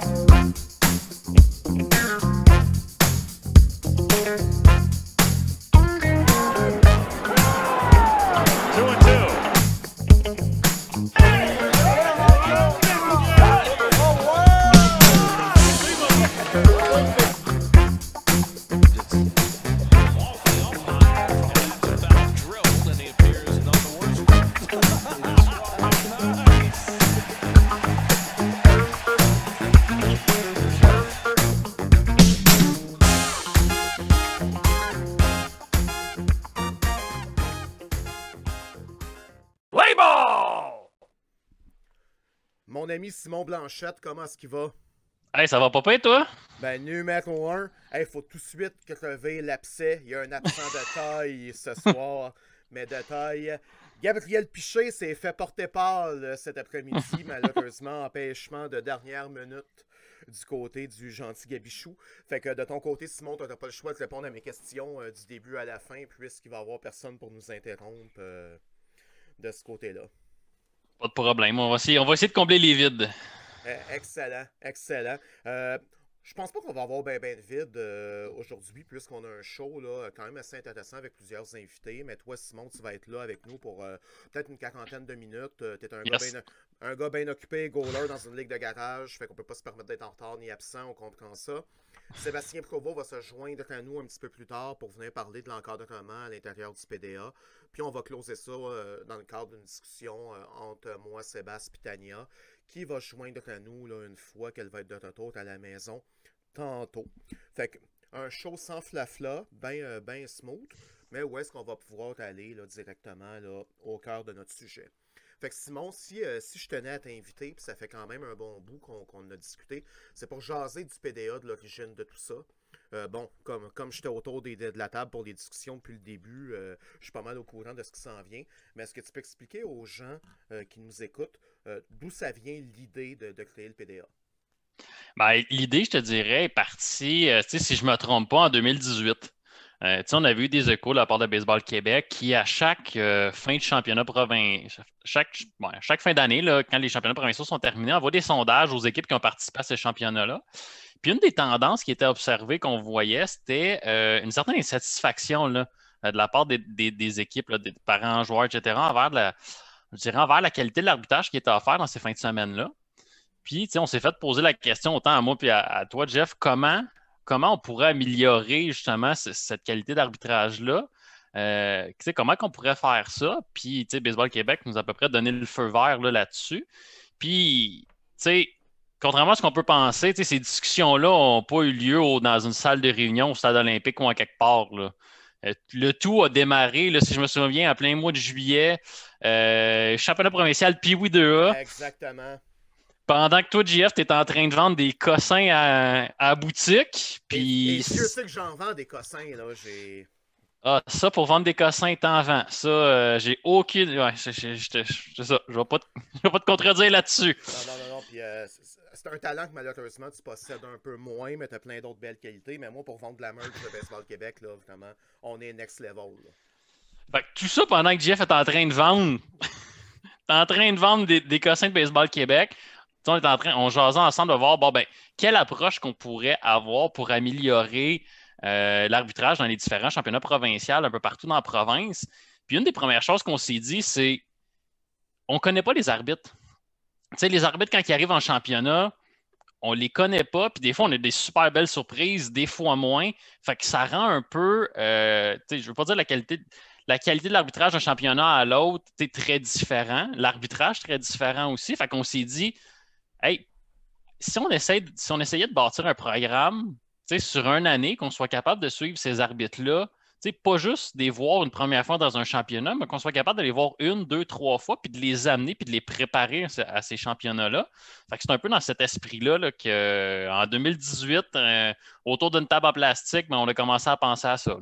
Bye. Simon Blanchette, comment est-ce qu'il va? Hey, ça va pas bien, toi? Ben, numéro 1, il faut tout de suite crever l'abcès. Il y a un absent de taille ce soir, mais de taille. Gabriel Piché s'est fait porter pâle cet après-midi, malheureusement, empêchement de dernière minute du côté du gentil Gabichou. Fait que de ton côté, Simon, tu n'as pas le choix de répondre à mes questions euh, du début à la fin, puisqu'il va y avoir personne pour nous interrompre euh, de ce côté-là. Pas de problème. On va essayer, on va essayer de combler les vides. Eh, excellent, excellent. Euh, je pense pas qu'on va avoir bien ben de vide euh, aujourd'hui, puisqu'on a un show là, quand même assez intéressant avec plusieurs invités. Mais toi, Simon, tu vas être là avec nous pour euh, peut-être une quarantaine de minutes. tu es un, gars bien occupé, goaler dans une ligue de garage, fait qu'on peut pas se permettre d'être en retard ni absent, on comprend ça. Sébastien Provo va se joindre à nous un petit peu plus tard pour venir parler de l'encadrement à l'intérieur du PDA. Puis on va closer ça euh, dans le cadre d'une discussion euh, entre moi, Sébastien et Tania, qui va joindre à nous là, une fois qu'elle va être de retour à la maison tantôt. Fait que un show sans flafla, bien euh, ben smooth, mais où est-ce qu'on va pouvoir aller là, directement là, au cœur de notre sujet? Fait que Simon, si, si je tenais à t'inviter, puis ça fait quand même un bon bout qu'on a discuté, c'est pour jaser du PDA, de l'origine de tout ça. Euh, bon, comme, comme j'étais autour des, de la table pour les discussions depuis le début, euh, je suis pas mal au courant de ce qui s'en vient. Mais est-ce que tu peux expliquer aux gens qui nous écoutent d'où ça vient l'idée de, créer le PDA? Ben, l'idée, je te dirais, est partie, si je ne me trompe pas, en 2018. Euh, on avait eu des échos de la part de Baseball Québec qui, à chaque euh, fin de championnat provincial, chaque, chaque fin d'année, quand les championnats provinciaux sont terminés, envoie des sondages aux équipes qui ont participé à ces championnats-là. Puis une des tendances qui était observée, qu'on voyait, c'était euh, une certaine insatisfaction là, de la part des, équipes, des parents, joueurs, etc., envers la, qualité de l'arbitrage qui était offert dans ces fins de semaine-là. Puis, on s'est fait poser la question autant à moi et à toi, Jeff, comment comment on pourrait améliorer justement cette qualité d'arbitrage-là? Euh, comment on pourrait faire ça? Puis, Baseball Québec nous a à peu près donné le feu vert là-dessus. Puis, contrairement à ce qu'on peut penser, ces discussions-là n'ont pas eu lieu dans une salle de réunion au stade olympique ou en quelque part. Euh, le tout a démarré, si je me souviens, en plein mois de juillet, euh, championnat provincial Piwi 2A. Exactement. Pendant que toi, JF, tu es en train de vendre des cossins à, à boutique. Puis. Et, sais que j'en vends des cossins, là. J'ai. Ah, ça, pour vendre des cossins, t'en vends. Ça, euh, j'ai aucune. Ouais, c'est ça. Je te... vais pas te contredire là-dessus. Non, non, non, non. Puis, euh, c'est un talent que malheureusement tu possèdes un peu moins, mais tu as plein d'autres belles qualités. Mais moi, pour vendre de la merch de Baseball Québec, là, vraiment, on est next level. Tout ça pendant que Jeff est en train de vendre. T'es en train de vendre des, des cossins de Baseball Québec on est en train, on jasait ensemble de voir, bon, ben, quelle approche qu'on pourrait avoir pour améliorer euh, l'arbitrage dans les différents championnats provinciaux un peu partout dans la province. Puis une des premières choses qu'on s'est dit, c'est on ne connaît pas les arbitres. Les arbitres, quand ils arrivent en championnat, on ne les connaît pas, puis des fois, on a des super belles surprises, des fois moins. Fait que ça rend un peu, euh, je ne veux pas dire la qualité, la qualité de l'arbitrage d'un championnat à l'autre, c'est très différent. L'arbitrage, très différent aussi. Fait qu'on s'est dit, hey, si si on essayait de bâtir un programme sur une année, qu'on soit capable de suivre ces arbitres-là, pas juste les voir une première fois dans un championnat, mais qu'on soit capable de les voir une, deux, trois fois, puis de les amener, puis de les préparer à ces championnats-là. c'est un peu dans cet esprit-là là, qu'en 2018, euh, autour d'une table en plastique, ben, on a commencé à penser à ça.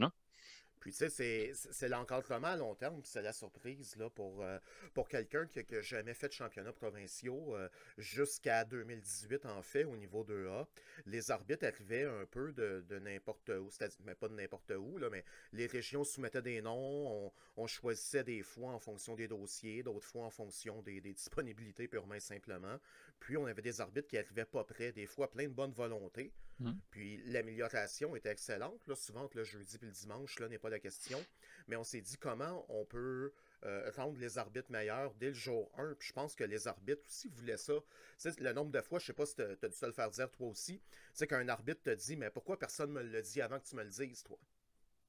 Puis, tu sais, c'est l'encadrement à long terme, c'est la surprise là, pour, euh, pour quelqu'un qui n'a jamais fait de championnat provinciaux euh, jusqu'à 2018, en fait, au niveau 2A. Les arbitres arrivaient un peu de, n'importe où, c'est-à-dire, mais pas de n'importe où, là, mais les régions soumettaient des noms, on, choisissait des fois en fonction des dossiers, d'autres fois en fonction des, disponibilités purement et simplement. Puis, on avait des arbitres qui n'arrivaient pas près, des fois plein de bonne volonté. Mmh. Puis, l'amélioration était excellente. Là, souvent, le jeudi et le dimanche, là, n'est pas question, mais on s'est dit comment on peut euh, rendre les arbitres meilleurs dès le jour 1. Puis je pense que les arbitres aussi voulaient ça. C'est le nombre de fois, je sais pas si tu as dû te le faire dire toi aussi, c'est qu'un arbitre te dit Mais pourquoi personne ne me l'a dit avant que tu me le dises, toi?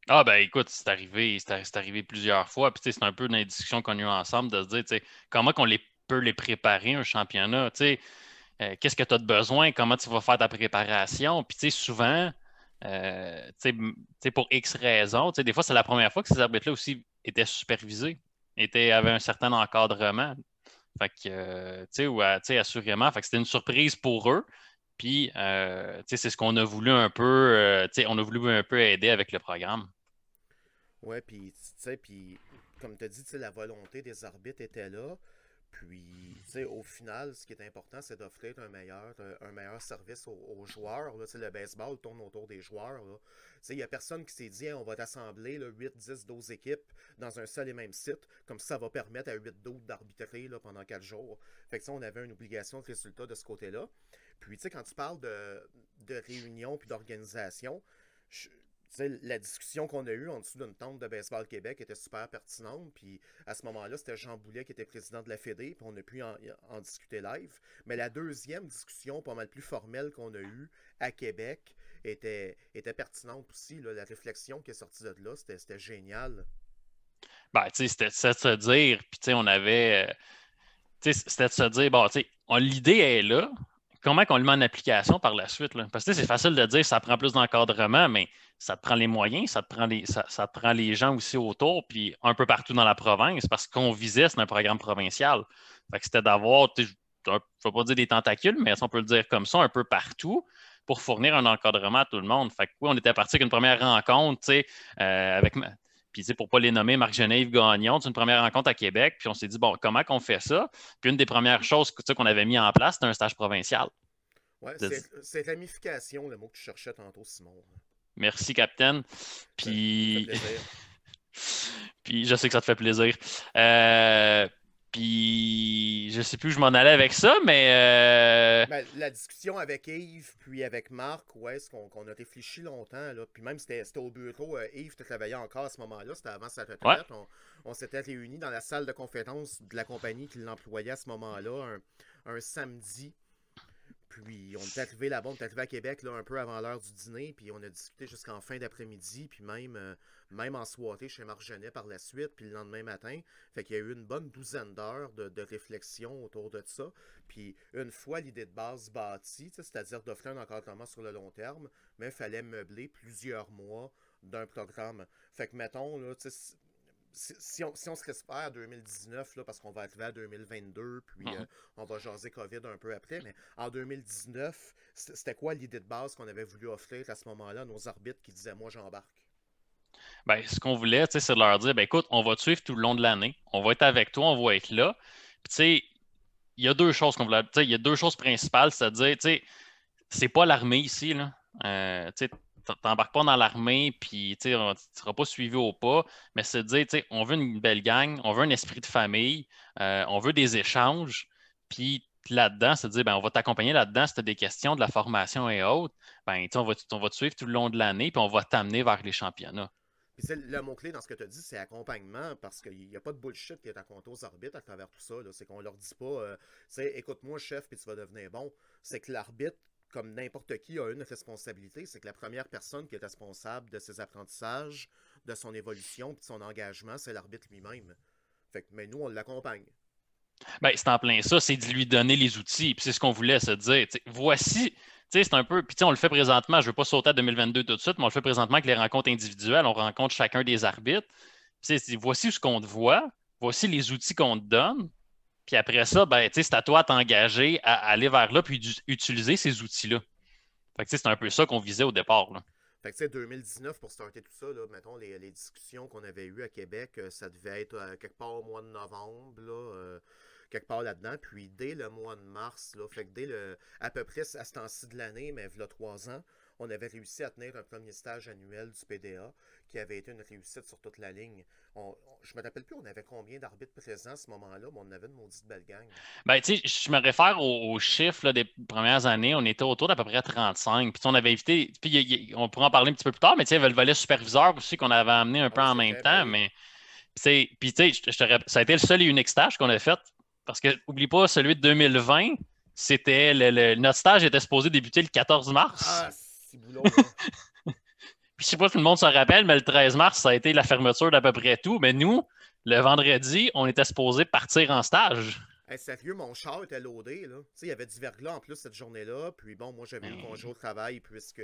Ah ben écoute, c'est arrivé, c'est arrivé plusieurs fois. Puis c'est un peu une discussion qu'on a eu ensemble de se dire comment qu'on les peut les préparer un championnat. Euh, qu'est-ce que tu as de besoin? Comment tu vas faire ta préparation? Puis souvent, euh, pour X raisons. Des fois, c'est la première fois que ces arbitres-là aussi étaient supervisés, étaient, avaient un certain encadrement. Fait que, euh, assurément, fait que c'était une surprise pour eux. Puis, euh, c'est ce qu'on a voulu un peu, on a voulu un peu aider avec le programme. Ouais, puis, puis, comme tu as dit, la volonté des arbitres était là. Puis, tu sais, au final, ce qui est important, c'est d'offrir un meilleur, un meilleur service aux, joueurs. Là. Le baseball tourne autour des joueurs. Il n'y a personne qui s'est dit on va t'assembler 8, 10, 12 équipes dans un seul et même site. Comme ça, ça va permettre à 8 d'autres d'arbitrer pendant 4 jours. Fait que ça, on avait une obligation de résultat de ce côté-là. Puis, tu sais, quand tu parles de, de réunion puis d'organisation, la discussion qu'on a eue en dessous d'une tente de Baseball Québec était super pertinente. Puis à ce moment-là, c'était Jean Boulet qui était président de la Fédé, puis on a pu en, discuter live. Mais la deuxième discussion, pas mal plus formelle qu'on a eue à Québec, était, était pertinente aussi. La réflexion qui est sortie de là, c'était génial. Ben, tu sais, c'était de se dire, puis tu sais, on avait. Euh, tu sais, c'était de se dire, bon, tu sais, l'idée est là, comment on le met en application par la suite? Parce que c'est facile de dire ça prend plus d'encadrement, mais ça te prend les moyens, ça te prend les, gens aussi autour, puis un peu partout dans la province, parce qu'on visait, c'est un programme provincial. Fait que c'était d'avoir, je ne vais pas dire des tentacules, mais on peut le dire comme ça, un peu partout pour fournir un encadrement à tout le monde. Fait que oui, on était parti avec première rencontre, euh, avec puis, pour ne pas les nommer, Marc Genève Gagnon, c'est une première rencontre à Québec. Puis, on s'est dit, bon, comment qu'on fait ça? Puis, une des premières choses qu'on avait mis en place, c'était un stage provincial. Oui, c'est ramification, le mot que tu cherchais tantôt, Simon. Merci, Capitaine. Puis. Puis, je sais que ça te fait plaisir. Euh, puis je sais plus où je m'en allais avec ça, mais. Euh, ben, la discussion avec Yves, puis avec Marc, ouais, est-ce qu'on a réfléchi longtemps, là. Puis même c'était au bureau, euh, Yves, tu travaillais encore à ce moment-là, c'était avant sa retraite. On, s'était réunis dans la salle de conférence de la compagnie qui l'employait à ce moment-là, un, samedi. Puis on est arrivé là-bas, on est arrivé à Québec là, un peu avant l'heure du dîner, puis on a discuté jusqu'en fin d'après-midi, puis même euh, même en soirée chez Margenet par la suite, puis le lendemain matin. Fait qu'il y a eu une bonne douzaine d'heures de, réflexion autour de ça. Puis une fois l'idée de base bâtie, c'est-à-dire d'offrir un encadrement sur le long terme, mais il fallait meubler plusieurs mois d'un programme. Fait que mettons, là, si, on, si on se respecte à 2019, là, parce qu'on va arriver à 2022, puis mm-hmm. euh, on va jaser COVID un peu après, mais en 2019, c'était quoi l'idée de base qu'on avait voulu offrir à ce moment-là à nos arbitres qui disaient Moi, j'embarque ben, ce qu'on voulait, c'est de leur dire ben, écoute, on va te suivre tout le long de l'année. On va être avec toi, on va être là. Puis, il y a deux choses qu'on voulait. Il y a deux choses principales, c'est-à-dire, c'est pas l'armée ici, là. Euh, t'embarques pas dans l'armée, puis tu ne seras pas suivi au pas, mais c'est de dire, on veut une belle gang, on veut un esprit de famille, euh, on veut des échanges, puis là-dedans, c'est de dire, ben, on va t'accompagner là-dedans si tu as des questions de la formation et autres, ben, on va, on va te suivre tout le long de l'année, puis on va t'amener vers les championnats. Puis le mot-clé dans ce que tu as dit, c'est accompagnement, parce qu'il n'y a pas de bullshit qui est raconté aux arbitres à travers tout ça. C'est qu'on leur dit pas, euh, écoute-moi, chef, puis tu vas devenir bon. C'est que l'arbitre, comme n'importe qui, a une responsabilité. C'est que la première personne qui est responsable de ses apprentissages, de son évolution, puis de son engagement, c'est l'arbitre lui-même. Fait mais nous, on l'accompagne. Ben, c'est en plein ça, c'est de lui donner les outils. Puis c'est ce qu'on voulait se dire. voici c'est un peu. Puis on le fait présentement, je ne veux pas sauter à 2022 tout de suite, mais on le fait présentement avec les rencontres individuelles. On rencontre chacun des arbitres. voici ce qu'on te voit, voici les outils qu'on te donne. Puis après ça, ben, c'est à toi de t'engager à, aller vers là puis d'utiliser ces outils-là. c'est un peu ça qu'on visait au départ. Fait que, tu sais, 2019, pour starter tout ça, là, mettons, les, discussions qu'on avait eues à Québec, euh, ça devait être euh, quelque part au mois de novembre, là, euh, quelque part là-dedans. Puis dès le mois de mars, là, fait que dès le, à peu près à ce temps-ci de l'année, mais a trois ans, on avait réussi à tenir un premier stage annuel du PDA qui avait été une réussite sur toute la ligne. On, on- je me rappelle plus, on avait combien d'arbitres présents à ce moment-là, mais on avait une maudite belle gang. Ben, tu sais, je me réfère aux, aux chiffres là, des premières années. On était autour d'à peu près 35. Puis on avait évité. Puis y y on pourra en parler un petit peu plus tard, mais tu sais, il y avait le volet superviseur aussi qu'on avait amené un peu Ah, en c'est même vrai, temps. ben oui. Mais tu sais, puis tu sais, ça a été le seul et unique stage qu'on a fait. Parce que, oublie pas, celui de 2020, c'était le, le- notre stage était supposé débuter le 14 mars. Ah, boulot, là. Puis je sais pas si tout le monde se rappelle, mais le 13 mars, ça a été la fermeture d'à peu près tout. Mais nous, le vendredi, on était supposé partir en stage. Hey, sérieux, mon char était loadé. Là. Tu sais, il y avait du verglas en plus cette journée-là. Puis bon, moi, j'avais eu Mm. congé au travail puisque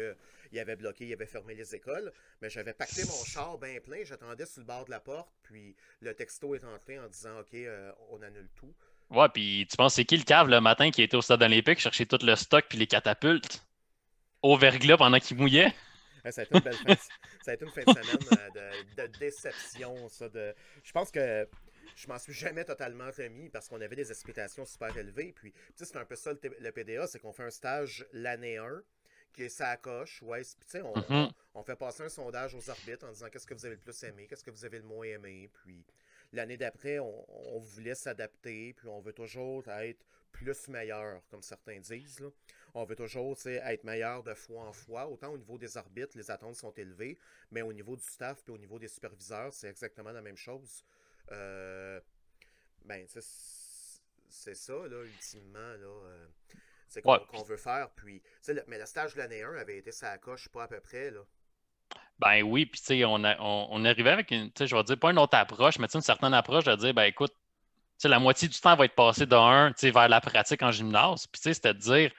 il avait bloqué, il avait fermé les écoles. Mais j'avais pacté mon char bien plein. J'attendais sur le bord de la porte. Puis le texto est entré en disant OK, euh, on annule tout. Ouais, puis tu penses c'est qui le cave le matin qui était au stade olympique chercher tout le stock puis les catapultes? Au verglas pendant qu'il mouillait? Hey, ça, a été une belle fin de... ça a été une fin de semaine euh, de, de déception. Ça, de... Je pense que je m'en suis jamais totalement remis parce qu'on avait des expectations super élevées. Puis, tu sais, c'est un peu ça le, PDA, c'est qu'on fait un stage l'année 1 qui est ça coche. Ouais, puis sais, on, on- on fait passer un sondage aux arbitres en disant qu'est-ce que vous avez le plus aimé, qu'est-ce que vous avez le moins aimé. Puis l'année d'après, on, on voulait s'adapter, puis on veut toujours être plus meilleur, comme certains disent. Là. On veut toujours être meilleur de fois en fois. Autant au niveau des arbitres, les attentes sont élevées, mais au niveau du staff puis au niveau des superviseurs, c'est exactement la même chose. Euh, ben, c'est- ça, là, ultimement, là. euh, c'est qu'on Ouais. veut faire. Puis, le- mais le stage de l'année 1 avait été sa coche, pas à peu près, là. Ben oui, puis tu sais, on, on, on arrivait avec une, tu sais, je vais dire, pas une autre approche, mais tu sais, une certaine approche de dire, ben écoute, tu sais, la moitié du temps va être passé de un, tu sais, vers la pratique en gymnase. Puis tu sais, c'était de dire,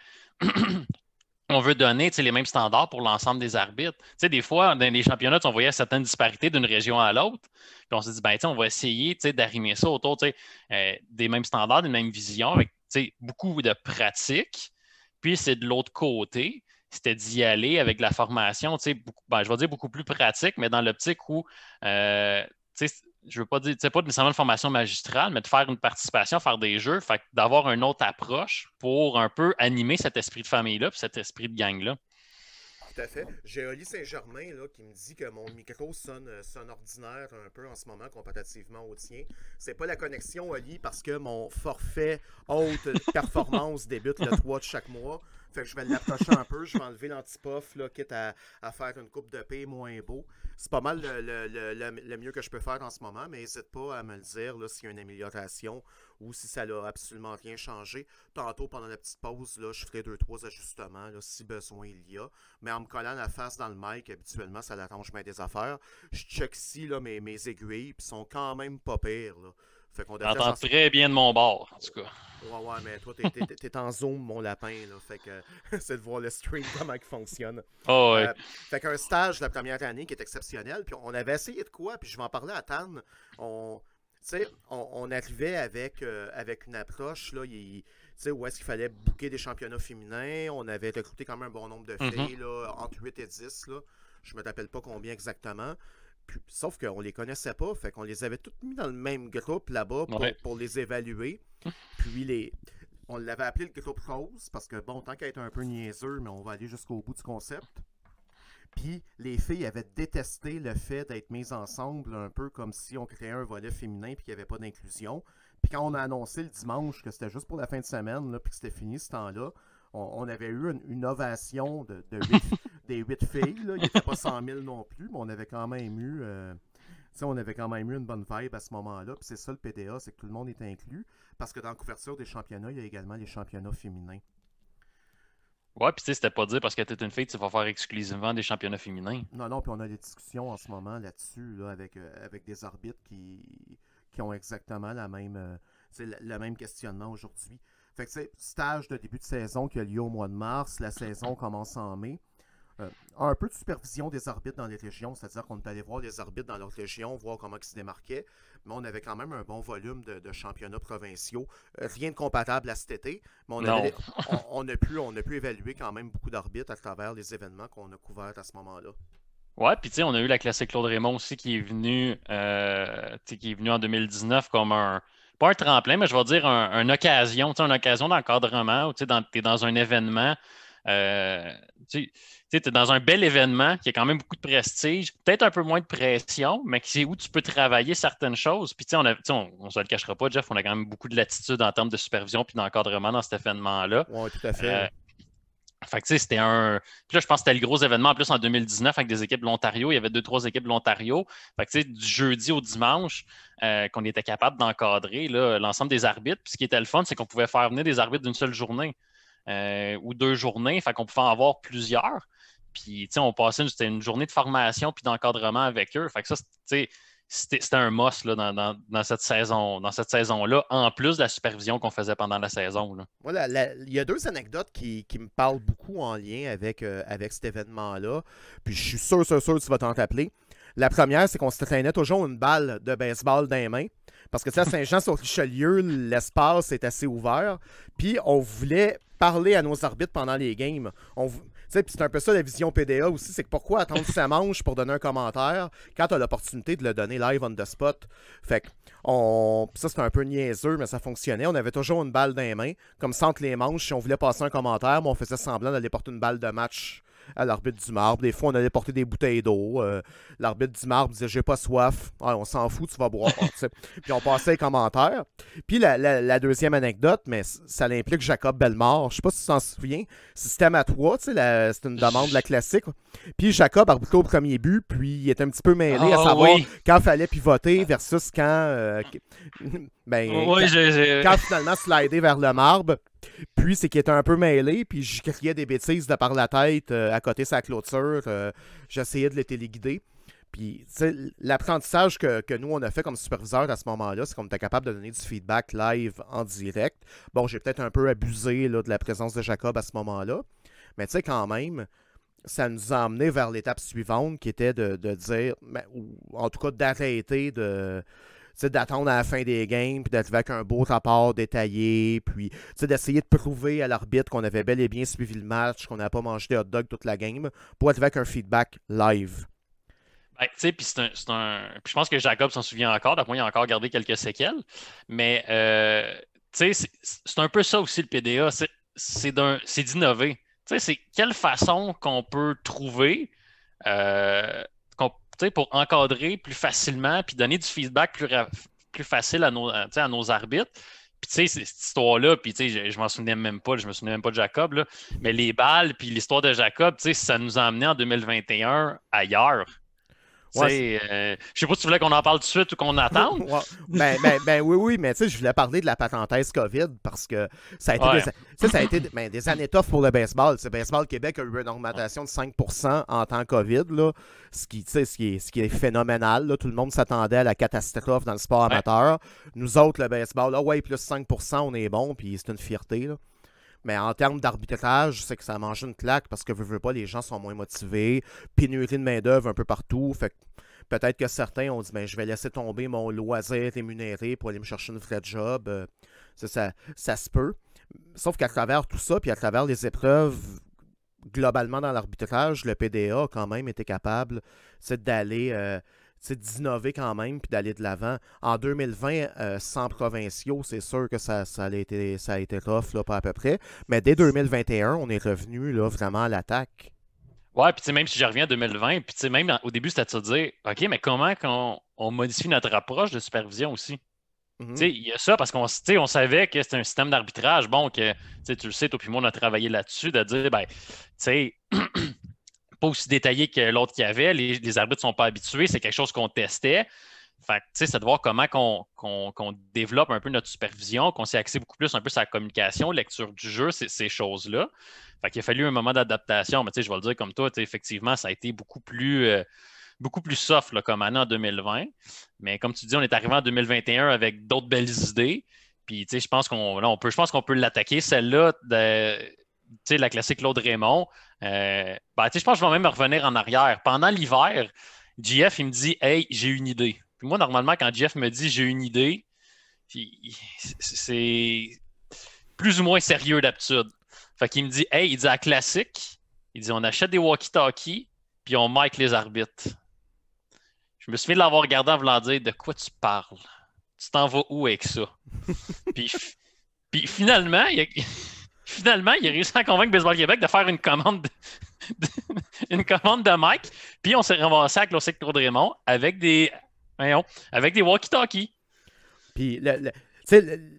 on veut donner les mêmes standards pour l'ensemble des arbitres. Des fois, dans les championnats, on voyait certaines disparités d'une région à l'autre. Puis on s'est dit, ben, on va essayer d'arrimer ça autour euh, des mêmes standards, d'une même vision, avec beaucoup de pratique. Puis c'est de l'autre côté, c'était d'y aller avec la formation, ben, je vais dire beaucoup plus pratique, mais dans l'optique où, euh, je veux pas dire, c'est pas nécessairement une formation magistrale, mais de faire une participation, faire des jeux, fait d'avoir une autre approche pour un peu animer cet esprit de famille-là, puis cet esprit de gang-là. Tout à fait. J'ai Oli Saint-Germain là, qui me dit que mon micro sonne, euh, ordinaire un peu en ce moment comparativement au tien. C'est pas la connexion, Oli, parce que mon forfait haute performance débute le 3 de chaque mois. Fait que je vais l'approcher un peu, je vais enlever l'antipof, quitte à, à faire une coupe de paix moins beau. C'est pas mal le, mieux que je peux faire en ce moment, mais n'hésite pas à me le dire s'il y a une amélioration ou si ça n'a absolument rien changé. Tantôt, pendant la petite pause, là, je ferai deux, trois ajustements là, si besoin il y a. Mais en me collant la face dans le mic, habituellement, ça l'arrange bien des affaires. Je check ici là, mes, mes aiguilles, puis sont quand même pas pires. Là. Fait qu'on J'entends très bien de mon bord, en tout cas. Ouais, ouais, mais toi, t'es, t'es- t'es en zoom, mon lapin, là. Fait que c'est de voir le stream, comment il fonctionne. Oh, ouais. Euh, fait qu'un stage la première année qui est exceptionnel, puis on avait essayé de quoi, puis je vais en parler à Tan. On, on, on arrivait avec, euh, avec une approche, là, il- où est-ce qu'il fallait booker des championnats féminins. On avait recruté quand même un bon nombre de Mhm. filles, là, entre 8 et 10, là. Je me rappelle pas combien exactement. Puis- sauf qu'on les connaissait pas, fait qu'on les avait toutes mis dans le même groupe là-bas pour, Ouais. pour les évaluer. Puis les, on l'avait appelé le groupe rose parce que bon, tant qu'à être un peu niaiseux, mais on va aller jusqu'au bout du concept. Puis les filles avaient détesté le fait d'être mises ensemble, un peu comme si on créait un volet féminin puis qu'il n'y avait pas d'inclusion. Puis quand on a annoncé le dimanche que c'était juste pour la fin de semaine, là, puis que c'était fini ce temps-là, on, on avait eu une, une ovation de, de des huit filles. Là. Il n'était pas 100 000 non plus, mais on avait quand même eu. euh, on avait quand même eu une bonne vibe à ce moment-là. Puis c'est ça le PDA, c'est que tout le monde est inclus. Parce que dans la couverture des championnats, il y a également les championnats féminins. Ouais, puis tu sais, c'était pas dire parce que t'es une fille, tu vas faire exclusivement des championnats féminins. Non, non, puis on a des discussions en ce moment là-dessus, là, avec, euh, avec des arbitres qui, qui ont exactement la même, euh, le, le même questionnement aujourd'hui. Fait que c'est stage de début de saison qui a lieu au mois de mars. La saison commence en mai. Un peu de supervision des arbitres dans les régions, c'est-à-dire qu'on est allé voir les arbitres dans leur région, voir comment ils se démarquaient, mais on avait quand même un bon volume de, championnats provinciaux. rien de compatable à cet été, mais on, on, a pu, on a pu évaluer quand même beaucoup d'arbitres à travers les événements qu'on a couverts à ce moment-là. Ouais, puis tu sais, on a eu la classique Claude Raymond aussi qui est venu, euh, qui est venu en 2019 comme un, pas un tremplin, mais je vais dire un, une occasion, une occasion d'encadrement où tu es dans un événement. Euh, tu es dans un bel événement qui a quand même beaucoup de prestige, peut-être un peu moins de pression, mais c'est où tu peux travailler certaines choses. Puis, on ne on, se le cachera pas, Jeff, on a quand même beaucoup de latitude en termes de supervision puis d'encadrement dans cet événement-là. Oui, tout à fait. Euh, fait que, c'était un. Puis là, je pense que c'était le gros événement en plus en 2019 avec des équipes de l'Ontario. Il y avait deux, trois équipes de l'Ontario. Fait que, du jeudi au dimanche, euh, qu'on était capable d'encadrer l'ensemble des arbitres. Puis ce qui était le fun, c'est qu'on pouvait faire venir des arbitres d'une seule journée euh, ou deux journées. Fait qu'on pouvait en avoir plusieurs. Puis, on passait, une journée de formation puis d'encadrement avec eux. Fait que ça, tu c'était un must là, dans, cette saison, dans cette saison-là, en plus de la supervision qu'on faisait pendant la saison. Voilà, il y a deux anecdotes qui, me parlent beaucoup en lien avec, euh, avec cet événement-là. Puis je suis sûr, sûr, sûr que tu vas t'en rappeler. La première, c'est qu'on se traînait toujours une balle de baseball dans les mains. Parce que à Saint-Jean-sur-Richelieu, l'espace est assez ouvert. Puis on voulait parler à nos arbitres pendant les games. On, c'est un peu ça la vision PDA aussi, c'est que pourquoi attendre sa manche pour donner un commentaire quand tu as l'opportunité de le donner live on the spot? Fait que on... ça c'est un peu niaiseux, mais ça fonctionnait. On avait toujours une balle dans les mains, comme ça entre les manches, si on voulait passer un commentaire, mais on faisait semblant d'aller porter une balle de match à l'arbitre du marbre. Des fois, on allait porter des bouteilles d'eau. Euh, l'arbitre du marbre disait J'ai pas soif. on s'en fout, tu vas boire. puis on passait les commentaires. Puis la, deuxième anecdote, mais ça implique Jacob Bellemare. Je sais pas si tu t'en souviens. Système à toi, c'est une demande de la classique. Puis Jacob arbitre au premier but, puis il était un petit peu mêlé à ah savoir quand il fallait pivoter versus quand. Euh, ben, quand, quand, finalement slider vers le marbre. Puis c'est qu'il était un peu mêlé, puis je criais des bêtises de par la tête euh, à côté de sa clôture. Euh, j'essayais de les téléguider. Puis l'apprentissage que, nous, on a fait comme superviseur à ce moment-là, c'est qu'on était capable de donner du feedback live en direct. Bon, j'ai peut-être un peu abusé de la présence de Jacob à ce moment-là, mais tu sais, quand même, ça nous a amené vers l'étape suivante qui était de, dire, ben, ou en tout cas d'arrêter de d'attendre à la fin des games, puis d'être avec un beau rapport détaillé, puis d'essayer de prouver à l'arbitre qu'on avait bel et bien suivi le match, qu'on n'avait pas mangé des hot dogs toute la game, pour être avec un feedback live. Ben, puis c'est un, je pense que Jacob s'en souvient encore, d'après moi, il a encore gardé quelques séquelles, mais euh, c'est un peu ça aussi le PDA, c'est d'innover. C'est quelle façon qu'on peut trouver euh, pour encadrer plus facilement puis donner du feedback plus, plus facile à nos, à nos arbitres. Puis tu sais, cette histoire-là, puis tu sais, je, m'en souvenais même pas, je me souvenais même pas de Jacob, là, mais les balles, puis l'histoire de Jacob, tu sais, ça nous a amené en 2021 ailleurs. Ouais, euh, je sais pas si tu voulais qu'on en parle tout de suite ou qu'on attende. ben, ben, ben, oui, oui, mais tu sais, je voulais parler de la parenthèse COVID parce que ça a été, des, ça a été ben, des années tough pour le baseball. Le Baseball Québec a eu une augmentation de 5% en temps COVID, là, ce, qui, ce, qui est, ce qui est phénoménal. Là. Tout le monde s'attendait à la catastrophe dans le sport amateur. Nous autres, le baseball, là, ouais, plus 5%, on est bon, puis c'est une fierté. Là. Mais en termes d'arbitrage, c'est que ça mange une claque parce que, veux, veux pas, les gens sont moins motivés. Pénurie de main-d'œuvre un peu partout. Fait peut-être que certains ont dit ben, je vais laisser tomber mon loisir rémunéré pour aller me chercher une vraie job. Euh, ça, ça, se peut. Sauf qu'à travers tout ça, puis à travers les épreuves globalement dans l'arbitrage, le PDA a quand même été capable d'aller. Euh, d'innover quand même puis d'aller de l'avant. En 2020, euh, sans provinciaux, c'est sûr que ça, ça, a été, ça a été rough, là, pas à peu près. Mais dès 2021, on est revenu là, vraiment à l'attaque. Ouais, puis même si je reviens à 2020, puis même au début, c'était de se dire, OK, mais comment qu'on on modifie notre approche de supervision aussi? Mhm. Il y a ça parce qu'on on savait que c'était un système d'arbitrage, bon, que tu le sais, toi puis moi, on a travaillé là-dessus, de dire, ben, tu sais, pas aussi détaillé que l'autre qu'il y avait. Les, arbitres ne sont pas habitués. C'est quelque chose qu'on testait. Fait c'est de voir comment qu'on développe un peu notre supervision, qu'on s'est axé beaucoup plus un peu sur la communication, lecture du jeu, ces, choses-là. Fait a fallu un moment d'adaptation, mais je vais le dire comme toi, effectivement, ça a été beaucoup plus, euh, beaucoup plus soft comme année en 2020. Mais comme tu dis, on est arrivé en 2021 avec d'autres belles idées. Puis, je pense qu'on on peut, je pense qu'on peut l'attaquer, celle-là, la classique Claude Raymond. Euh, ben, je pense que je vais même revenir en arrière. Pendant l'hiver, JF, il me dit Hey, j'ai une idée. Puis moi, normalement, quand JF me dit j'ai une idée, c'est plus ou moins sérieux d'habitude. Fait qu'il me dit Hey, il dit à classique, il dit on achète des walkie-talkies, puis on mic les arbitres. Je me souviens de l'avoir regardé en voulant dire De quoi tu parles? Tu t'en vas où avec ça puis, puis, finalement, il a, finalement, il a réussi à convaincre Baseball Québec de faire une commande de, une commande de mic. Puis on s'est ramassé à Claude Raymond avec des, avec des walkie-talkies. Puis le,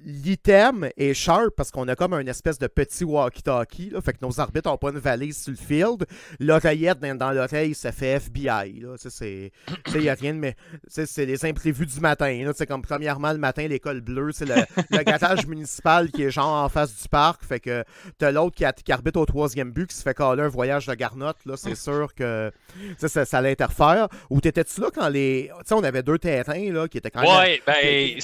l'item est sharp parce qu'on a comme un espèce de petit walkie-talkie. Fait que nos arbitres n'ont pas une valise sur le field. L'oreillette dans, l'oreille, ça fait FBI. Il n'y a rien de. Mais c'est les imprévus du matin. C'est comme premièrement le matin, l'école bleue. C'est le, le gâtage municipal qui est genre en face du parc. Fait que t'as l'autre qui, qui, arbitre au troisième but qui se fait caler un voyage de garnotte. C'est sûr que ça, ça l'interfère. Ou t'étais-tu là quand les. Tu sais, on avait deux terrains là, qui étaient quand même. Ouais, ben.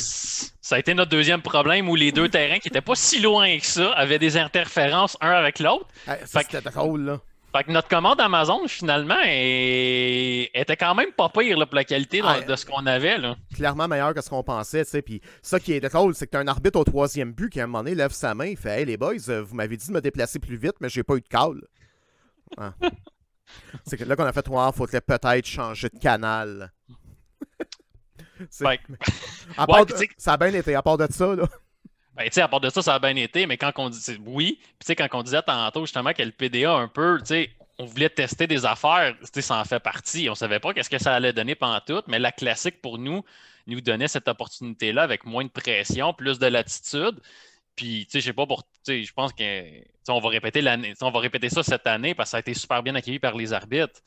Ça a été notre deuxième problème où les deux terrains qui n'étaient pas si loin que ça avaient des interférences un avec l'autre. c'était drôle, là. Fait que notre commande Amazon, finalement, était quand même pas pire pour la qualité de ce qu'on avait. Là. Clairement meilleur que ce qu'on pensait. sais. Puis ça qui est drôle, c'est que tu as un arbitre au troisième but qui, à un moment donné, lève sa main et fait Hey les boys, euh, vous m'avez dit de me déplacer plus vite, mais j'ai pas eu de call. Ah. c'est que là qu'on a fait il faudrait peut-être changer de canal. À part ça a bien été, à part de ça, là. Ben, tu sais, à part de ça, ça a bien été, mais quand on dit oui, puis tu sais, quand on disait tantôt justement que le PDA un peu, tu sais, on voulait tester des affaires, tu sais, ça en fait partie. On savait pas qu'est-ce que ça allait donner pendant tout, mais la classique pour nous nous donnait cette opportunité-là avec moins de pression, plus de latitude. Puis, tu sais, je sais pas pour, tu sais, je pense que, on va répéter l'année, on va répéter ça cette année parce que ça a été super bien accueilli par les arbitres.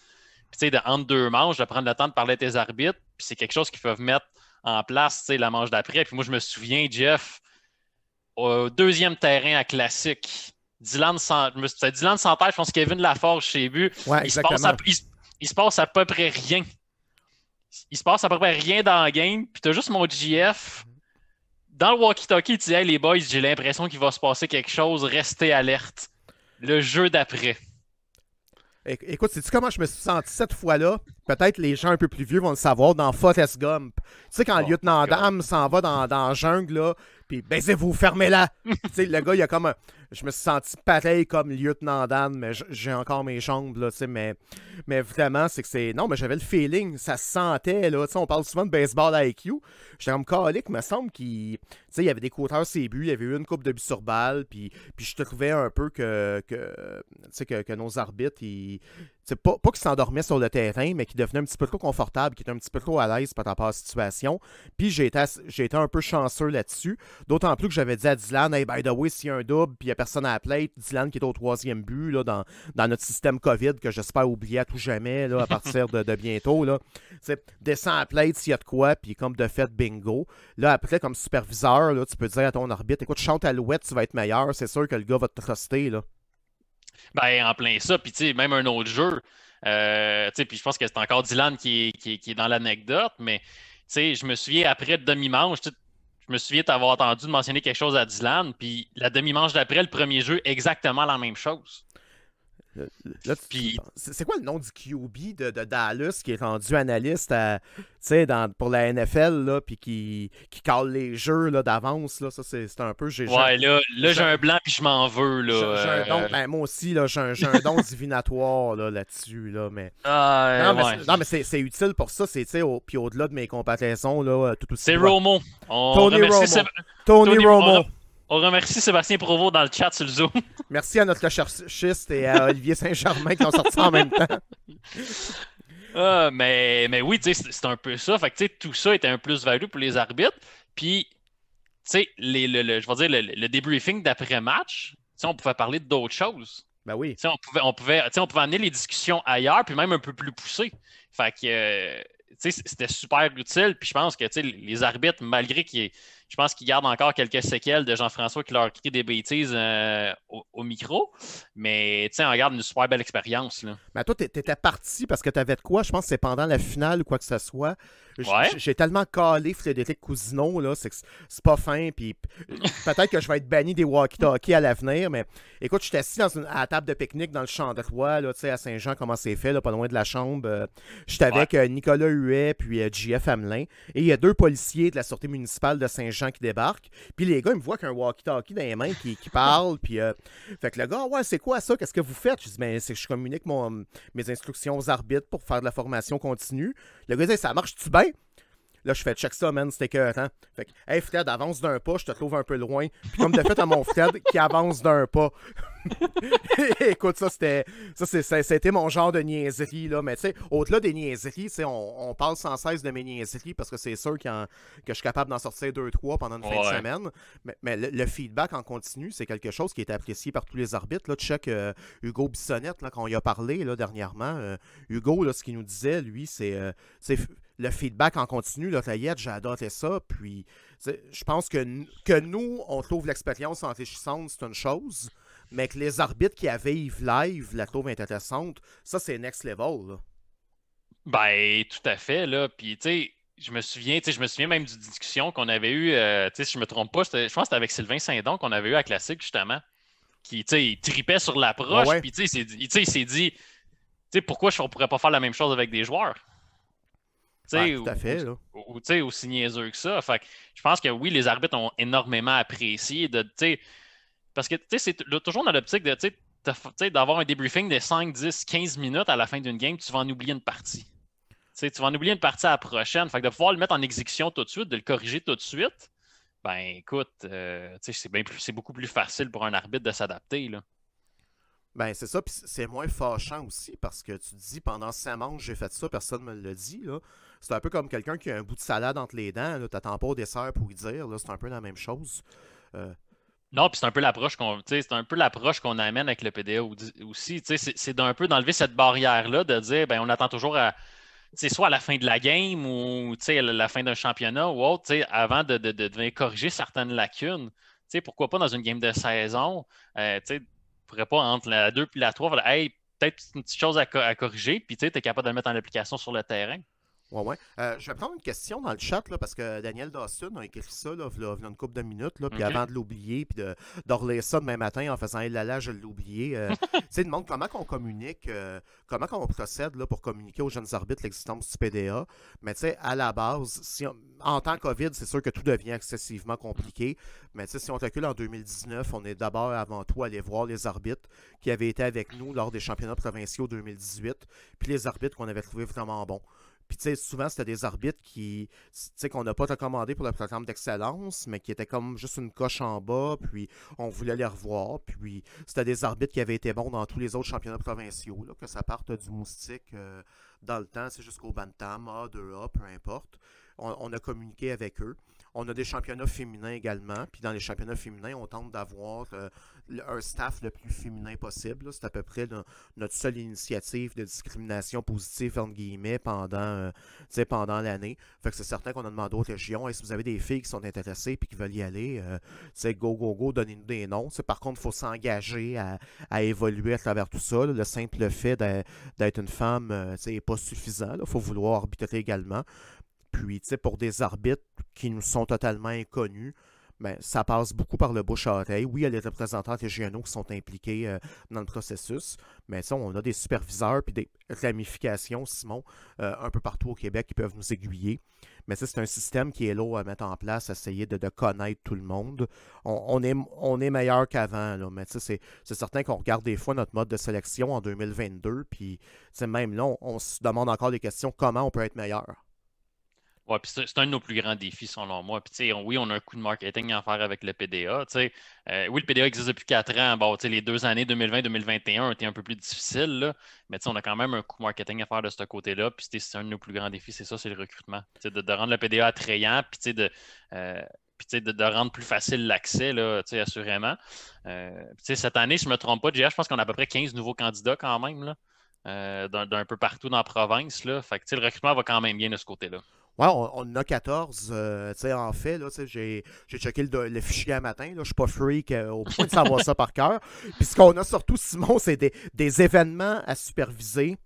Puis, tu sais, entre deux manches, de prendre le temps de parler à tes arbitres, puis c'est quelque chose qu'ils peuvent mettre en place, tu sais, la manche d'après. Puis moi, je me souviens, Jeff, au deuxième terrain à classique, Dylan, Dylan Santerre, je pense Kevin Laforge chez but. Ouais, il, se passe à, il, se passe à peu près rien. Il se passe à peu près rien dans le game. Puis t'as juste mon GF. Dans le walkie-talkie, il dit Hey les boys, j'ai l'impression qu'il va se passer quelque chose, restez alerte. Le jeu d'après. Écoute, sais-tu comment je me suis senti cette fois-là? Peut-être les gens un peu plus vieux vont le savoir dans Forrest Gump. Tu sais, quand le oh, lieutenant Dame s'en va dans, dans la jungle, là, puis baisez-vous, fermez-la! tu sais, le gars, il a comme un, je me suis senti pareil comme lieutenant Dan, mais j'ai encore mes jambes, là, mais, mais vraiment, c'est que c'est. Non, mais j'avais le feeling, ça se sentait, là. On parle souvent de baseball IQ. J'étais comme calique, me semble qu'il. Il y avait des côteurs ses buts, il y avait eu une coupe de buts sur balle, puis, puis je trouvais un peu que, que, que, que nos arbitres, ils, pas, pas qu'il s'endormait sur le terrain, mais qu'il devenait un petit peu trop confortable, qu'il était un petit peu trop à l'aise par rapport à la situation. Puis j'ai été, un peu chanceux là-dessus. D'autant plus que j'avais dit à Dylan, hey, by the way, s'il y a un double, puis il n'y a personne à la plate, Dylan qui est au troisième but là, dans, dans notre système COVID, que j'espère oublier à tout jamais là, à partir de, bientôt. Là. Descends à la plate s'il y a de quoi, puis comme de fait, bingo. Là, après, comme superviseur, tu peux dire à ton arbitre, écoute, chante à l'ouette, tu vas être meilleur. C'est sûr que le gars va te truster. Là. Ben, en plein ça. Puis, tu sais, même un autre jeu. Euh, tu sais, puis je pense que c'est encore Dylan qui est, qui est, dans l'anecdote, mais, tu sais, je me souviens après demi-manche, je me souviens t'avoir entendu mentionner quelque chose à Dylan, puis la demi-manche d'après, le premier jeu, exactement la même chose. C'est quoi le nom du QB de, Dallas qui est rendu analyste dans, pour la NFL là, puis qui, qui cale les jeux d'avance? Là, ça, c'est un peu. Ouais, là, là j'ai un blanc puis je m'en veux. Là, j'ai un don, euh. ben, moi aussi, j'ai un, un, don divinatoire là-dessus. Là, mais... Ah, non, mais c'est utile pour ça. Au, puis au-delà de mes comparaisons, là, tout C'est Romo. Tony Romo. Tony Romo. On remercie Sébastien Provost dans le chat sur le Zoom. Merci à notre recherchiste et à Olivier Saint-Germain qui ont sorti ça en même temps. Ah, mais, mais oui, c'est un peu ça. Fait que, tout ça était un plus-value pour les arbitres. Puis, le, le, je vais dire, le, débriefing d'après-match, on pouvait parler d'autres choses. Ben oui. on pouvait, on, pouvait, on pouvait amener les discussions ailleurs, puis même un peu plus poussées. Fait que, euh, c'était super utile. Puis je pense que les arbitres, malgré qu'ils je pense qu'ils gardent encore quelques séquelles de Jean-François qui leur crie des bêtises euh, au, micro. Mais tu sais, on regarde une super belle expérience. Mais toi, tu étais parti parce que tu avais de quoi? Je pense que c'est pendant la finale ou quoi que ce soit. J'ai tellement calé Frédéric Cousineau, là, c'est c'est pas fin, puis peut-être que je vais être banni des walkie-talkies à l'avenir, mais écoute, je suis assis dans une, à la table de pique-nique dans le champ de Roi, là, à Saint-Jean, comment c'est fait, là, pas loin de la chambre. Euh, j'étais avec euh, Nicolas Huet, puis euh, JF Hamelin, et il y a deux policiers de la Sûreté municipale de Saint-Jean qui débarquent, puis les gars, ils me voient qu'un walkie-talkie dans les mains qui, qui parle, puis fait que le gars, ouais, c'est quoi ça, qu'est-ce que vous faites? Je dis, ben, c'est que je communique mon, mes instructions aux arbitres pour faire de la formation continue. Le gars dit, ça marche-tu bien? Là, je fais check ça, man, c'était hein. Fait que, hey Fred, avance d'un pas, je te trouve un peu loin. Puis comme de fait à mon Fred qui avance d'un pas. Écoute, ça, c'était. Ça, c'était mon genre de niaiserie, là. Mais tu sais, au-delà des niaiseries, on, on parle sans cesse de mes niaiseries parce que c'est sûr que je suis capable d'en sortir deux, trois pendant une fin de semaine. Mais, le, feedback en continu, c'est quelque chose qui est apprécié par tous les arbitres. Là, check euh, Hugo Bissonnette, là, quand y a parlé là, dernièrement. Euh, Hugo, là, ce qu'il nous disait, lui, c'est. Euh, le feedback en continu, là, j'ai adoré ça. Puis, je pense que, que nous, on trouve l'expérience enrichissante, c'est une chose, mais que les arbitres qui avaient Yves Live la trouvent intéressante, ça, c'est next level. Là. Ben, tout à fait, là. Puis, tu sais, je me souviens, je me souviens même d'une discussion qu'on avait eue, euh, si je me trompe pas, je pense que c'était avec Sylvain Saint-Don qu'on avait eu à Classique, justement, qui, tu sais, tripait sur l'approche, puis, tu sais, il s'est dit, tu sais, pourquoi on pourrait pas faire la même chose avec des joueurs? Tout à fait. Ou, sais aussi niaiseux que ça. Fait je pense que oui, les arbitres ont énormément apprécié de. Parce que c'est toujours dans l'optique de d'avoir un débriefing de 5, 10, 15 minutes à la fin d'une game, tu vas en oublier une partie. tu vas en oublier une partie à la prochaine. Fait que de pouvoir le mettre en exécution tout de suite, de le corriger tout de suite, ben écoute, euh, c'est beaucoup plus facile pour un arbitre de s'adapter. Ben, c'est ça, puis c'est moins fâchant aussi parce que tu te dis pendant 5 manches, j'ai fait ça, personne ne me l'a dit. Là. C'est un peu comme quelqu'un qui a un bout de salade entre les dents. Tu n'attends pas au dessert pour y dire. C'est un peu la même chose. Euh, non, puis c'est un peu l'approche qu'on un peu l'approche qu'on amène avec le PDA aussi. C'est d'un peu d'enlever cette barrière-là, de dire ben on attend toujours à soit à la fin de la game ou à la fin d'un championnat ou autre, avant de, de, de, corriger certaines lacunes. pourquoi pas dans une game de saison, euh, tu pourrais pas entre la 2 et la 3, hey, peut-être une petite chose à, à corriger, puis tu es capable de le mettre en application sur le terrain. Ouais, ouais. Euh, je vais prendre une question dans le chat là, parce que Daniel Dawson a écrit ça là, il y a une couple de minutes. Là, puis avant de l'oublier, puis de, de ça demain matin en faisant là, là, je l'ai oublié. Euh, tu sais, demande comment on communique, euh, comment on procède là, pour communiquer aux jeunes arbitres l'existence du PDA. Mais tu sais, à la base, si en temps COVID, c'est sûr que tout devient excessivement compliqué. Mais tu sais, si on recule en 2019, on est d'abord avant tout allé voir les arbitres qui avaient été avec nous lors des championnats provinciaux 2018, puis les arbitres qu'on avait trouvé vraiment bons. Puis, tu sais, souvent, c'était des arbitres qui, tu sais, qu'on n'a pas recommandé pour le programme d'excellence, mais qui étaient comme juste une coche en bas, puis on voulait les revoir. Puis, c'était des arbitres qui avaient été bons dans tous les autres championnats provinciaux, là, que ça parte du moustique euh, dans le temps, c'est jusqu'au Bantam, A, 2A, peu importe. on, a communiqué avec eux. On a des championnats féminins également. Puis dans les championnats féminins, on tente d'avoir euh, un staff le plus féminin possible. C'est à peu près notre seule initiative de discrimination positive, entre guillemets, pendant, euh, pendant l'année. Fait que c'est certain qu'on a demandé aux régions, si vous avez des filles qui sont intéressées et qui veulent y aller, euh, go, go, go, donnez-nous des noms. par contre, il faut s'engager à, évoluer à travers tout ça. Le simple fait d'être une femme n'est pas suffisant. Il faut vouloir arbitrer également. Puis, pour des arbitres qui nous sont totalement inconnus, ben, ça passe beaucoup par le bouche-oreille. Oui, il y a les représentants régionaux qui sont impliqués euh, dans le processus, mais ça, on a des superviseurs puis des ramifications, Simon, euh, un peu partout au Québec qui peuvent nous aiguiller. Mais ça, c'est un système qui est lourd à mettre en place, essayer de, connaître tout le monde. On, est, on est meilleur qu'avant, mais c'est certain qu'on regarde des fois notre mode de sélection en 2022, puis même là, on se demande encore des questions comment on peut être meilleur? Ouais, puis c'est un de nos plus grands défis, selon moi. Puis, oui, on a un coup de marketing à faire avec le PDA. Euh, oui, le PDA existe depuis quatre ans. Bon, les deux années 2020-2021 ont été un peu plus difficiles, là, mais on a quand même un coup de marketing à faire de ce côté-là. Puis, c'est un de nos plus grands défis, c'est ça, c'est le recrutement. De, de, rendre le PDA attrayant, puis de, euh, de, de, rendre plus facile l'accès, assurément. Euh, cette année, je ne me trompe pas, je pense qu'on a à peu près 15 nouveaux candidats quand même. Euh, d'un peu partout dans la province. Là. Fait que, le recrutement va quand même bien de ce côté-là. Ouais, on, en a 14. Euh, en fait, j'ai, j'ai checké le, fichier un matin. Je ne suis pas freak euh, au point de savoir ça par cœur. Puis ce qu'on a surtout, Simon, c'est des, événements à superviser.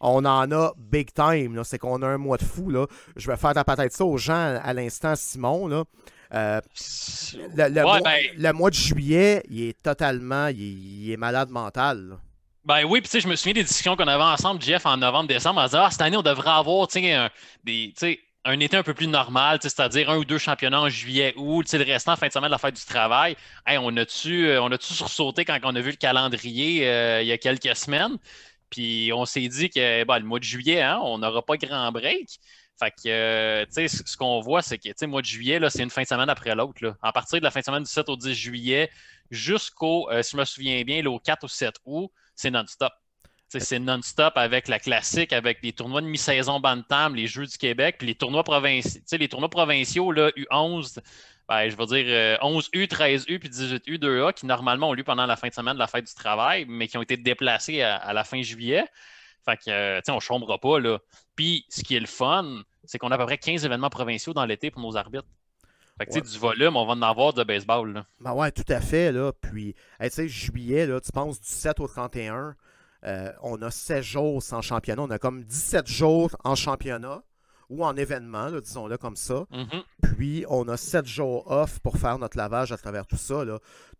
On en a big time. C'est qu'on a un mois de fou. Là. Je vais faire peut-être ça aux gens à, l'instant, Simon. Là. Euh, le, mois, ben le, mois, de juillet, il est totalement. Il, est malade mental. Ben oui, puis tu sais, je me souviens des discussions qu'on avait ensemble, Jeff, en novembre, décembre. On disait, ah, cette année, on devrait avoir, tu sais, des, un été un peu plus normal, c'est-à-dire un ou deux championnats en juillet, août, le restant fin de semaine de la fête du travail. on a-tu euh, on sursauté quand on a vu le calendrier euh, il y a quelques semaines? Puis on s'est dit que le mois de juillet, hein, on n'aura pas grand break. Fait que, euh, ce qu'on voit, c'est que, le mois de juillet, c'est une fin de semaine après l'autre. À partir de la fin de semaine du 7 au 10 juillet jusqu'au, si je me souviens bien, au 4 ou 7 août, c'est non-stop. C'est non-stop avec la classique, avec les tournois de mi-saison Bantam, les Jeux du Québec, puis les tournois provinciaux. Les tournois provinciaux, là, U11, ben, je veux dire 11U, 13U, puis 18U, 2A, qui normalement ont lieu pendant la fin de semaine de la fête du travail, mais qui ont été déplacés à, la fin juillet. Fait que, euh, tu sais, on ne chambera pas, là. Puis, ce qui est le fun, c'est qu'on a à peu près 15 événements provinciaux dans l'été pour nos arbitres. Fait que, tu sais, du volume, on va en avoir de baseball, là. Ben ouais, tout à fait, là. Puis, tu sais, juillet, là, tu penses du 7 au 31, euh, on a 16 jours sans championnat. On a comme 17 jours en championnat ou en événement, disons-le comme ça. Mm-hmm. Puis, on a 7 jours off pour faire notre lavage à travers tout ça.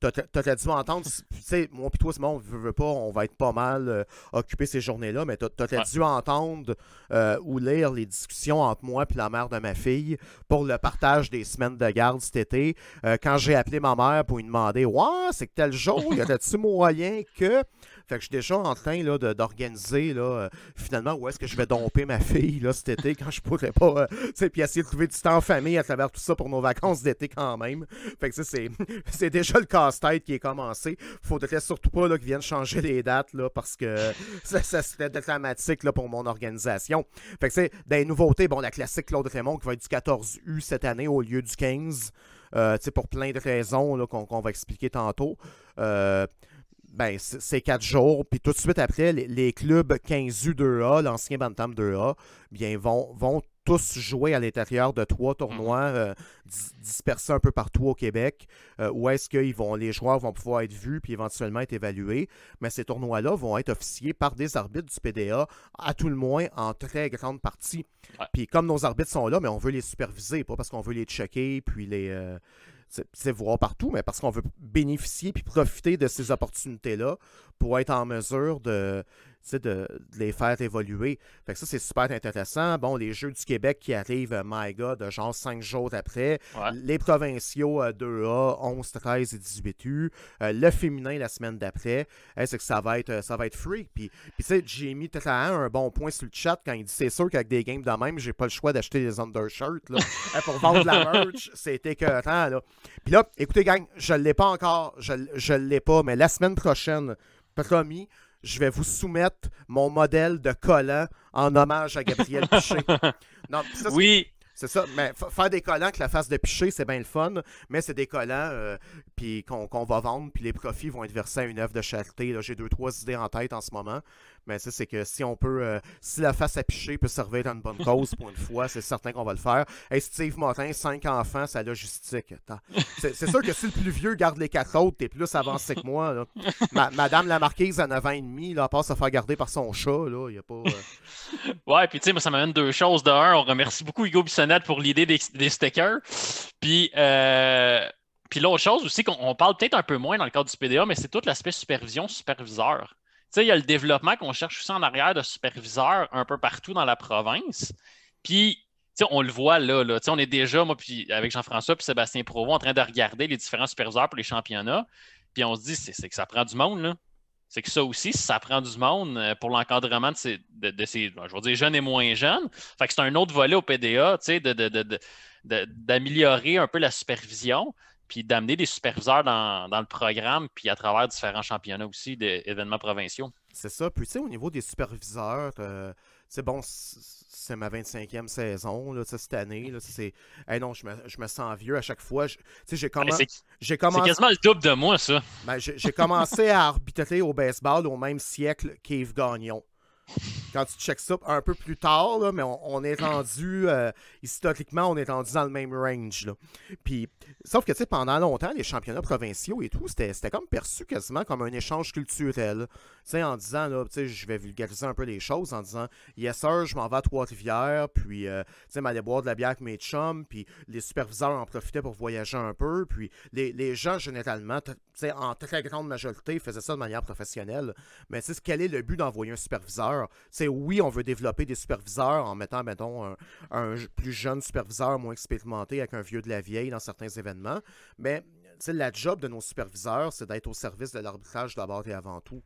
Tu as, dû entendre, tu sais, moi et toi, Simon, on veut, pas, on va être pas mal euh, occupé ces journées-là, mais tu as, dû entendre euh, ou lire les discussions entre moi et la mère de ma fille pour le partage des semaines de garde cet été. quand j'ai appelé ma mère pour lui demander Ouais, c'est que tel jour, y a-t-il moyen que. Fait que je suis déjà en train d'organiser là, euh, finalement où est-ce que je vais domper ma fille là, cet été quand je pourrais pas. Euh, puis essayer de trouver du temps en famille à travers tout ça pour nos vacances d'été quand même. Fait que c'est, c'est déjà le casse-tête qui est commencé. Faudrait surtout pas qu'ils viennent changer les dates là, parce que ça, ça serait dramatique là, pour mon organisation. Fait que c'est des nouveautés. Bon, la classique Claude Raymond qui va être du 14 U cette année au lieu du 15. Euh, pour plein de raisons qu'on, va expliquer tantôt. Euh, ben, c'est quatre jours. Puis tout de suite après, les, clubs 15U2A, l'ancien Bantam 2A, bien, vont, vont tous jouer à l'intérieur de trois tournois mhm. euh, dispersés un peu partout au Québec, euh, où est-ce que vont, les joueurs vont pouvoir être vus puis éventuellement être évalués. Mais ces tournois-là vont être officiés par des arbitres du PDA, à tout le moins en très grande partie. Puis comme nos arbitres sont là, mais on veut les superviser, pas parce qu'on veut les checker puis les, euh, c'est voir partout, mais parce qu'on veut bénéficier puis profiter de ces opportunités-là pour être en mesure de, de, les faire évoluer. Fait que ça, c'est super intéressant. Bon, les Jeux du Québec qui arrivent, euh, my God, genre cinq jours après. Les provinciaux 2A, 11, 13 et 18 U. Euh, le féminin la semaine d'après. c'est que ça va être, ça va être free. Puis, tu sais, j'ai mis un bon point sur le chat quand il dit c'est sûr qu'avec des games de même, j'ai pas le choix d'acheter des undershirts là, pour vendre la merch. C'était écœurant. Là. Puis là, écoutez, gang, je l'ai pas encore. Je, je l'ai pas, mais la semaine prochaine, promis, je vais vous soumettre mon modèle de collant en hommage à Gabriel Piché. Non, oui. C'est ça. Mais faire des collants avec la face de piché, c'est bien le fun, mais c'est des collants euh, qu'on va vendre, puis les profits vont être versés à une œuvre de charité. J'ai deux, trois idées en tête en ce moment. Mais ça, c'est que si on peut, euh, si la face à picher peut servir dans une bonne cause pour une fois, c'est certain qu'on va le faire. Hey, Steve Morin, cinq enfants, sa logistique. C'est sûr que si le plus vieux garde les quatre autres, t'es plus avancé que moi. Madame la marquise à 9 ans et demi, là, à faire garder par son chat. Là, y a pas, euh, Ouais, puis tu sais, moi, ça m'amène deux choses. De un, on remercie beaucoup Hugo Bissonnette pour l'idée des, stickers. Puis. Euh... Puis l'autre chose aussi, qu'on parle peut-être un peu moins dans le cadre du PDA, mais c'est tout l'aspect supervision, superviseur il y a le développement qu'on cherche aussi en arrière de superviseurs un peu partout dans la province. Puis, on le voit là, là on est déjà, moi, puis avec Jean-François puis Sébastien Provo, en train de regarder les différents superviseurs pour les championnats. Puis on se dit, c'est que ça prend du monde. C'est que ça aussi, ça prend du monde euh, pour l'encadrement de ces, de, ces, je dire, jeunes et moins jeunes. Fait que c'est un autre volet au PDA, d'améliorer un peu la supervision puis d'amener des superviseurs dans, le programme, puis à travers différents championnats aussi d'événements provinciaux. C'est ça. Puis, tu sais, au niveau des superviseurs, euh, c'est bon, c'est ma 25e saison là, cette année. Là, c'est... non, je me, je me, sens vieux à chaque fois. j'ai, commencé... c'est quasiment le double de moi, ça. Ben, j'ai, commencé à arbitrer au baseball au même siècle qu'Yves Gagnon. Quand tu checks ça un peu plus tard, mais on, est rendu, euh, historiquement, on est rendu dans le même range. Puis, sauf que, tu pendant longtemps, les championnats provinciaux et tout, c'était comme perçu quasiment comme un échange culturel. En disant, là, je vais vulgariser un peu les choses, en disant, yes sir, je m'en vais à Trois-Rivières, puis, euh, tu boire de la bière avec mes chums, puis les superviseurs en profitaient pour voyager un peu, puis les, les gens, généralement, en très grande majorité, faisaient ça de manière professionnelle. Mais quel est le but d'envoyer un superviseur? Oui, on veut développer des superviseurs en mettant, mettons, un, plus jeune superviseur moins expérimenté avec un vieux de la vieille dans certains événements. Mais la job de nos superviseurs, c'est d'être au service de l'arbitrage d'abord et avant tout.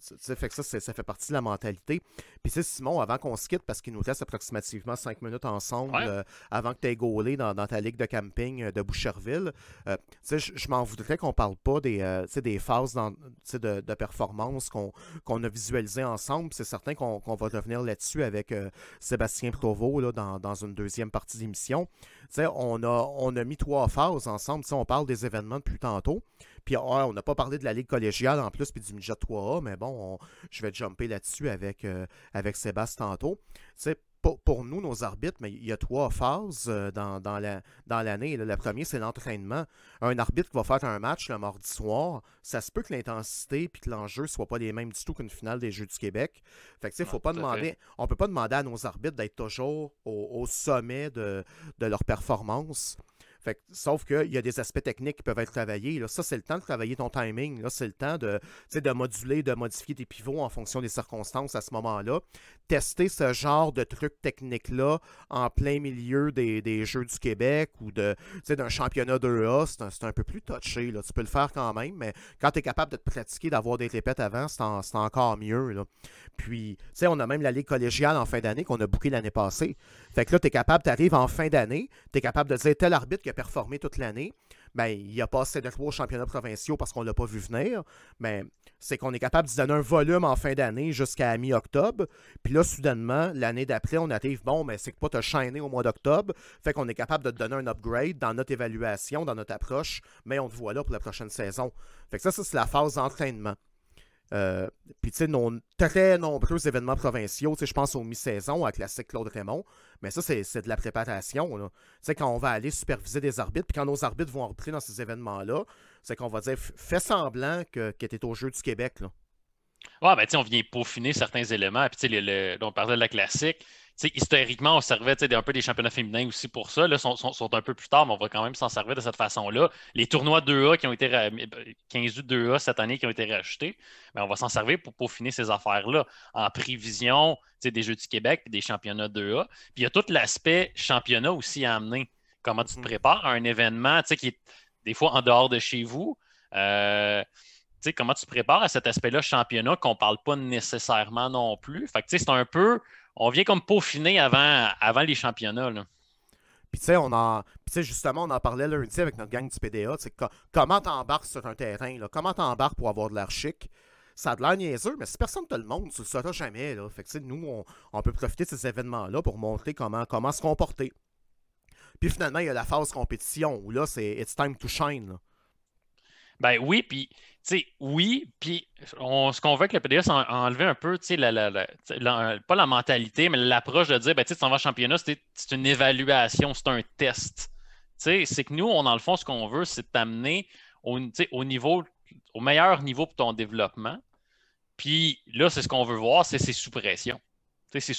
Ça fait que ça, ça fait partie de la mentalité. Puis c'est Simon, avant qu'on se quitte, parce qu'il nous reste approximativement cinq minutes ensemble euh, avant que tu aies gaulé dans, ta ligue de camping euh, de Boucherville, euh, je, m'en voudrais qu'on parle pas des, des phases dans, de, de, performance qu'on a visualisées ensemble. C'est certain qu'on va revenir là-dessus avec Sébastien Provo là, dans, dans, une deuxième partie d'émission. On a, on a mis trois phases ensemble. on parle des événements depuis tantôt. Puis on n'a pas parlé de la Ligue collégiale en plus, puis du midget 3A, mais bon, je vais jumper là-dessus avec, euh, avec Sébastien tantôt. C'est pour, pour, nous, nos arbitres, mais il y a trois phases euh, dans, dans l'année. La, première, c'est l'entraînement. Un arbitre qui va faire un match le mardi soir, ça se peut que l'intensité et que l'enjeu ne soient pas les mêmes du tout qu'une finale des Jeux du Québec. Fait que, faut pas demander, on peut pas demander à nos arbitres d'être toujours au, sommet de, de leur performance sauf qu'il y a des aspects techniques qui peuvent être travaillés. Là. Ça, c'est le temps de travailler ton timing. Là. C'est le temps de, de moduler, de modifier tes pivots en fonction des circonstances à ce moment-là. Tester ce genre de trucs techniques-là en plein milieu des, Jeux du Québec ou d'un championnat 2A, c'est un, peu plus touché. Là. Tu peux le faire quand même, mais quand tu es capable de te pratiquer, d'avoir des répètes avant, c'est, encore mieux. Là. Puis, on a même la Ligue collégiale en fin d'année qu'on a bouclé l'année passée. Fait que là, tu es capable, tu arrives en fin d'année, tu es capable de dire tel arbitre qui a performé toute l'année, ben, il a passé de trois championnats provinciaux parce qu'on ne l'a pas vu venir. Mais c'est qu'on est capable de donner un volume en fin d'année jusqu'à mi-octobre. Puis là, soudainement, l'année d'après, on arrive, bon, mais c'est que pas te chaîner au mois d'octobre. Fait qu'on est capable de te donner un upgrade dans notre évaluation, dans notre approche, mais on te voit là pour la prochaine saison. Fait que ça, ça c'est la phase d'entraînement. Euh, puis, tu sais, non, très nombreux événements provinciaux. Je pense au mi-saison à Classique Claude Raymond. Mais ça, c'est de la préparation. Tu sais, quand on va aller superviser des arbitres, puis quand nos arbitres vont rentrer dans ces événements-là, c'est qu'on va dire fais semblant que, tu es au Jeu du Québec. Là. Ouais, ben, tu sais, on vient peaufiner certains éléments. Puis, sais, le, on parlait de la classique historiquement, on servait un peu des championnats féminins aussi pour ça. Là, sont, sont, un peu plus tard, mais on va quand même s'en servir de cette façon-là. Les tournois 2A qui ont été 15 2A cette année qui ont été rachetés, mais ben, on va s'en servir pour peaufiner ces affaires-là en prévision des Jeux du Québec et des championnats 2A. Puis il y a tout l'aspect championnat aussi à amener. Comment tu te mm. prépares à un événement qui est des fois en dehors de chez vous. Euh, comment tu te prépares à cet aspect-là championnat qu'on ne parle pas nécessairement non plus? Fait c'est un peu on vient comme peaufiner avant, avant les championnats. Là. Puis tu sais, on a. justement, on en parlait lundi avec notre gang du PDA. comment t'embarques sur un terrain, là? comment t'embarques pour avoir de l'air chic? Ça a de l'air niaiseux, mais si personne ne te le montre, tu le sauras jamais. Là. Fait que, nous, on, peut profiter de ces événements-là pour montrer comment, comment se comporter. Puis finalement, il y a la phase compétition où là, c'est It's time to shine. Ben oui, puis, oui, puis on, ce qu'on veut avec le PDS, c'est enlever un peu, sais, la, pas la mentalité, mais l'approche de dire, ben, tu tu vas championnat, c'est une évaluation, c'est un test. C'est que nous, on, dans le fond, ce qu'on veut, c'est t'amener au, au niveau, au meilleur niveau pour ton développement. Puis là, c'est ce qu'on veut voir, c'est sous pression. Tu sais,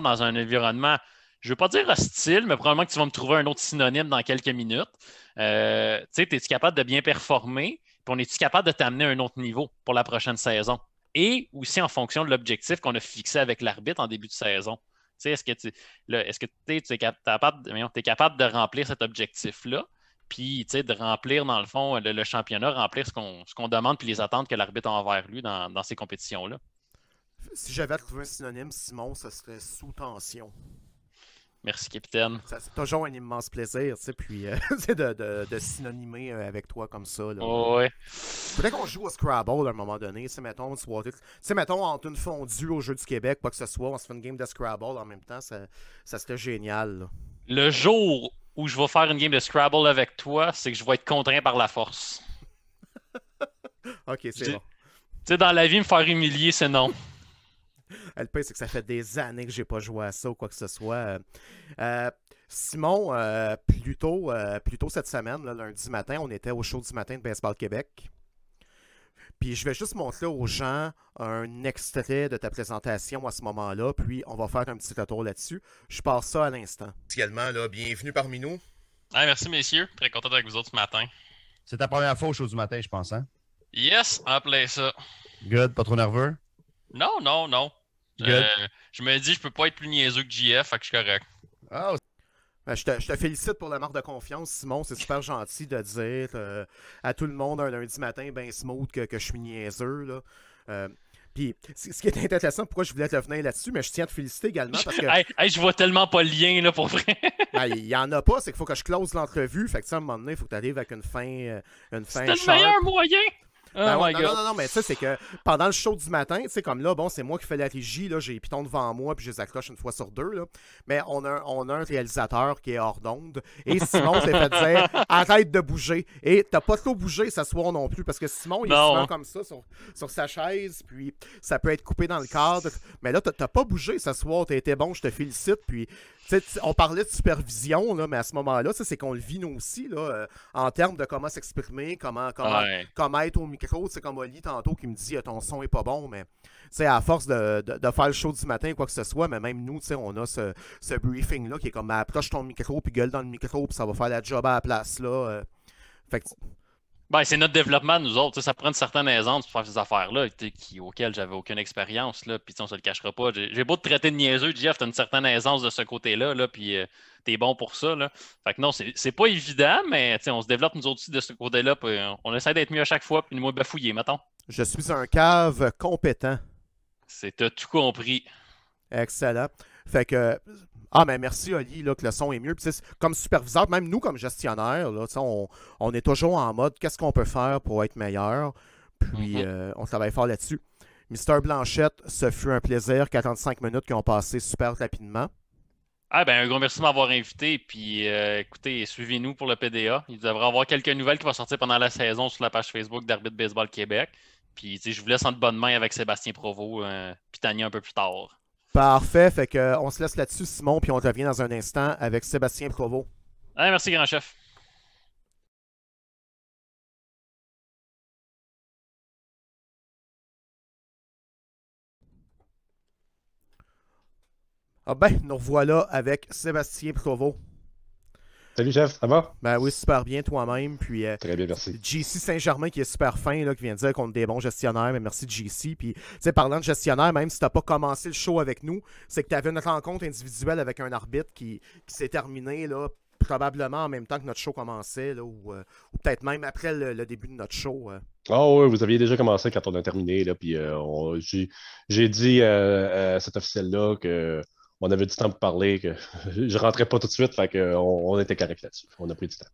dans un environnement je ne veux pas dire hostile, mais probablement que tu vas me trouver un autre synonyme dans quelques minutes. Euh, tu es-tu capable de bien performer? On est-tu capable de t'amener à un autre niveau pour la prochaine saison? Et aussi en fonction de l'objectif qu'on a fixé avec l'arbitre en début de saison. Est-ce que tu est-ce que es, capable, es capable de remplir cet objectif-là? Puis de remplir, dans le fond, le, championnat, remplir ce qu'on demande puis les attentes que l'arbitre a envers lui dans, dans ces compétitions-là. Si j'avais trouvé un synonyme, Simon, ce serait sous tension. Merci, capitaine. C'est toujours un immense plaisir, tu sais, puis euh, de, de, synonymer euh, avec toi comme ça. Là. Oh, ouais. Faudrait qu'on joue au Scrabble à un moment donné, tu mettons, tu mettons, entre une fondue au Jeu du Québec, quoi que ce soit, on se fait une game de Scrabble en même temps, ça, ça serait génial. Le jour où je vais faire une game de Scrabble avec toi, c'est que je vais être contraint par la force. ok, c'est bon. Tu sais, dans la vie, me faire humilier, c'est non. Le pire, c'est que ça fait des années que j'ai pas joué à ça ou quoi que ce soit. Euh, Simon, euh, plus, tôt, cette semaine, lundi matin, on était au show du matin de Baseball Québec. Puis je vais juste montrer aux gens un extrait de ta présentation à ce moment-là, puis on va faire un petit retour là-dessus. Je passe ça à l'instant. Également, là, bienvenue parmi nous. merci messieurs, très content d'être avec vous autres ce matin. C'est ta première fois au show du matin, je pense, hein? Yes, appelez ça. Good, pas trop nerveux? Non, non, non. Euh, je me dis, je peux pas être plus niaiseux que JF, fait que je suis correct. Oh, je te, félicite pour la marque de confiance, Simon. C'est super gentil de dire euh, à tout le monde un lundi matin, ben smooth, que, que je suis niaiseux. Là. Euh, puis, ce qui est intéressant, pourquoi je voulais te venir là-dessus, mais je tiens à te féliciter également parce que. je vois tellement pas le lien, là, pour vrai. Ben, il y en a pas, c'est qu'il faut que je close l'entrevue. Fait que, ça, à un moment donné, il faut que tu arrives avec une fin. une fin c'est le meilleur moyen! Oh ben non, non, non, mais ça, c'est que pendant le show du matin, tu sais, comme là, bon, c'est moi qui fais la régie, là, j'ai les pitons devant moi, puis je les accroche une fois sur deux, là. Mais on a, on a un réalisateur qui est hors d'onde. Et Simon s'est fait dire arrête de bouger. Et t'as pas trop bougé ce soir non plus, parce que Simon, il est souvent comme ça sur, sur, sa chaise, puis ça peut être coupé dans le cadre. Mais là, t'as pas bougé ce soir, t'as été bon, je te félicite, puis on parlait de supervision, là, mais à ce moment-là, c'est qu'on le vit nous aussi, là, euh, en termes de comment s'exprimer, comment, comment, comment être au micro. C'est comme Oli tantôt qui me dit ton son est pas bon, mais à force de, de, faire le show du matin, quoi que ce soit, mais même nous, on a ce, ce briefing-là qui est comme approche ton micro, puis gueule dans le micro, puis ça va faire la job à la place. là. Euh. fait que, ben, c'est notre développement, nous autres. Ça prend une certaine aisance pour faire ces affaires-là auxquelles j'avais aucune expérience. Puis on se le cachera pas. J'ai beau te traiter de niaiseux, Jeff, t'as une certaine aisance de ce côté-là, là, puis euh, t'es bon pour ça. Là. Fait que non, c'est pas évident, mais on se développe nous autres aussi de ce côté-là. Euh, on essaie d'être mieux à chaque fois, puis nous, bafouiller, mettons. Je suis un cave compétent. C'est tout compris. Excellent. Fait que ah, mais merci, Oli, là, que le son est mieux. comme superviseur, même nous, comme gestionnaire, là, on, on, est toujours en mode qu'est-ce qu'on peut faire pour être meilleur? Puis, mm-hmm. euh, on travaille fort là-dessus. Mister Blanchette, ce fut un plaisir. 45 minutes qui ont passé super rapidement. Ah ben un gros merci de m'avoir invité. Puis euh, écoutez, suivez-nous pour le PDA. Il devrait y avoir quelques nouvelles qui vont sortir pendant la saison sur la page Facebook d'Arbitre Baseball Québec. Puis je vous laisse en de bonne main avec Sébastien Provost, euh, puis Tania un peu plus tard. Parfait. Fait que, on se laisse là-dessus, Simon, puis on revient dans un instant avec Sébastien Provo. merci, grand chef. Ah ben, nous revoilà avec Sébastien Provo. Salut chef, ça va? Ben oui, super bien toi-même. Puis euh, Très bien, merci. JC Saint-Germain qui est super fin, là, qui vient de dire qu'on est des bons gestionnaires, mais merci JC. Puis, tu sais, parlant de gestionnaire, même si tu n'as pas commencé le show avec nous, c'est que tu avais une rencontre individuelle avec un arbitre qui, s'est terminée là, probablement en même temps que notre show commençait, là, ou, euh, peut-être même après le, début de notre show. Euh. Ah oui, vous aviez déjà commencé quand on a terminé, là, puis j'ai dit à cet officiel-là que on avait du temps pour parler, que je rentrais pas tout de suite, fait qu'on on était correct là-dessus. On a pris du temps.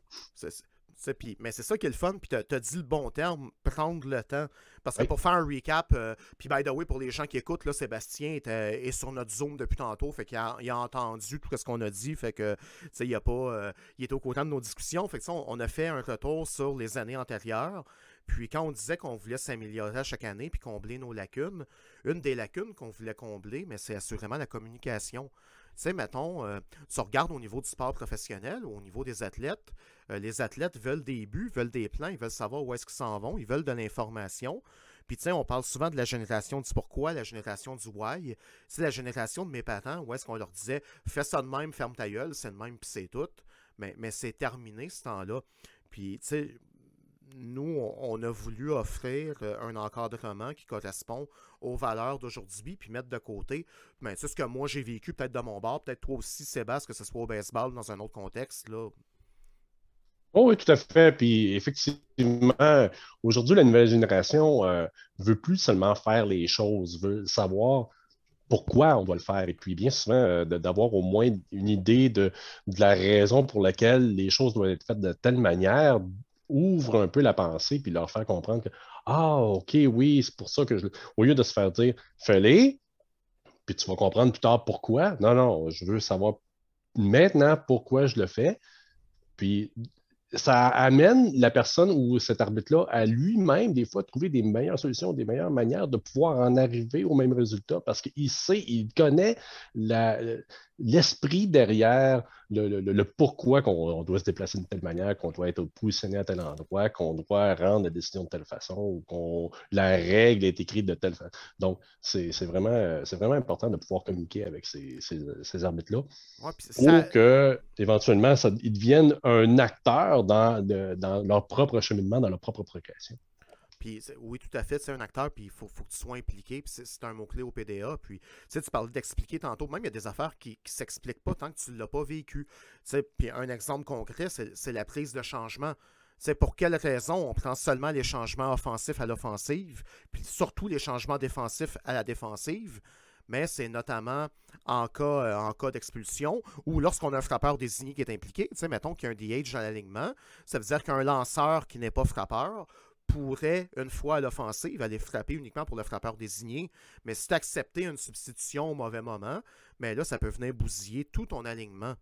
mais c'est ça qui est le fun, puis tu as, dit le bon terme, prendre le temps. Parce que pour faire un recap, euh, puis by the way, pour les gens qui écoutent, là, Sébastien est sur notre Zoom depuis tantôt, fait qu'il a, entendu tout ce qu'on a dit, fait que, il a pas, euh, il est au courant de nos discussions, fait que on, on a fait un retour sur les années antérieures. Puis quand on disait qu'on voulait s'améliorer chaque année puis combler nos lacunes, une des lacunes qu'on voulait combler, mais c'est assurément la communication. Tu sais, mettons, euh, tu regardes au niveau du sport professionnel au niveau des athlètes, euh, les athlètes veulent des buts, veulent des plans, ils veulent savoir où est-ce qu'ils s'en vont, ils veulent de l'information. Puis tu sais, on parle souvent de la génération du pourquoi, la génération du why. C'est la génération de mes parents où est-ce qu'on leur disait fais ça de même, ferme ta gueule, c'est de même, puis c'est tout. Mais, mais c'est terminé ce temps-là. Puis tu sais, nous, on a voulu offrir euh, un encadrement qui correspond aux valeurs d'aujourd'hui, puis mettre de côté. Mais c'est ce que moi j'ai vécu peut-être de mon bord, peut-être toi aussi, Sébastien, que ce soit au baseball dans un autre contexte. Là. Oh oui, tout à fait. Puis effectivement, aujourd'hui, la nouvelle génération ne euh, veut plus seulement faire les choses, veut savoir pourquoi on doit le faire. Et puis, bien souvent, euh, d'avoir au moins une idée de, de, la raison pour laquelle les choses doivent être faites de telle manière, ouvre un peu la pensée puis leur faire comprendre que Ah, OK, oui, c'est pour ça que je. Au lieu de se faire dire fais-les, puis tu vas comprendre plus tard pourquoi. Non, non, je veux savoir maintenant pourquoi je le fais. Puis ça amène la personne ou cet arbitre-là à lui-même, des fois, trouver des meilleures solutions, des meilleures manières de pouvoir en arriver au même résultat parce qu'il sait, il connaît l'esprit derrière le, pourquoi qu'on doit se déplacer de telle manière, qu'on doit être positionné à tel endroit, qu'on doit rendre la décision de telle façon ou qu'on la règle est écrite de telle façon. Donc, c'est vraiment, vraiment important de pouvoir communiquer avec ces, ces, arbitres-là pour que, éventuellement, ça, ils deviennent un acteur dans, dans leur propre cheminement, dans leur propre progression. Puis, oui, tout à fait, c'est un acteur, puis il faut, faut, que tu sois impliqué, puis c'est un mot-clé au PDA. Puis, tu parlais d'expliquer tantôt, même il y a des affaires qui ne s'expliquent pas tant que tu ne l'as pas vécu. Puis, un exemple concret, c'est la prise de changement. C'est pour quelle raison on prend seulement les changements offensifs à l'offensive, puis surtout les changements défensifs à la défensive mais c'est notamment en cas, euh, cas d'expulsion ou lorsqu'on a un frappeur désigné qui est impliqué. Tu sais, mettons qu'il y a un DH dans l'alignement, ça veut dire qu'un lanceur qui n'est pas frappeur pourrait, une fois à l'offensive, aller frapper uniquement pour le frappeur désigné. Mais si tu accepté une substitution au mauvais moment, mais là, ça peut venir bousiller tout ton alignement.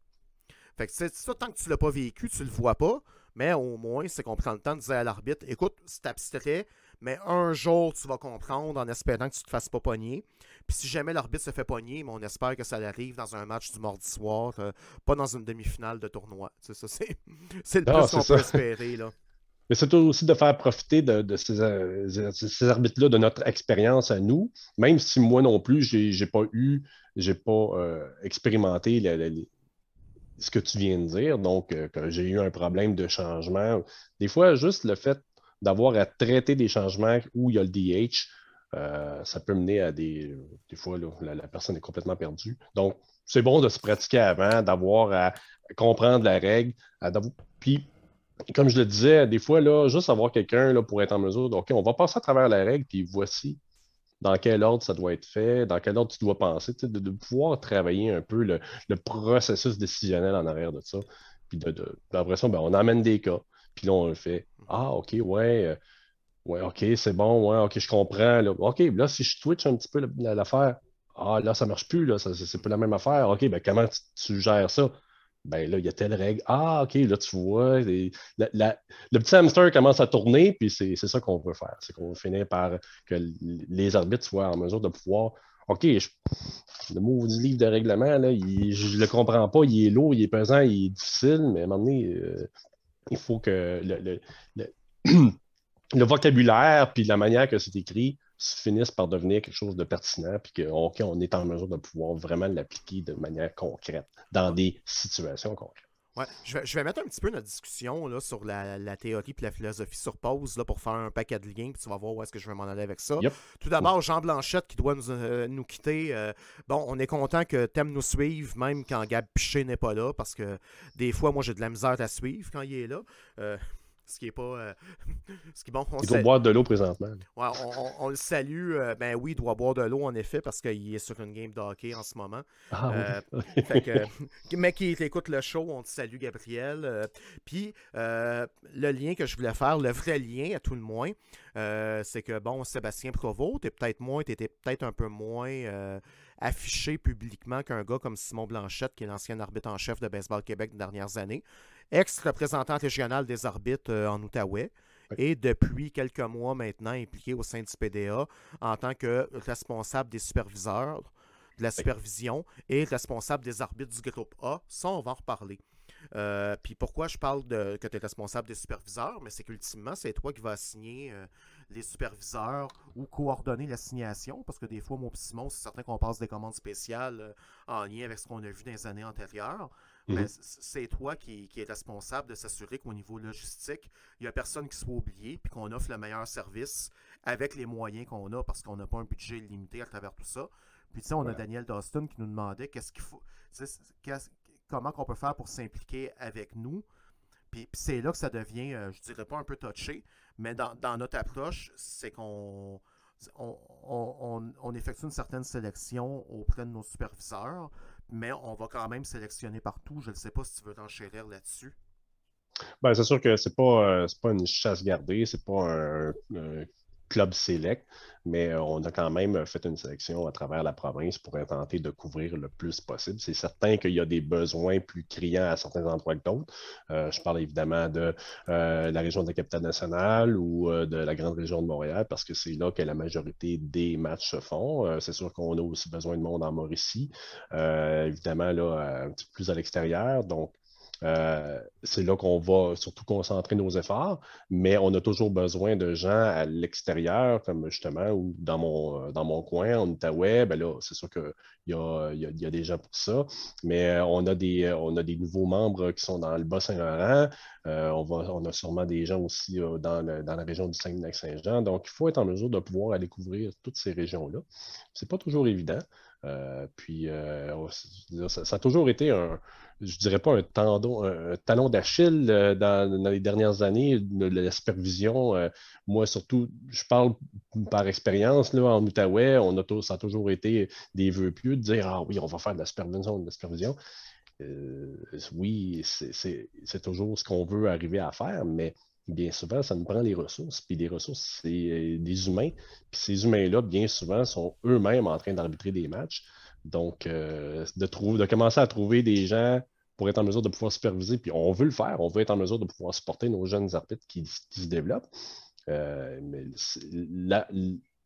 Fait que c'est ça, tant que tu ne l'as pas vécu, tu ne le vois pas, mais au moins, c'est qu'on prend le temps de dire à l'arbitre écoute, c'est abstrait, mais un jour, tu vas comprendre en espérant que tu ne te fasses pas pogner. Puis si jamais l'arbitre se fait pogner, mais on espère que ça arrive dans un match du mardi soir, euh, pas dans une demi-finale de tournoi. C'est ça, c'est le plus qu'on peut espérer. Là. Mais c'est aussi de faire profiter de, ces, arbitres-là, de notre expérience à nous, même si moi non plus, je n'ai pas eu, j'ai pas euh, expérimenté ce que tu viens de dire. Donc, euh, j'ai eu un problème de changement. Des fois, juste le fait d'avoir à traiter des changements où il y a le DH, euh, ça peut mener à des. Des fois, la, personne est complètement perdue. Donc, c'est bon de se pratiquer avant, d'avoir à comprendre la règle. À, puis, comme je le disais, des fois, là, juste avoir quelqu'un pour être en mesure de, OK, on va passer à travers la règle, puis voici dans quel ordre ça doit être fait, dans quel ordre tu dois penser, de, pouvoir travailler un peu le, processus décisionnel en arrière de ça. Puis de, ben, on amène des cas, puis là, on le fait. Ah, OK, ouais, euh, ouais, OK, c'est bon, ouais, OK, je comprends. OK, là, si je twitch un petit peu l'affaire, ah, là, ça marche plus, là, c'est pas la même affaire. OK, ben, comment tu gères ça? Ben là, il y a telle règle. Ah, OK, là, tu vois, le petit hamster commence à tourner, puis c'est ça qu'on veut faire. C'est qu'on finir par que les arbitres soient en mesure de pouvoir. OK, le mot du livre de règlement, là, je ne le comprends pas, il est lourd, il est pesant, il est difficile, mais à un moment donné, euh, il faut que le, le vocabulaire puis la manière que c'est écrit finissent par devenir quelque chose de pertinent, puis qu'on on est en mesure de pouvoir vraiment l'appliquer de manière concrète dans des situations concrètes. Ouais, je, vais, je vais mettre un petit peu notre discussion là, sur la, théorie et la philosophie sur pause là, pour faire un paquet de liens, puis tu vas voir où est-ce que je vais m'en aller avec ça. Tout d'abord, Jean Blanchette qui doit nous, euh, nous quitter. Euh, bon, on est content que Thème nous suive, même quand Gab Piché n'est pas là, parce que des fois, moi, j'ai de la misère à suivre quand il est là. Euh, ce qui est pas. Euh, ce qui bon. il doit boire de l'eau présentement. Ouais, on, le salue. Euh, ben oui, il doit boire de l'eau en effet parce qu'il est sur une game de hockey en ce moment. Ah, oui. Euh, mais qui écoute le show, on te salue Gabriel. Puis le lien que je voulais faire, le vrai lien à tout le moins, c'est que bon, Sébastien Provost, t'es peut-être moins, t'étais peut-être un peu moins affiché publiquement qu'un gars comme Simon Blanchette, qui est l'ancien arbitre en chef de Baseball Québec des dernières années ex-représentant régional des arbitres euh, en Outaouais. Et depuis quelques mois maintenant impliqué au sein du PDA en tant que responsable des superviseurs, de la supervision et responsable des arbitres du groupe A. Ça, on va en reparler. Euh, puis pourquoi je parle de que tu es responsable des superviseurs, mais c'est qu'ultimement, c'est toi qui vas assigner euh, les superviseurs ou coordonner l'assignation, parce que des fois, mon Simon, c'est certain qu'on passe des commandes spéciales en lien avec ce qu'on a vu dans les années antérieures. Mhm. c'est toi qui, qui es responsable de s'assurer qu'au niveau logistique, il n'y a personne qui soit oublié puis qu'on offre le meilleur service avec les moyens qu'on a parce qu'on n'a pas un budget limité à travers tout ça. Puis tu sais, on a Daniel Doston qui nous demandait qu'est-ce qu'il faut, comment qu'on peut faire pour s'impliquer avec nous. Puis, c'est là que ça devient, euh, je dirais pas un peu touché, mais dans, notre approche, c'est qu'on on, on, effectue une certaine sélection auprès de nos superviseurs mais on va quand même sélectionner partout. Je ne sais pas si tu veux t'enchérir là-dessus. Ben, c'est sûr que c'est pas, euh, pas une chasse gardée, c'est pas un, club select, mais euh, on a quand même fait une sélection à travers la province pour tenter de couvrir le plus possible. C'est certain qu'il y a des besoins plus criants à certains endroits que d'autres. Euh, je parle évidemment de euh, la région de la capitale nationale ou de la grande région de Montréal parce que c'est là que la majorité des matchs se font. c'est sûr qu'on a aussi besoin de monde en Mauricie, évidemment là, un petit peu plus à l'extérieur. Donc, euh, c'est là qu'on va surtout concentrer nos efforts, mais on a toujours besoin de gens à l'extérieur, comme justement, ou dans mon, euh, dans mon coin, en Outaouais, ben là, c'est sûr qu'il y a, y, a, des gens pour ça, mais euh, on a des, on a des nouveaux membres qui sont dans le Bas-Saint-Laurent, on, va, on a sûrement des gens aussi dans, dans, la région du Saguenay-Saint-Jean, donc il faut être en mesure de pouvoir aller couvrir toutes ces régions-là. C'est pas toujours évident. puis ça, a toujours été un, je dirais pas un tendon, un, talon d'Achille euh, dans, les dernières années de la supervision. Euh, moi, surtout, je parle par expérience, là, en Outaouais, on a ça a toujours été des vœux pieux de dire Ah oui, on va faire de la supervision, de la supervision. Euh, oui, c'est toujours ce qu'on veut arriver à faire, mais bien souvent, ça nous prend des ressources. Puis des ressources, c'est des humains. Puis ces humains-là, bien souvent, sont eux-mêmes en train d'arbitrer des matchs. Donc, de, trouver, de commencer à trouver des gens pour être en mesure de pouvoir superviser, puis on veut le faire, on veut être en mesure de pouvoir supporter nos jeunes arbitres qui, se développent. Euh, mais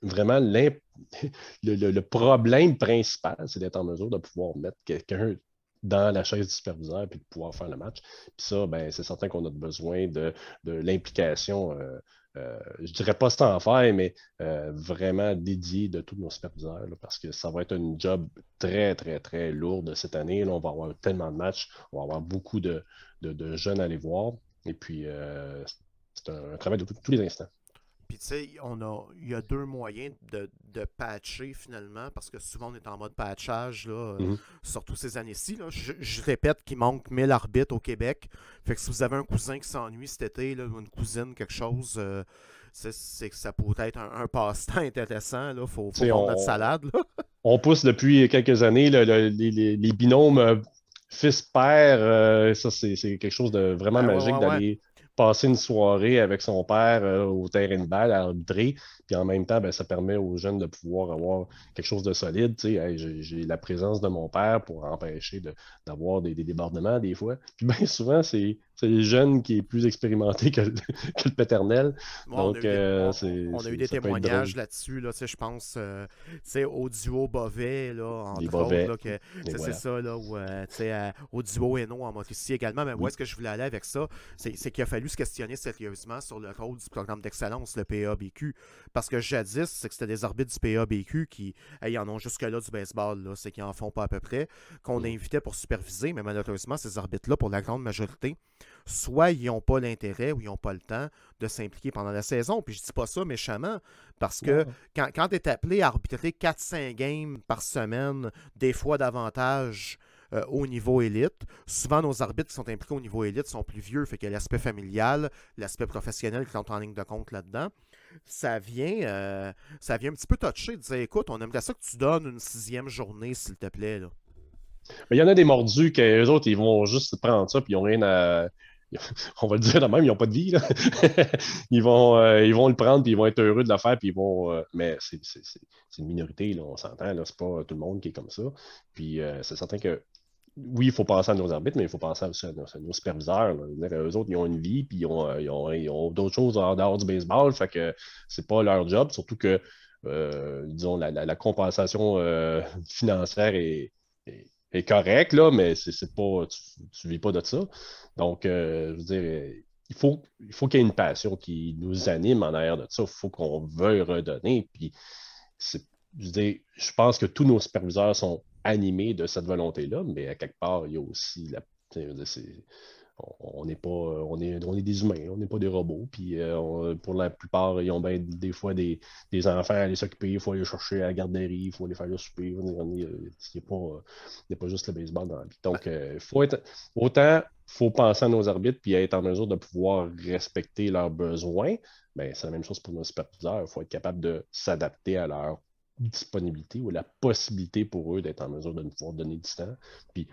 vraiment, le, problème principal, c'est d'être en mesure de pouvoir mettre quelqu'un dans la chaise du superviseur puis de pouvoir faire le match. Puis ça, ben, c'est certain qu'on a besoin de, l'implication euh, euh, je dirais pas sans faire, mais euh, vraiment dédié de tous nos superviseurs, parce que ça va être un job très, très, très lourd cette année. on va avoir tellement de matchs, on va avoir beaucoup de, jeunes à aller voir. Et puis, euh, c'est un, travail de tous les instants. Puis tu sais, on a, il y a deux moyens de, patcher finalement, parce que souvent on est en mode patchage, là, mhm. surtout ces années-ci. Je, répète qu'il manque 1000 arbitres au Québec. Fait que si vous avez un cousin qui s'ennuie cet été, là, ou une cousine, quelque chose, euh, c'est que ça pourrait être un, passe-temps intéressant. Il faut, faut notre salade. on pousse depuis quelques années les, binômes euh, fils-père. Euh, ça, c'est quelque chose de vraiment magique d'aller passer une soirée avec son père euh, au terrain de balle à arbitrer. Puis en même temps, ben, ça permet aux jeunes de pouvoir avoir quelque chose de solide. j'ai la présence de mon père pour empêcher d'avoir des, des, débordements des fois. Puis bien souvent, c'est le jeune qui est plus expérimenté que, le paternel. Donc, on a eu des, euh, on, a eu des témoignages là-dessus, là, je pense, euh, au duo Bovet, là, entre autres, c'est ça, là, ou euh, au duo Eno en ici également. Mais où est-ce que je voulais aller avec ça? C'est qu'il a fallu se questionner sérieusement sur le rôle du programme d'excellence, le PABQ. Parce que jadis, c'est que c'était des arbitres du PABQ qui hey, en ont jusque-là du baseball, c'est qu'ils en font pas à peu près, qu'on invitait pour superviser, mais malheureusement, ces arbitres-là, pour la grande majorité, soit ils n'ont pas l'intérêt ou ils n'ont pas le temps de s'impliquer pendant la saison. Puis je dis pas ça méchamment, parce que quand, quand tu es appelé à arbitrer 4-5 games par semaine, des fois davantage euh, au niveau élite, souvent nos arbitres qui sont impliqués au niveau élite sont plus vieux, fait que l'aspect familial, l'aspect professionnel qui sont en ligne de compte là-dedans. Ça vient, euh, ça vient un petit peu toucher de dire écoute, on aimerait ça que tu donnes une sixième journée, s'il te plaît. Là. il y en a des mordus que les autres, ils vont juste prendre ça, puis ils n'ont rien à on va le dire de même, ils n'ont pas de vie. ils, vont, euh, ils vont le prendre, puis ils vont être heureux de le faire, puis ils vont. Mais c'est une minorité, là, on s'entend, c'est pas tout le monde qui est comme ça. Puis c'est certain que oui, il faut penser à nos arbitres, mais il faut penser aussi à nos, superviseurs. Eux autres, ils ont une vie, puis ils ont, ils ont, d'autres choses en dehors du baseball, fait que c'est pas leur job, surtout que, disons, la, compensation financière est, correcte, là, mais c'est pas, tu ne vis pas de ça. Donc, euh, je veux dire, il faut faut qu'il y ait une passion qui nous anime en arrière de ça. Il faut qu'on veuille redonner. Puis, je pense que tous nos superviseurs sont animés de cette volonté-là, mais à quelque part, il y a aussi la on n'est pas on est, on est des humains, on n'est pas des robots. Puis euh, pour la plupart, ils ont des fois des, enfants à aller s'occuper, il faut aller chercher à la garderie, il faut aller faire le souper. Il n'y a, pas juste le baseball dans la vie. Donc, euh, faut être autant faut penser à nos arbitres puis être en mesure de pouvoir respecter leurs besoins. Ben, c'est la même chose pour nos superviseurs. Il faut être capable de s'adapter à leur disponibilité ou la possibilité pour eux d'être en mesure de nous pouvoir donner du temps. Puis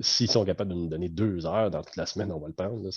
s'ils sont capables de nous donner deux heures dans toute la semaine, on va le prendre.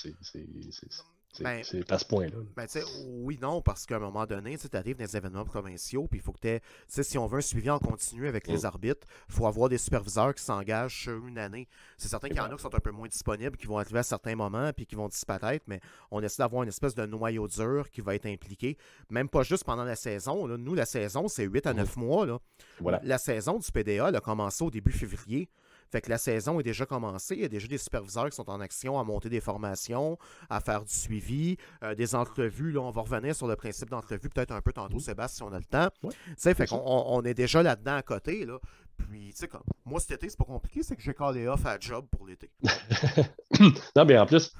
Ben, C'est à ce point-là. Ben, oui, non, parce qu'à un moment donné, tu arrives dans des événements provinciaux, puis il faut que tu si on veut un suivi en continu avec les Mm. arbitres, il faut avoir des superviseurs qui s'engagent sur une année. C'est certain qu'il y en a qui sont un peu moins disponibles, qui vont arriver à certains moments, puis qui vont disparaître, mais on essaie d'avoir une espèce de noyau dur qui va être impliqué, même pas juste pendant la saison. là. Nous, la saison, c'est 8 à 9 mois. Là. Voilà. La saison du PDA elle a commencé au début février. Fait que la saison est déjà commencée. Il y a déjà des superviseurs qui sont en action à monter des formations, à faire du suivi, euh, des entrevues. Là, on va revenir sur le principe d'entrevue peut-être un peu tantôt, Sébastien, si on a le temps. Ouais, fait qu'on on, est déjà là-dedans à côté. Là. Puis, tu sais, comme moi, cet été, c'est pas compliqué, c'est que j'ai callé off à job pour l'été. non, mais en plus,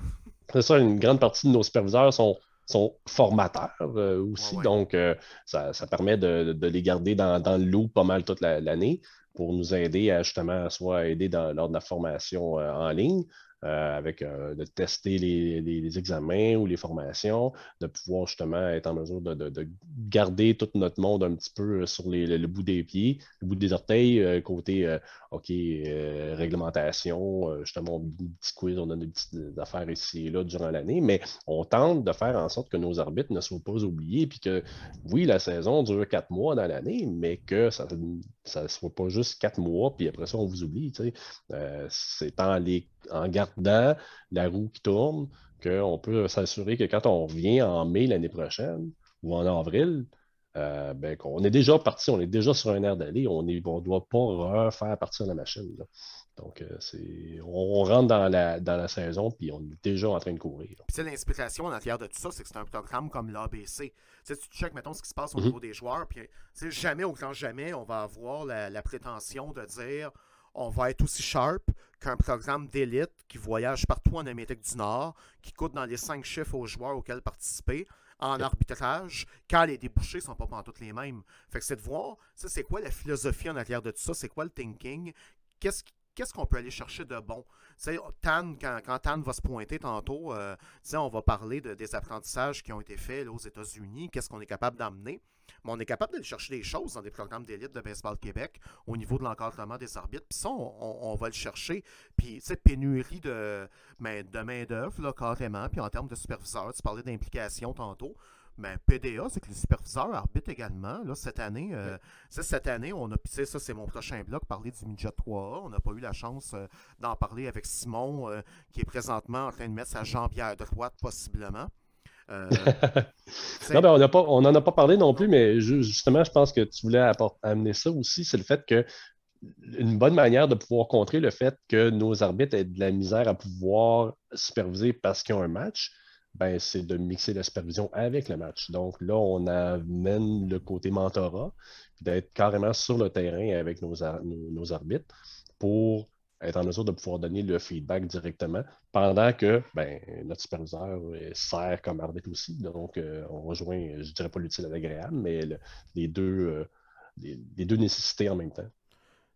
c'est ça, une grande partie de nos superviseurs sont, sont formateurs euh, aussi. Ouais, ouais. Donc, euh, ça, ça permet de, de les garder dans, dans le loup pas mal toute la- l'année pour nous aider à justement soit aider dans, lors de la formation euh, en ligne. Euh, avec euh, de tester les, les- les examens ou les formations, de pouvoir justement être en mesure de, de- de garder tout notre monde un petit peu sur les- le, bout des pieds, le bout des orteils, euh, côté euh, OK, euh, réglementation, euh, justement, un petit quiz, on a des petites affaires ici et là durant l'année, mais on tente de faire en sorte que nos arbitres ne soient pas oubliés, puis que oui, la saison dure quatre mois dans l'année, mais que ça ne soit pas juste quatre mois, puis après ça, on vous oublie. Euh, c'est en, en la roue qui tourne qu'on peut s'assurer que quand on revient en mai l'année prochaine ou en avril, euh, ben, qu'on est déjà parti, on est déjà sur un air d'aller, on ne on doit pas refaire partir la machine. là. Donc, euh, c'est, on, on rentre dans la, dans la saison, puis on est déjà en train de courir. Puis, l'inspiration en arrière de tout ça, c'est que c'est un programme comme l'ABC. Tu tu checkes, mettons, ce qui se passe au Mhm. niveau des joueurs, puis, jamais, au grand jamais, on va avoir la, la prétention de dire on va être aussi sharp qu'un programme d'élite qui voyage partout en Amérique du Nord, qui coûte dans les cinq chiffres aux joueurs auxquels participer en arbitrage, quand les débouchés sont pas toutes les mêmes. Fait que c'est de voir, ça, c'est quoi la philosophie en arrière de tout ça, c'est quoi le thinking, qu'est-ce qui- qu'est-ce qu'on peut aller chercher de bon? Tu sais, Tan, quand, Tan va se pointer tantôt, euh, on va parler de- des apprentissages qui ont été faits aux États-Unis, qu'est-ce qu'on est capable d'amener? Mais on est capable d'aller chercher des choses dans des programmes d'élite de Baseball Québec au niveau de l'encadrement des arbitres. Puis ça, on, va le chercher. Puis, pénurie de, main- de main-d'œuvre, carrément. Puis en termes de superviseurs, tu parlais d'implication tantôt. Mais PDA, c'est que les superviseurs arbitrent également. Là, cette année, euh, cette année, on a, ça c'est mon prochain bloc, parler du Midget 3A. On n'a pas eu la chance euh, d'en parler avec Simon, euh, qui est présentement en train de mettre sa jambière droite, possiblement. Non, ben, on n'en a pas parlé non plus, mais ju- justement, je pense que tu voulais amener ça aussi, c'est le fait que une bonne manière de pouvoir contrer le fait que nos arbitres aient de la misère à pouvoir superviser parce qu'ils ont un match, ben, c'est de mixer la supervision avec le match. Donc là, on amène le côté mentorat, d'être carrément sur le terrain avec nos, ar- nos- nos arbitres pour être en mesure de pouvoir donner le feedback directement pendant que ben, notre superviseur euh, sert comme arbitre aussi. Donc, euh, on rejoint, je dirais pas l'utile à l'agréable, mais euh, les deux nécessités en même temps.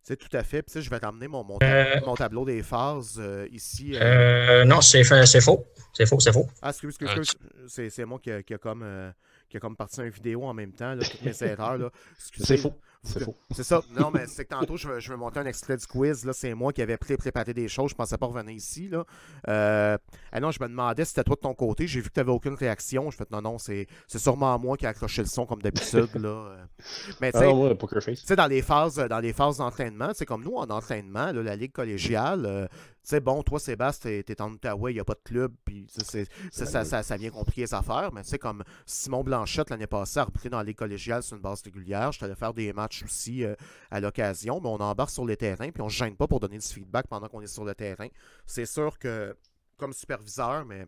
C'est tout à fait. Puis, je vais t'amener mon, mon, tab- Euh. mon tableau des phases euh, ici. euh. Euh, non, c'est fa- c'est faux. C'est faux, c'est faux. Ah, excuse, excuse, excuse. C'est, c'est moi qui a, qui a comme, euh, qui a comme parti une vidéo en même temps, là, toutes mes erreurs. C'est faux. C'est faux. C'est ça. Non, mais c'est que tantôt, je vais, je monter un extrait du quiz. Là, c'est moi qui avais pré- préparé des choses. Je pensais pas revenir ici. Là. Euh, ah non, je me demandais si c'était toi de ton côté. J'ai vu que tu n'avais aucune réaction. Je fais non, non, c'est, sûrement moi qui ai accroché le son comme d'habitude. là. Mais tu Ah sais, tu sais, dans les phases, dans les phases d'entraînement, c'est comme nous en entraînement, là, la ligue collégiale. euh, tu sais, bon, toi, Sébastien, t'es, en Outaouais, il n'y a pas de club, puis ça, ça, ça vient compliquer les affaires. Mais tu sais, comme Simon Blanchette l'année passée a repris dans la ligue collégiale sur une base régulière, je t'allais faire des matchs aussi euh, à l'occasion, mais on embarque sur les terrains, puis on ne gêne pas pour donner du feedback pendant qu'on est sur le terrain. C'est sûr que, comme superviseur, mais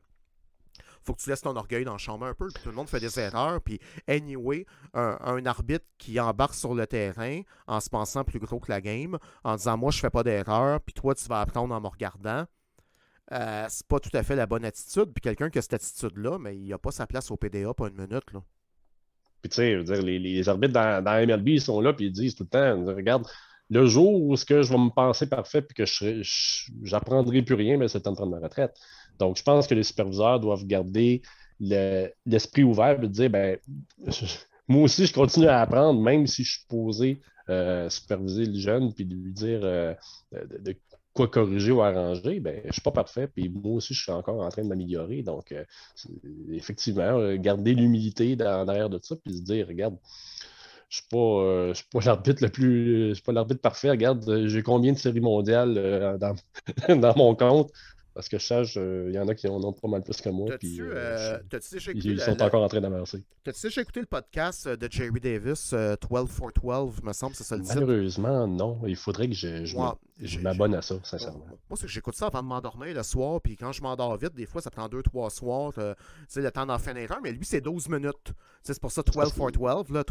faut que tu laisses ton orgueil dans la chambre un peu. Tout le monde fait des erreurs. Puis, anyway, un, un arbitre qui embarque sur le terrain en se pensant plus gros que la game, en disant Moi, je fais pas d'erreur, puis toi, tu vas apprendre en me regardant. Euh, c'est pas tout à fait la bonne attitude. Puis quelqu'un qui a cette attitude-là, mais il a pas sa place au PDA, pas une minute. Là. Puis tu sais, dire, les, les arbitres dans, dans MLB, ils sont là, puis ils disent tout le temps, regarde, le jour où ce que je vais me penser parfait, puis que je j'apprendrai plus rien, mais c'est le temps de ma retraite. Donc, je pense que les superviseurs doivent garder le- l'esprit ouvert, et dire, ben, moi aussi, je continue à apprendre, même si je suis posé euh, superviser le jeune, puis lui dire euh, de- quoi corriger ou arranger, ben, je ne suis pas parfait, puis moi aussi, je suis encore en train de m'améliorer. Donc, euh, effectivement, garder l'humilité derrière de ça, puis se dire, regarde, je ne suis pas, suis pas l'arbitre le plus. Je suis pas l'arbitre parfait. Regarde, j'ai combien de séries mondiales dans mon compte? Parce que je sache, euh, il y en a qui en ont pas mal plus que moi. Puis, euh, euh, ils, sont encore en train d'avancer. T'as-tu déjà écouté le podcast de Jerry Davis, 12 for 12, me semble, c'est ça le titre? Malheureusement, non. Il faudrait que je, je m'abonne à ça, sincèrement. Moi, c'est que j'écoute ça avant de m'endormir le soir, puis quand je m'endors vite, des fois, ça prend 2-3 soirs, tu sais, le temps d'en finir un, mais lui, c'est 12 minutes. C'est pour ça 12 for 12, là,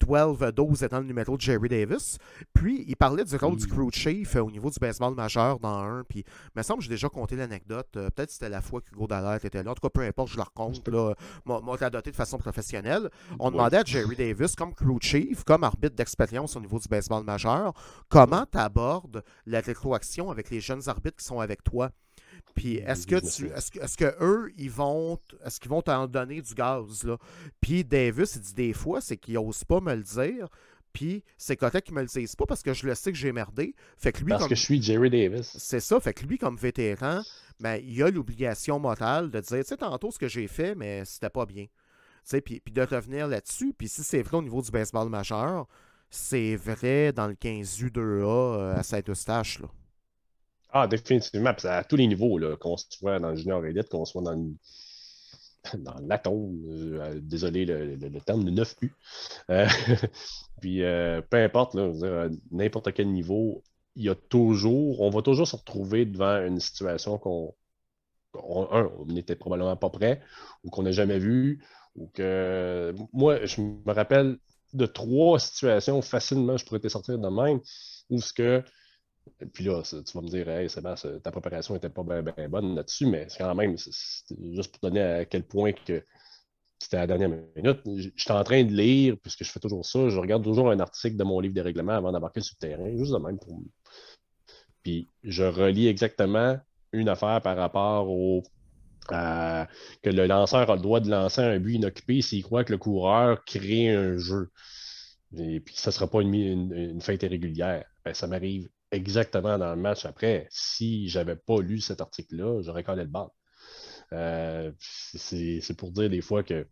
12, 12 étant le numéro de Jerry Davis. Puis, il parlait du rôle du crew chief au niveau du baseball majeur dans un, puis me semble que j'ai déjà compté anecdote. Euh, peut-être que c'était la fois qu'Hugo Dallaire était là. En tout cas, peu importe, je le raconte. Là, m'a doté de façon professionnelle. On demandait à Jerry Davis, comme crew chief, comme arbitre d'expérience au niveau du baseball majeur, comment tu abordes la rétroaction avec les jeunes arbitres qui sont avec toi? Puis est-ce que tu est-ce que, est que, eux ils vont est-ce qu'ils vont t'en donner du gaz là? Puis Davis il dit des fois c'est qu'ils n'osent pas me le dire puis c'est correct qu'il me le dise pas parce que je le sais que j'ai merdé. Fait que lui, parce que je suis Jerry Davis. C'est ça. Fait que lui, comme vétéran, ben, il a l'obligation morale de dire, tu sais, tantôt ce que j'ai fait, mais c'était pas bien. Puis, puis de revenir là-dessus. Puis si c'est vrai au niveau du baseball majeur, c'est vrai dans le 15U2A euh, à Saint-Eustache. Ah, définitivement. à tous les niveaux, qu'on soit dans le junior élite, qu'on soit dans le dans l'atome, euh, désolé le, terme de 9 U. Euh, puis euh, peu importe, n'importe quel niveau, il y a toujours, on va toujours se retrouver devant une situation qu'on, on n'était probablement pas prêt ou qu'on n'a jamais vu. Ou que moi, je me rappelle de trois situations facilement, je pourrais te sortir de même, où ce que puis là, tu vas me dire, hey, Sébastien, ta préparation n'était pas bien bonne là-dessus, mais c'est quand même, juste pour donner à quel point que c'était à la dernière minute. J'étais en train de lire, puisque je fais toujours ça, je regarde toujours un article de mon livre de règlement avant d'embarquer sur le terrain, juste de même pour. Puis je relis exactement une affaire par rapport au. que le lanceur a le droit de lancer un but inoccupé s'il croit que le coureur crée un jeu. Et puis, ça ne sera pas une, une, fête irrégulière. Ben, ça m'arrive exactement dans le match après. Si je n'avais pas lu cet article-là, j'aurais collé le bal. Euh, c'est pour dire des fois que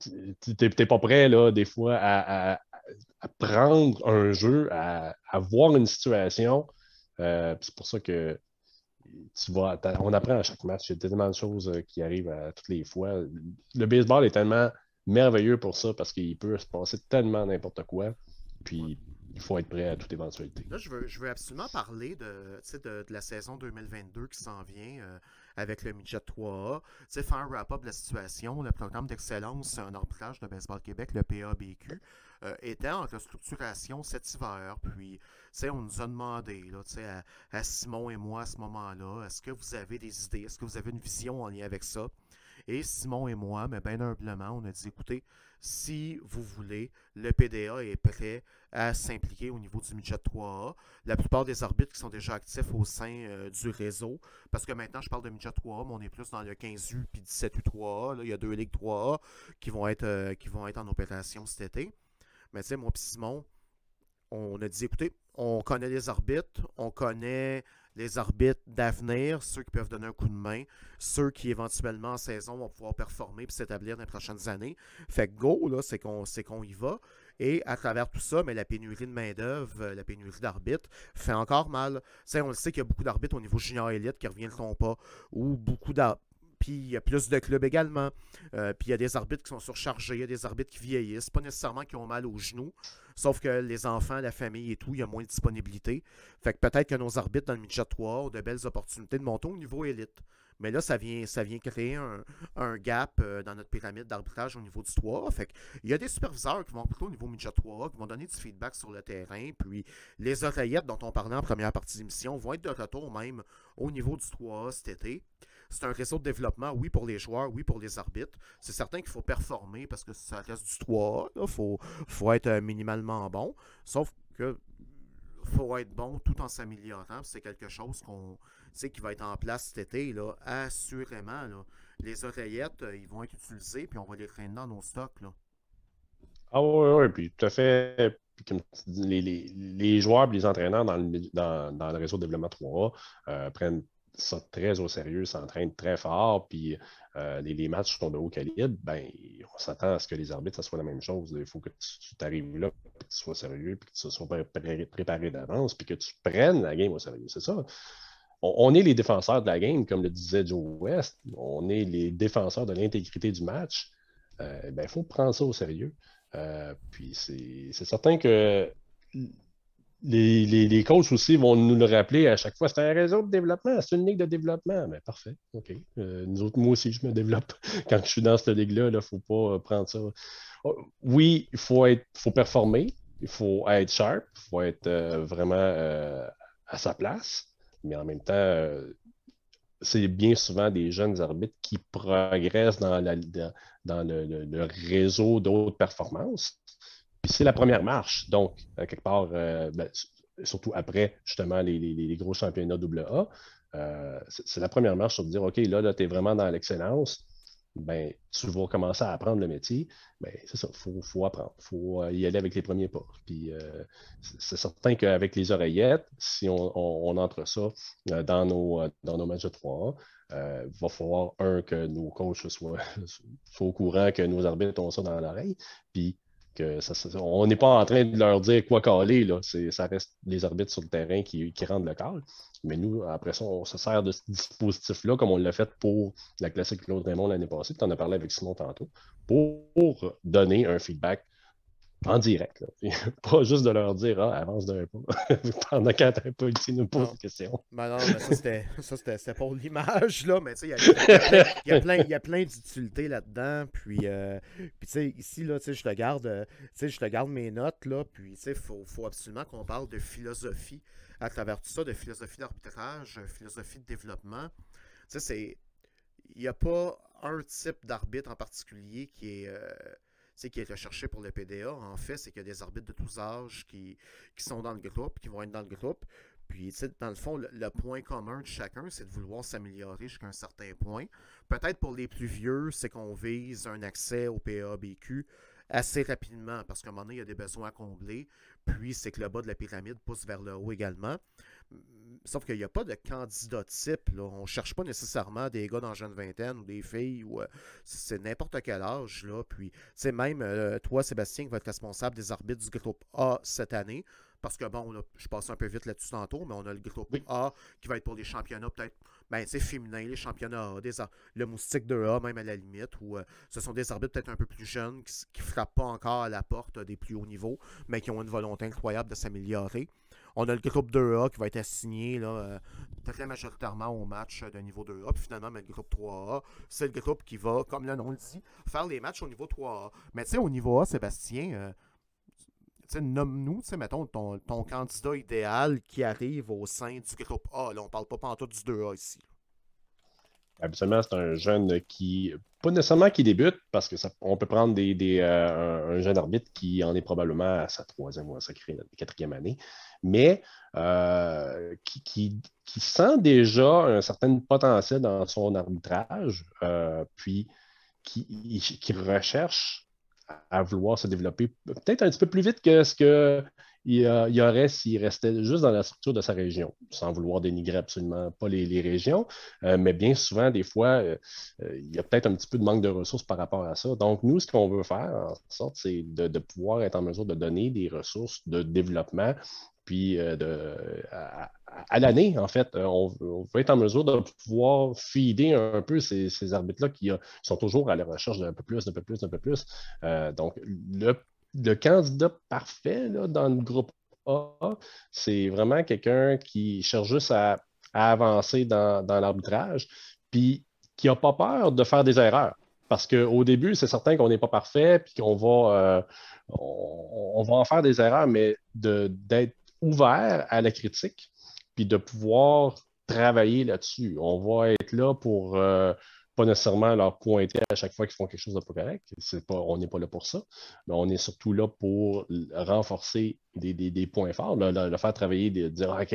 tu n'es pas prêt, là, des fois, à, prendre un jeu, à, voir une situation. Euh, c'est pour ça que tu vois, on apprend à chaque match. Il y a tellement de choses euh, qui arrivent à toutes les fois. Le baseball est tellement merveilleux pour ça parce qu'il peut se passer tellement n'importe quoi. Puis il faut être prêt à toute éventualité. Là, je veux, absolument parler de, de, la saison 2022 qui s'en vient euh, avec le Midget 3A. faire un wrap-up de la situation. Le programme d'excellence un arbitrage de Baseball Québec, le PABQ, euh, était en restructuration cet hiver. Puis, on nous a demandé là, à, à Simon et moi à ce moment-là, est-ce que vous avez des idées, est-ce que vous avez une vision en lien avec ça? Et Simon et moi, mais bien humblement, on a dit écoutez, si vous voulez, le PDA est prêt à s'impliquer au niveau du midget 3A. La plupart des arbitres qui sont déjà actifs au sein euh, du réseau, parce que maintenant je parle de midget 3A, mais on est plus dans le 15U puis 17U3A. il y a deux ligues 3A qui vont être, euh, qui vont être en opération cet été. Mais tu sais, moi et Simon, on a dit écoutez, on connaît les arbitres, on connaît les arbitres d'avenir, ceux qui peuvent donner un coup de main, ceux qui éventuellement en saison vont pouvoir performer et s'établir dans les prochaines années. Fait que go, là, c'est qu'on y va. Et à travers tout ça, mais la pénurie de main-d'œuvre, euh, la pénurie d'arbitres fait encore mal. on le sait qu'il y a beaucoup d'arbitres au niveau junior élite qui ne reviendront pas, ou beaucoup d'arbitres puis il y a plus de clubs également. Euh, puis il y a des arbitres qui sont surchargés, il y a des arbitres qui vieillissent, pas nécessairement qui ont mal aux genoux, sauf que les enfants, la famille et tout, il y a moins de disponibilité. Fait que peut-être que nos arbitres dans le midget 3 ont de belles opportunités de monter au niveau élite. Mais là, ça vient, ça vient créer un, gap euh, dans notre pyramide d'arbitrage au niveau du 3. Fait il y a des superviseurs qui vont plutôt au niveau midget 3, qui vont donner du feedback sur le terrain. Puis les oreillettes dont on parlait en première partie d'émission vont être de retour même au niveau du 3 cet été c'est un réseau de développement, oui, pour les joueurs, oui, pour les arbitres. C'est certain qu'il faut performer parce que ça reste du 3 Il faut, faut être euh, minimalement bon. Sauf que faut être bon tout en s'améliorant. C'est quelque chose qu'on qui va être en place cet été, là, assurément. Les oreillettes, euh, ils vont être utilisées, puis on va les traîner dans nos stocks. Là. Ah oui, oui, puis tout à fait. les, joueurs et les entraîneurs dans le, dans, le, réseau de développement 3A euh, prennent ça très au sérieux, s'entraînent très fort, puis euh, les, matchs sont de haut calibre, ben, on s'attend à ce que les arbitres, ça soit la même chose. Il faut que tu, t'arrives là, que tu sois sérieux, puis que tu sois préparé d'avance, puis que tu prennes la game au sérieux. C'est ça. On, est les défenseurs de la game, comme le disait Joe West. On est les défenseurs de l'intégrité du match. Euh, ben, il faut prendre ça au sérieux. Euh, puis c'est certain que les, les, coachs aussi vont nous le rappeler à chaque fois. C'est un réseau de développement, c'est une ligue de développement. Mais ben, parfait, OK. Euh, nous autres, moi aussi, je me développe. Quand je suis dans cette ligue-là, il ne faut pas prendre ça. Oh, oui, il faut être faut performer, il faut être sharp, il faut être vraiment à sa place. Mais en même temps, c'est bien souvent des jeunes arbitres qui progressent dans, dans le, réseau d'autres performances. Puis c'est la première marche. Donc, quelque part, euh, ben, surtout après justement les, gros championnats AA, euh, c'est la première marche sur dire OK, là, là tu es vraiment dans l'excellence ben, tu vas commencer à apprendre le métier, ben, c'est ça, il faut, apprendre. Il faut euh, y aller avec les premiers pas. Puis euh, c'est certain qu'avec les oreillettes, si on, entre ça euh, dans, nos, dans nos matchs de 3 il va falloir, un, que nos coachs soient, soient, au courant que nos arbitres ont ça dans l'oreille, puis que ça, on n'est pas en train de leur dire quoi caler, là. ça reste les arbitres sur le terrain qui, rendent le cal. Mais nous, après ça, on se sert de ce dispositif-là, comme on l'a fait pour la classique Claude Raymond l'année passée. Tu en as parlé avec Simon tantôt, pour donner un feedback en direct. Pas juste de leur dire Ah, avance d'un pas pendant qu'un pas ici nous pose des questions. Ben non, mais ça c'était pour l'image, là. Mais tu sais, il y, a plein, plein d'utilités là-dedans. Puis, euh, puis tu sais, ici, là, tu sais, je te garde, euh, tu sais, je te garde mes notes, là. Puis, tu sais, il faut, faut absolument qu'on parle de philosophie à travers tout ça, de philosophie d'arbitrage, philosophie de développement. Tu sais, c'est. Il n'y a pas un type d'arbitre en particulier qui est. Euh, qui est recherché pour le PDA. En fait, c'est qu'il y a des arbitres de tous âges qui, qui sont dans le groupe, qui vont être dans le groupe. Puis, dans le fond, le, point commun de chacun, c'est de vouloir s'améliorer jusqu'à un certain point. Peut-être pour les plus vieux, c'est qu'on vise un accès au PABQ assez rapidement parce qu'à un moment donné, il y a des besoins à combler. Puis, c'est que le bas de la pyramide pousse vers le haut également. Sauf qu'il n'y a pas de candidat type. Là. On ne cherche pas nécessairement des gars dans la jeune vingtaine ou des filles. ou euh, C'est n'importe quel âge. Là. Puis, c'est même euh, toi, Sébastien, qui va être responsable des arbitres du groupe A cette année. Parce que, bon, je passe un peu vite là-dessus tantôt, mais on a le groupe A qui va être pour les championnats peut-être ben, féminins, les championnats A, des, le moustique de A, même à la limite, où euh, ce sont des arbitres peut-être un peu plus jeunes qui ne frappent pas encore à la porte des plus hauts niveaux, mais qui ont une volonté incroyable de s'améliorer. On a le groupe 2A qui va être assigné là, euh, très majoritairement au match de niveau 2A. Puis finalement, ben, le groupe 3A, c'est le groupe qui va, comme le nom le dit, faire les matchs au niveau 3A. Mais tu sais, au niveau A, Sébastien, euh, nomme-nous, mettons, ton, ton, candidat idéal qui arrive au sein du groupe A. Là, on parle pas tout du 2A ici. Absolument, c'est un jeune qui, pas nécessairement qui débute, parce que on peut prendre des, euh, un, jeune arbitre qui en est probablement à sa troisième ou à sa quatrième année, mais euh, qui, sent déjà un certain potentiel dans son arbitrage, euh, puis qui, recherche à vouloir se développer peut-être un petit peu plus vite que ce qu'il y aurait s'il restait juste dans la structure de sa région, sans vouloir dénigrer absolument pas les, régions. Euh, mais bien souvent, des fois, il y a peut-être un petit peu de manque de ressources par rapport à ça. Donc, nous, ce qu'on veut faire, en sorte, c'est de, pouvoir être en mesure de donner des ressources de développement puis de, à l'année, en fait, euh, on, va être en mesure de pouvoir feeder un peu ces, arbitres-là qui sont toujours à la recherche d'un peu plus, d'un peu plus, d'un peu plus. Euh, donc, le, candidat parfait dans le groupe A, c'est vraiment quelqu'un qui cherche juste à, avancer dans, l'arbitrage, puis qui n'a pas peur de faire des erreurs. Parce qu'au début, c'est certain qu'on n'est pas parfait, puis qu'on va, euh, on, va en faire des erreurs, mais d'être ouvert à la critique, puis de pouvoir travailler là-dessus. On va être là pour euh, pas nécessairement leur pointer à chaque fois qu'ils font quelque chose de pas correct. Pas, on n'est pas là pour ça. Mais on est surtout là pour renforcer des, points forts, le, faire travailler, dire OK,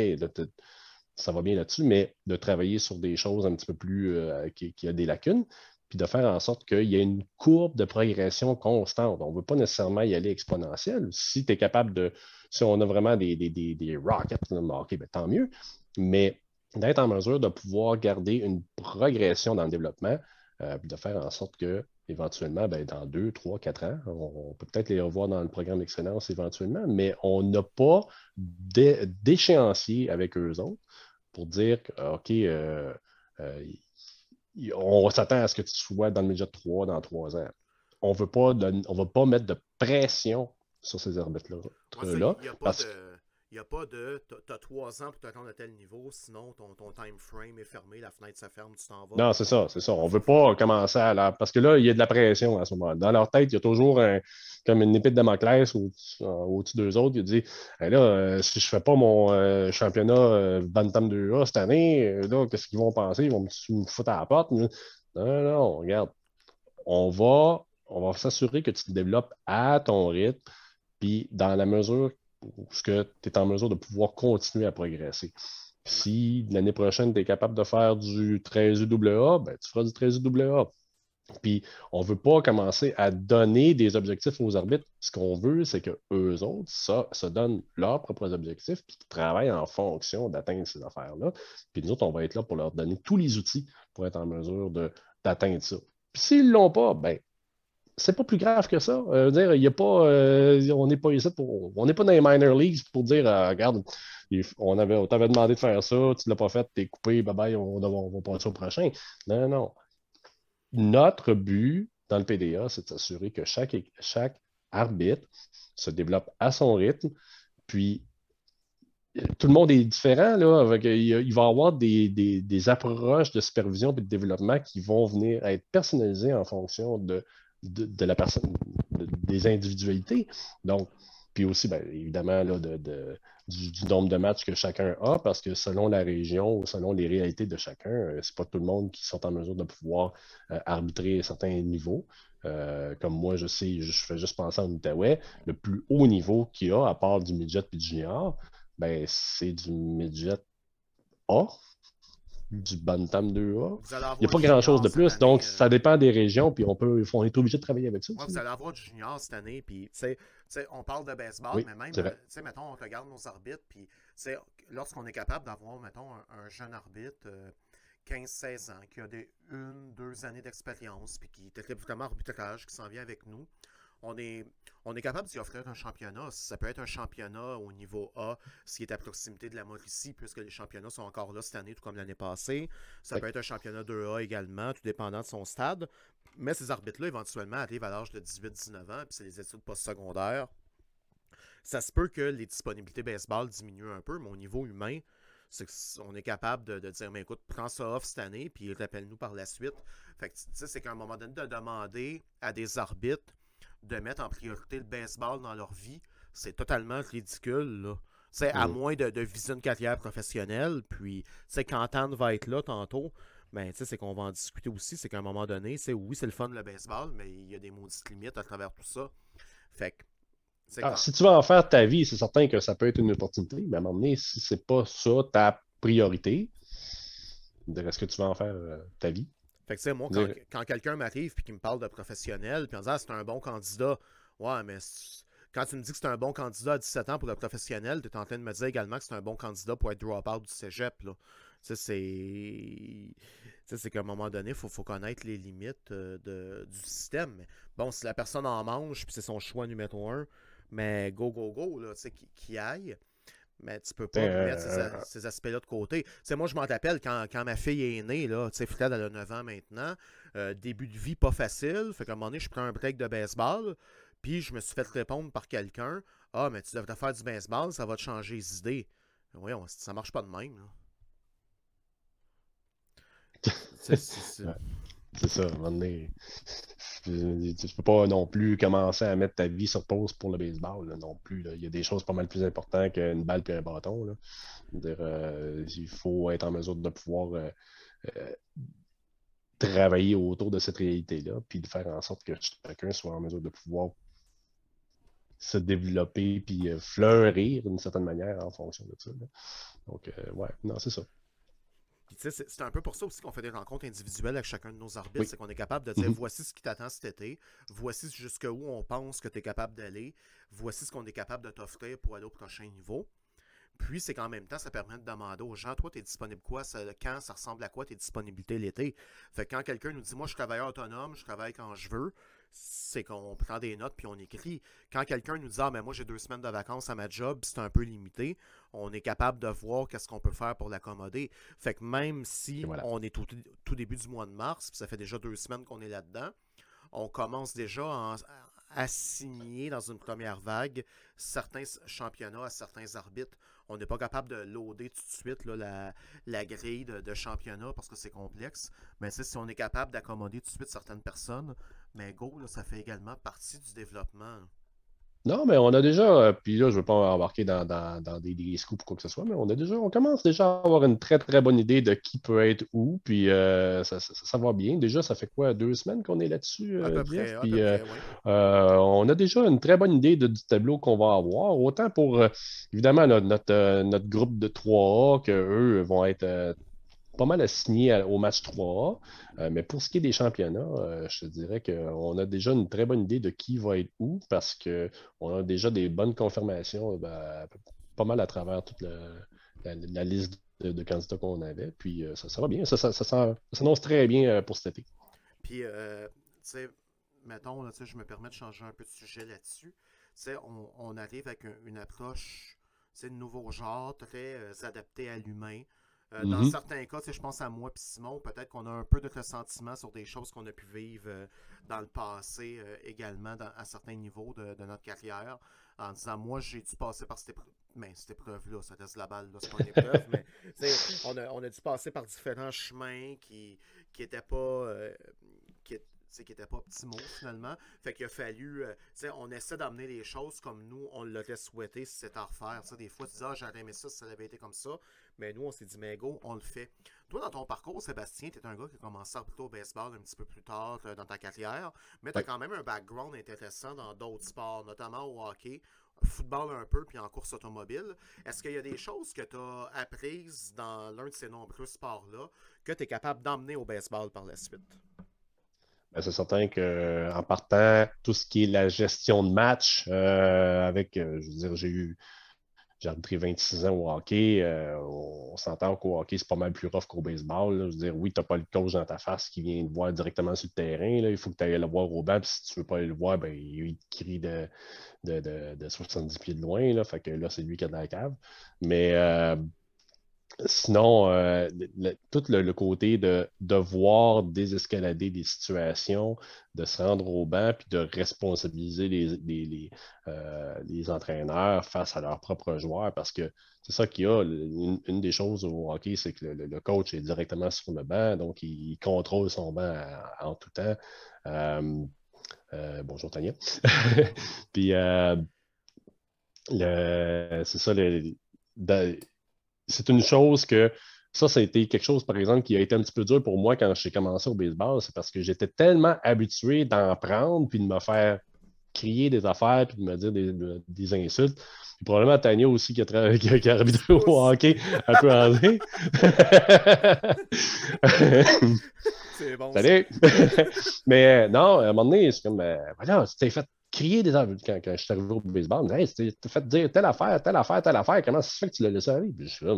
ça va bien là-dessus, mais de travailler sur des choses un petit peu plus euh, qui, qui, a des lacunes. Puis de faire en sorte qu'il y ait une courbe de progression constante. On ne veut pas nécessairement y aller exponentiel. Si tu es capable de, si on a vraiment des, des, rockets, OK, ben, tant mieux, mais d'être en mesure de pouvoir garder une progression dans le développement, euh, de faire en sorte que éventuellement, ben, dans deux, trois, quatre ans, on, peut peut-être les revoir dans le programme d'excellence éventuellement, mais on n'a pas d'échéancier avec eux autres pour dire OK, euh, euh, on s'attend à ce que tu sois dans le midget 3 dans trois ans. On ne va pas mettre de pression sur ces arbitres-là. là, parce... Il n'y a pas de. Tu as trois ans pour t'attendre à tel niveau, sinon ton, ton time frame est fermé, la fenêtre se ferme, tu t'en vas. Non, c'est ça, c'est ça. On ne veut pas commencer à la. Parce que là, il y a de la pression à ce moment. Dans leur tête, il y a toujours un, comme une épée de Damoclès au-dessus d'eux autres. Il dit là, euh, si je ne fais pas mon euh, championnat euh, Bantam 2A cette année, là, qu'est-ce qu'ils vont penser? Ils vont me, foutre à la porte. Non, non, regarde. On va, on va s'assurer que tu te développes à ton rythme. Puis, dans la mesure que tu es en mesure de pouvoir continuer à progresser. Si l'année prochaine, tu es capable de faire du 13 UAA, ben, tu feras du 13 UAA. Puis, on ne veut pas commencer à donner des objectifs aux arbitres. Ce qu'on veut, c'est qu'eux autres ça, se donnent leurs propres objectifs puis qu'ils travaillent en fonction d'atteindre ces affaires-là. Puis nous autres, on va être là pour leur donner tous les outils pour être en mesure d'atteindre ça. Puis s'ils ne l'ont pas, ben, c'est pas plus grave que ça. Euh, y a pas, euh, on n'est pas ici pour. On n'est pas dans les minor leagues pour dire euh, regarde, on avait, t'avait demandé de faire ça, tu ne l'as pas fait, t'es coupé, bye bye, on, va passer au prochain. Non, non. Notre but dans le PDA, c'est de s'assurer que chaque, chaque arbitre se développe à son rythme, puis tout le monde est différent. Là, avec, il, va y avoir des, des, des, approches de supervision et de développement qui vont venir être personnalisées en fonction de de, la personne, des individualités. Donc, puis aussi, bien, évidemment, là, de, du, nombre de matchs que chacun a, parce que selon la région ou selon les réalités de chacun, euh, c'est pas tout le monde qui sont en mesure de pouvoir euh, arbitrer certains niveaux. Euh, comme moi, je sais, je fais juste penser en Outaouais, le plus haut niveau qu'il y a, à part du midget et du junior, ben, c'est du midget A, du Bantam 2A. Il n'y a pas grand-chose de plus. donc, ça euh, dépend des régions, puis on, peut, on est obligé de travailler avec ça. vous allez avoir du junior cette année, puis on parle de baseball, mais même, euh, mettons, on regarde nos arbitres, puis lorsqu'on est capable d'avoir, mettons, un, jeune arbitre. 15-16 euh, ans, qui a des une, deux années d'expérience, puis qui est évidemment arbitrage, qui s'en vient avec nous on est, on est capable d'y offrir un championnat. Ça peut être un championnat au niveau A, ce qui est à proximité de la Mauricie, puisque les championnats sont encore là cette année, tout comme l'année passée. Ça peut être un championnat 2A également, tout dépendant de son stade. Mais ces arbitres-là, éventuellement, arrivent à l'âge de 18-19 ans, puis c'est les études postsecondaires. Ça se peut que les disponibilités baseball diminuent un peu, mais au niveau humain, c'est on est capable de, dire mais écoute, prends ça off cette année, puis rappelle-nous par la suite. Fait que, c'est qu'à un moment donné, de demander à des arbitres de mettre en priorité le baseball dans leur vie, c'est totalement ridicule. C'est à moins de, de, viser une carrière professionnelle. Puis, c'est quand Tan va être là tantôt, ben, c'est qu'on va en discuter aussi. C'est qu'à un moment donné, c'est oui, c'est le fun le baseball, mais il y a des maudites limites à travers tout ça. Fait que. Ah, si tu vas en faire ta vie, c'est certain que ça peut être une opportunité, mais à un moment donné, si c'est pas ça ta priorité, est-ce que tu vas en faire euh, ta vie? Fait que, tu sais, moi, quand, quelqu'un m'arrive et qui me parle de professionnel, puis en disant, ah, c'est un bon candidat, ouais, mais quand tu me dis que c'est un bon candidat à 17 ans pour le professionnel, tu es en train de me dire également que c'est un bon candidat pour être drop-out du cégep, là. Tu c'est. c'est qu'à un moment donné, il faut, faut, connaître les limites euh, de, du système. bon, si la personne en mange, puis c'est son choix numéro un, mais go, go, go, là, tu sais, qui aille mais tu peux pas mettre euh, ces, aspects-là de côté. c'est moi, je m'en rappelle quand, quand, ma fille est née, là, Fred, elle a 9 ans maintenant. Euh, début de vie pas facile. Fait qu'à un moment donné, je prends un break de baseball. Puis je me suis fait répondre par quelqu'un Ah, mais tu devrais faire du baseball, ça va te changer les idées. Voyons, ça marche pas de même. c'est ça, à un moment donné. Tu peux pas non plus commencer à mettre ta vie sur pause pour le baseball non plus. Il y a des choses pas mal plus importantes qu'une balle et un bâton. Euh, il faut être en mesure de pouvoir euh, euh, travailler autour de cette réalité-là, puis de faire en sorte que chacun soit en mesure de pouvoir se développer puis fleurir d'une certaine manière en fonction de ça. Donc, ouais, non, c'est ça. C'est un peu pour ça aussi qu'on fait des rencontres individuelles avec chacun de nos arbitres. C'est qu'on est capable de dire mhm. voici ce qui t'attend cet été, voici jusqu'où on pense que tu es capable d'aller, voici ce qu'on est capable de t'offrir pour aller au prochain niveau. Puis, c'est qu'en même temps, ça permet de demander aux gens, toi, tu es disponible quoi, ça, quand, ça ressemble à quoi tes disponibilités l'été? Fait que quand quelqu'un nous dit, moi, je suis travailleur autonome, je travaille quand je veux, c'est qu'on prend des notes puis on écrit. Quand quelqu'un nous dit Ah, mais moi j'ai deux semaines de vacances à ma job, c'est un peu limité, on est capable de voir qu'est-ce qu'on peut faire pour l'accommoder. Fait que même si on est tout, tout, début du mois de mars, puis ça fait déjà deux semaines qu'on est là-dedans, on commence déjà à, assigner dans une première vague certains championnats à certains arbitres. On n'est pas capable de loader tout de suite la, la, grille de, de championnat parce que c'est complexe. Mais si on est capable d'accommoder tout de suite certaines personnes, mais Go, ça fait également partie du développement. Non, mais on a déjà, euh, puis là, je ne veux pas embarquer dans, des, des, scoops ou quoi que ce soit, mais on a déjà, on commence déjà à avoir une très très bonne idée de qui peut être où, puis euh, ça, va bien. Déjà, ça fait quoi, deux semaines qu'on est là-dessus, euh, près, puis on a déjà une très bonne idée du tableau qu'on va avoir, autant pour évidemment notre, notre, groupe de 3A qu'eux vont être pas mal assigné au match 3 euh, mais pour ce qui est des championnats, euh, je te dirais qu'on a déjà une très bonne idée de qui va être où parce qu'on a déjà des bonnes confirmations ben, pas mal à travers toute la, liste de, candidats qu'on avait. Puis euh, ça, va bien. Ça, ça, s'annonce très bien pour cet été. Puis, tu sais, mettons, je me permets de changer un peu de sujet là-dessus. On, on arrive avec une approche, c'est nouveau genre, très adapté à l'humain. Euh, dans mhm. certains cas, je pense à moi et Simon, peut-être qu'on a un peu de ressentiment sur des choses qu'on a pu vivre euh, dans le passé euh, également à certains niveaux de, notre carrière. En disant, moi, j'ai dû passer par cette épreuve. Mais cette épreuve-là, ça reste la balle, c'est pas une épreuve, mais on a, on a dû passer par différents chemins qui n'étaient pas. qui, qui n'étaient pas optimaux finalement. Fait qu'il a fallu, on essaie d'amener les choses comme nous, on l'aurait souhaité si c'était à refaire. des fois, tu dis, ah, j'aurais aimé ça si ça avait été comme ça. Mais nous, on s'est dit, mais go, on le fait. Toi, dans ton parcours, Sébastien, tu es un gars qui a commencé plutôt au baseball un petit peu plus tard euh, dans ta carrière, mais tu as quand même un background intéressant dans d'autres sports, notamment au hockey, football un peu, puis en course automobile. Est-ce qu'il y a des choses que tu as apprises dans l'un de ces nombreux sports-là que tu es capable d'emmener au baseball par la suite? Ben, c'est certain qu'en partant, tout ce qui est la gestion de match, euh, avec, euh, je veux dire, j'ai eu j'ai pris 26 ans au hockey. Euh, on s'entend qu'au hockey, c'est pas mal plus rough qu'au baseball. Je veux dire, oui, tu n'as pas le coach dans ta face qui vient te voir directement sur le terrain. Il faut que tu ailles le voir au banc. Puis si tu veux pas aller le voir, ben, il te crie de, de, de, 70 pieds de loin. Là, fait que là, c'est lui qui a de la cave. Mais euh, Sinon, euh, tout le, côté de devoir désescalader des situations, de se rendre au banc, puis de responsabiliser les, euh, les, entraîneurs face à leurs propres joueurs, parce que c'est ça qu'il y a. Une, des choses au hockey, c'est que le, coach est directement sur le banc, donc il, contrôle son banc en tout temps. Euh, bonjour Tania. puis, c'est ça, le, c'est une chose que ça, ça a été quelque chose, par exemple, qui a été un petit peu dur pour moi quand j'ai commencé au baseball. C'est parce que j'étais tellement habitué d'en prendre puis de me faire crier des affaires puis de me dire des, insultes. Puis probablement Tania aussi qui a, qui arbitré au hockey un peu en C'est bon. Salut! Mais euh, non, à un moment donné, c'est comme, euh, voilà, tu t'es fait crier des quand, quand je suis arrivé au baseball. Hey, tu t'es fait dire telle affaire, telle affaire, telle affaire. Comment ça se fait que tu l'as laissé aller? Je suis là,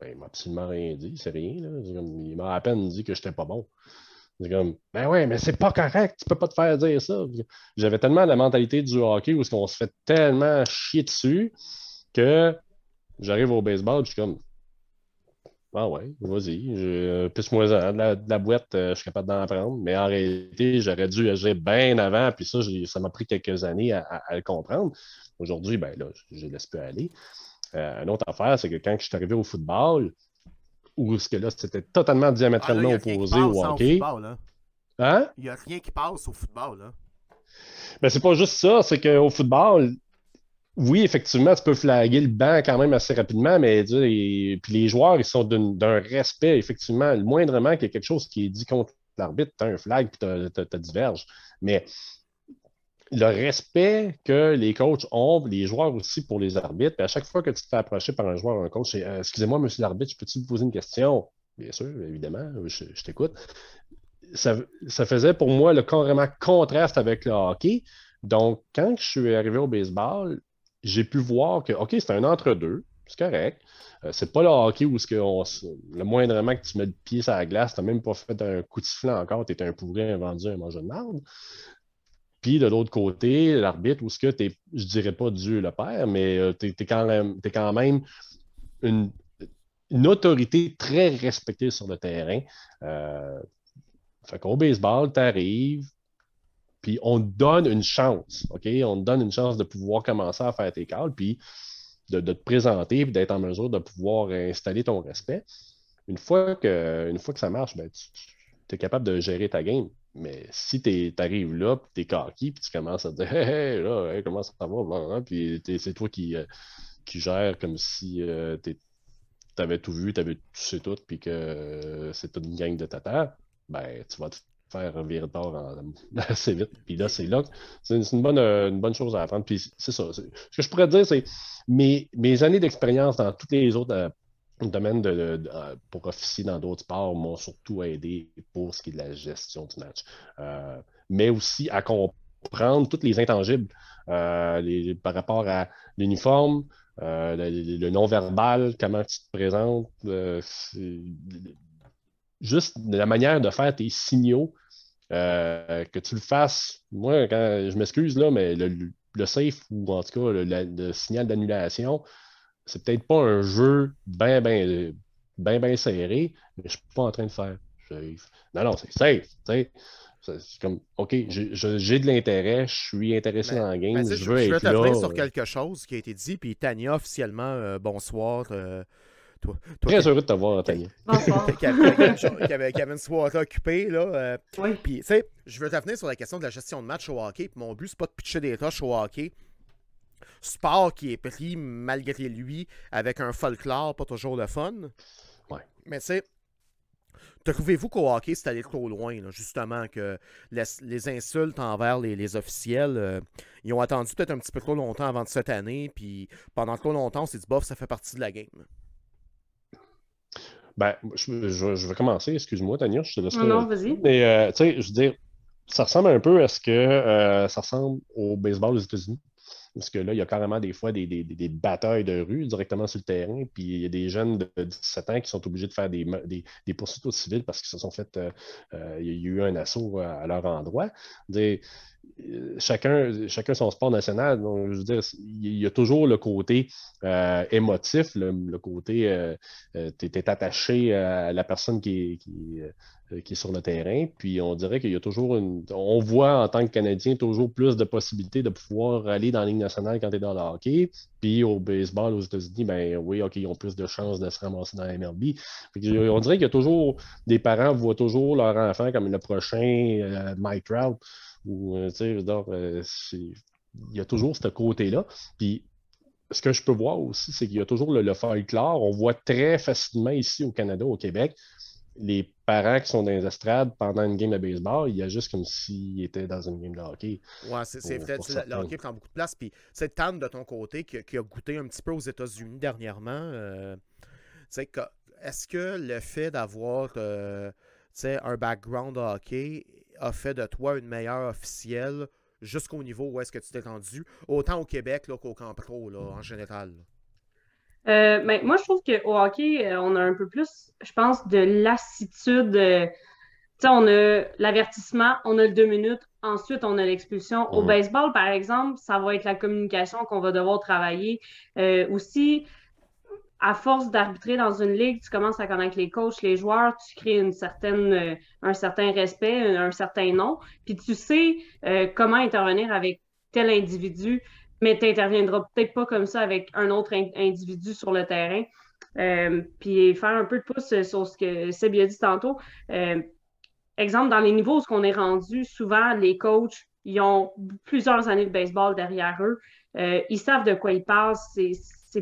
ben, il m'a absolument rien dit. C'est rien. Là. il m'a à peine dit que j'étais pas bon. C'est comme, ben ouais, mais c'est pas correct, tu peux pas te faire dire ça. J'avais tellement la mentalité du hockey où on se fait tellement chier dessus que j'arrive au baseball, je suis comme, ah ouais, vas-y, euh, pisse-moi ça. De la, de la boîte, euh, je suis capable d'en prendre. Mais en réalité, j'aurais dû agir bien avant, puis ça, ça m'a pris quelques années à, le comprendre. Aujourd'hui, ben là, je, laisse plus aller. Euh, une autre affaire, c'est que quand je suis arrivé au football, où ce que là, c'était totalement diamétralement ah, opposé au hockey. Hein? hein? Il n'y a rien qui passe au football. Là. Ben, c'est pas juste ça, c'est qu'au football, oui, effectivement, tu peux flaguer le banc quand même assez rapidement, mais puis les joueurs, ils sont d'un respect, effectivement, le moindrement qu'il y a quelque chose qui est dit contre l'arbitre, tu as un flag, puis tu diverge. Mais le respect que les coachs ont, les joueurs aussi pour les arbitres, puis à chaque fois que tu te fais approcher par un joueur ou un coach, euh, Excusez-moi, monsieur l'arbitre, je peux-tu vous poser une question? bien sûr, évidemment, je, t'écoute. Ça, faisait pour moi le carrément contraste avec le hockey. Donc, quand je suis arrivé au baseball, j'ai pu voir que, OK, c'est un entre-deux, c'est correct. Euh, c'est pas le hockey où que on, le moindrement que tu mets le pied sur la glace, tu n'as même pas fait un coup de sifflet encore, tu es un pourri, un vendu, un mangeur de merde. Puis de l'autre côté, l'arbitre, où ce que tu je dirais pas Dieu le Père, mais euh, tu es, quand même, quand même une, autorité très respectée sur le terrain. Euh, fait qu'au baseball, tu arrives, puis on te donne une chance, OK? On te donne une chance de pouvoir commencer à faire tes calls, puis de, te présenter, puis d'être en mesure de pouvoir installer ton respect. Une fois que, une fois que ça marche, ben, tu es capable de gérer ta game. Mais si tu arrives là, puis es cocky, puis tu commences à te dire Hey, hey, là, comment ça va? Puis c'est toi qui, euh, qui gères comme si euh, tu avais tout vu, tu avais tout sais tout, puis que euh, c'est une gang de tata, ben tu vas te faire virer bord assez vite. Puis là, c'est là c'est une, bonne, une bonne chose à apprendre. Puis c'est ça. Ce que je pourrais dire, c'est mes, mes années d'expérience dans tous les autres domaine de, euh, pour officier dans d'autres sports m'ont surtout aidé pour ce qui est de la gestion du match. Euh, mais aussi à comprendre tous les intangibles euh, par rapport à l'uniforme, le, non-verbal, comment tu te présentes, juste la manière de faire tes signaux, que tu le fasses. Moi, quand je m'excuse là, mais le, safe ou en tout cas le signal d'annulation, c'est peut-être pas un jeu bien, bien, bien, bien serré, mais je suis pas en train de faire. Non, non, c'est safe. C'est comme, OK, j'ai de l'intérêt, je suis intéressé dans la game, je, veux je être là. Je sur quelque chose qui a été dit, puis Tania, officiellement, euh, bonsoir. Euh, toi, Très heureux de te voir. Bonsoir. qui, avait, une soirée occupée, là. Euh, oui. Puis, tu sais, je veux t'amener sur la question de la gestion de match au hockey, puis mon but, c'est pas de pitcher des tâches au hockey sport qui est pris malgré lui avec un folklore pas toujours le fun. Ouais. Mais tu sais, trouvez-vous qu'au hockey, c'est allé trop loin, justement, que les, insultes envers les, officiels, euh, ils ont attendu peut-être un petit peu trop longtemps avant de cette année, puis pendant trop longtemps, on s'est dit, bof, ça fait partie de la game. Ben, je, vais commencer, excuse-moi, Tania, je te laisse. Non, non, vas-y. Mais, euh, tu sais, je veux dire, ça ressemble un peu à ce que euh, ça ressemble au baseball aux États-Unis. Parce que là, il y a carrément des fois des, batailles de rue directement sur le terrain. Puis il y a des jeunes de 17 ans qui sont obligés de faire des, poursuites au civil parce qu'ils se sont fait. Euh, il y a eu un assaut à, leur endroit. Des, chacun, chacun son sport national. Donc, je veux dire, il y a toujours le côté émotif, le, côté tu es, attaché à la personne qui qui est euh, qui est sur le terrain. Puis on dirait qu'il y a toujours une. On voit en tant que Canadien toujours plus de possibilités de pouvoir aller dans la Ligue nationale quand tu es dans le hockey. Puis au baseball aux États-Unis, ben oui, OK, ils ont plus de chances de se ramasser dans la MLB. on dirait qu'il y a toujours des parents voient toujours leur enfant comme le prochain euh, Mike Trout. Ou, euh, tu sais, il y a toujours ce côté-là. Puis ce que je peux voir aussi, c'est qu'il y a toujours le, le folklore. On voit très facilement ici au Canada, au Québec, les parents qui sont dans les estrades pendant une game de baseball, il y a juste comme s'ils étaient dans une game de hockey. Ouais, c'est peut-être le hockey prend beaucoup de place. Puis cette Tan de ton côté qui, a goûté un petit peu aux États-Unis dernièrement, euh, est-ce que le fait d'avoir euh, un background de hockey a fait de toi une meilleure officielle jusqu'au niveau où est-ce que tu t'es rendu, autant au Québec qu'au Camp Pro là, en général? Euh, ben, moi, je trouve qu'au hockey, euh, on a un peu plus, je pense, de lassitude. Euh, sais, on a l'avertissement, on a le deux minutes, ensuite on a l'expulsion. Au baseball, par exemple, ça va être la communication qu'on va devoir travailler. aussi, à force d'arbitrer dans une ligue, tu commences à connaître les coachs, les joueurs, tu crées certaine, un certain respect, un, certain nom, puis tu sais comment intervenir avec tel individu mais tu n'interviendras peut-être pas comme ça avec un autre individu sur le terrain. Euh, puis faire un peu de pouce sur ce que Seb a dit tantôt. Euh, exemple, dans les niveaux où on est rendu, souvent les coachs, ils ont plusieurs années de baseball derrière eux. Euh, ils savent de quoi ils parlent.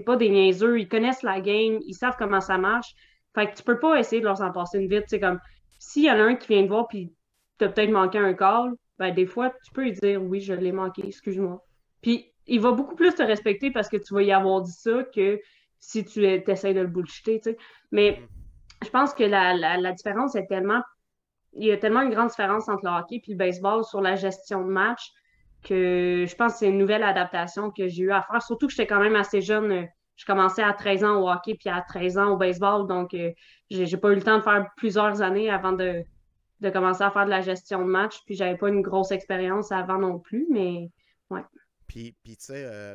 Pas des niaiseux. Ils connaissent la game. Ils savent comment ça marche. Fait que tu peux pas essayer de leur en passer une vite. C'est comme s'il y en a un qui vient te voir puis as peut-être manqué un call, ben des fois, tu peux lui dire oui, je l'ai manqué, excuse-moi. Puis il va beaucoup plus te respecter parce que tu vas y avoir dit ça que si tu essaies de le bullshiter, tu sais. Mais je pense que la, la, différence est tellement. Il y a tellement une grande différence entre le hockey et le baseball sur la gestion de match que je pense que c'est une nouvelle adaptation que j'ai eu à faire. Surtout que j'étais quand même assez jeune. Je commençais à 13 ans au hockey puis à 13 ans au baseball. Donc, euh, j'ai pas eu le temps de faire plusieurs années avant de, de commencer à faire de la gestion de match. Puis, j'avais pas une grosse expérience avant non plus. Mais, ouais. Puis, puis tu sais, euh,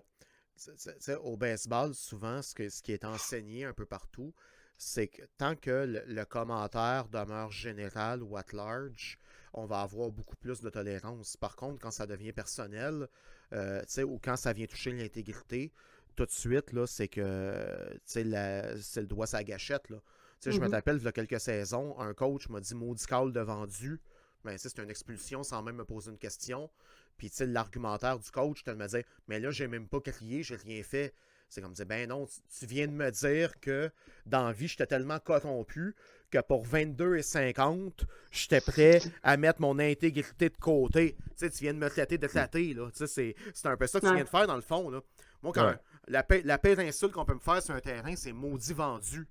au baseball, souvent, ce, que, ce qui est enseigné un peu partout, c'est que tant que le, commentaire demeure général ou at large, on va avoir beaucoup plus de tolérance. Par contre, quand ça devient personnel, euh, ou quand ça vient toucher l'intégrité, tout de suite, là, c'est que c'est le doigt sa gâchette. Là. Je me rappelle, mm-hmm. il y a quelques saisons, un coach m'a dit maudit call de vendu. Ben, c'est une expulsion sans même me poser une question. Puis, tu sais, l'argumentaire du coach, tu me dire, mais là, j'ai même pas crié, j'ai rien fait. C'est comme dire, ben non, tu viens de me dire que dans la vie, j'étais tellement corrompu que pour 22 et 50, j'étais prêt à mettre mon intégrité de côté. Tu sais, tu viens de me traiter de traiter, là. Tu sais, c'est un peu ça que tu viens de faire, dans le fond, là. Moi, quand la, paix, la pire insulte qu'on peut me faire sur un terrain, c'est maudit vendu.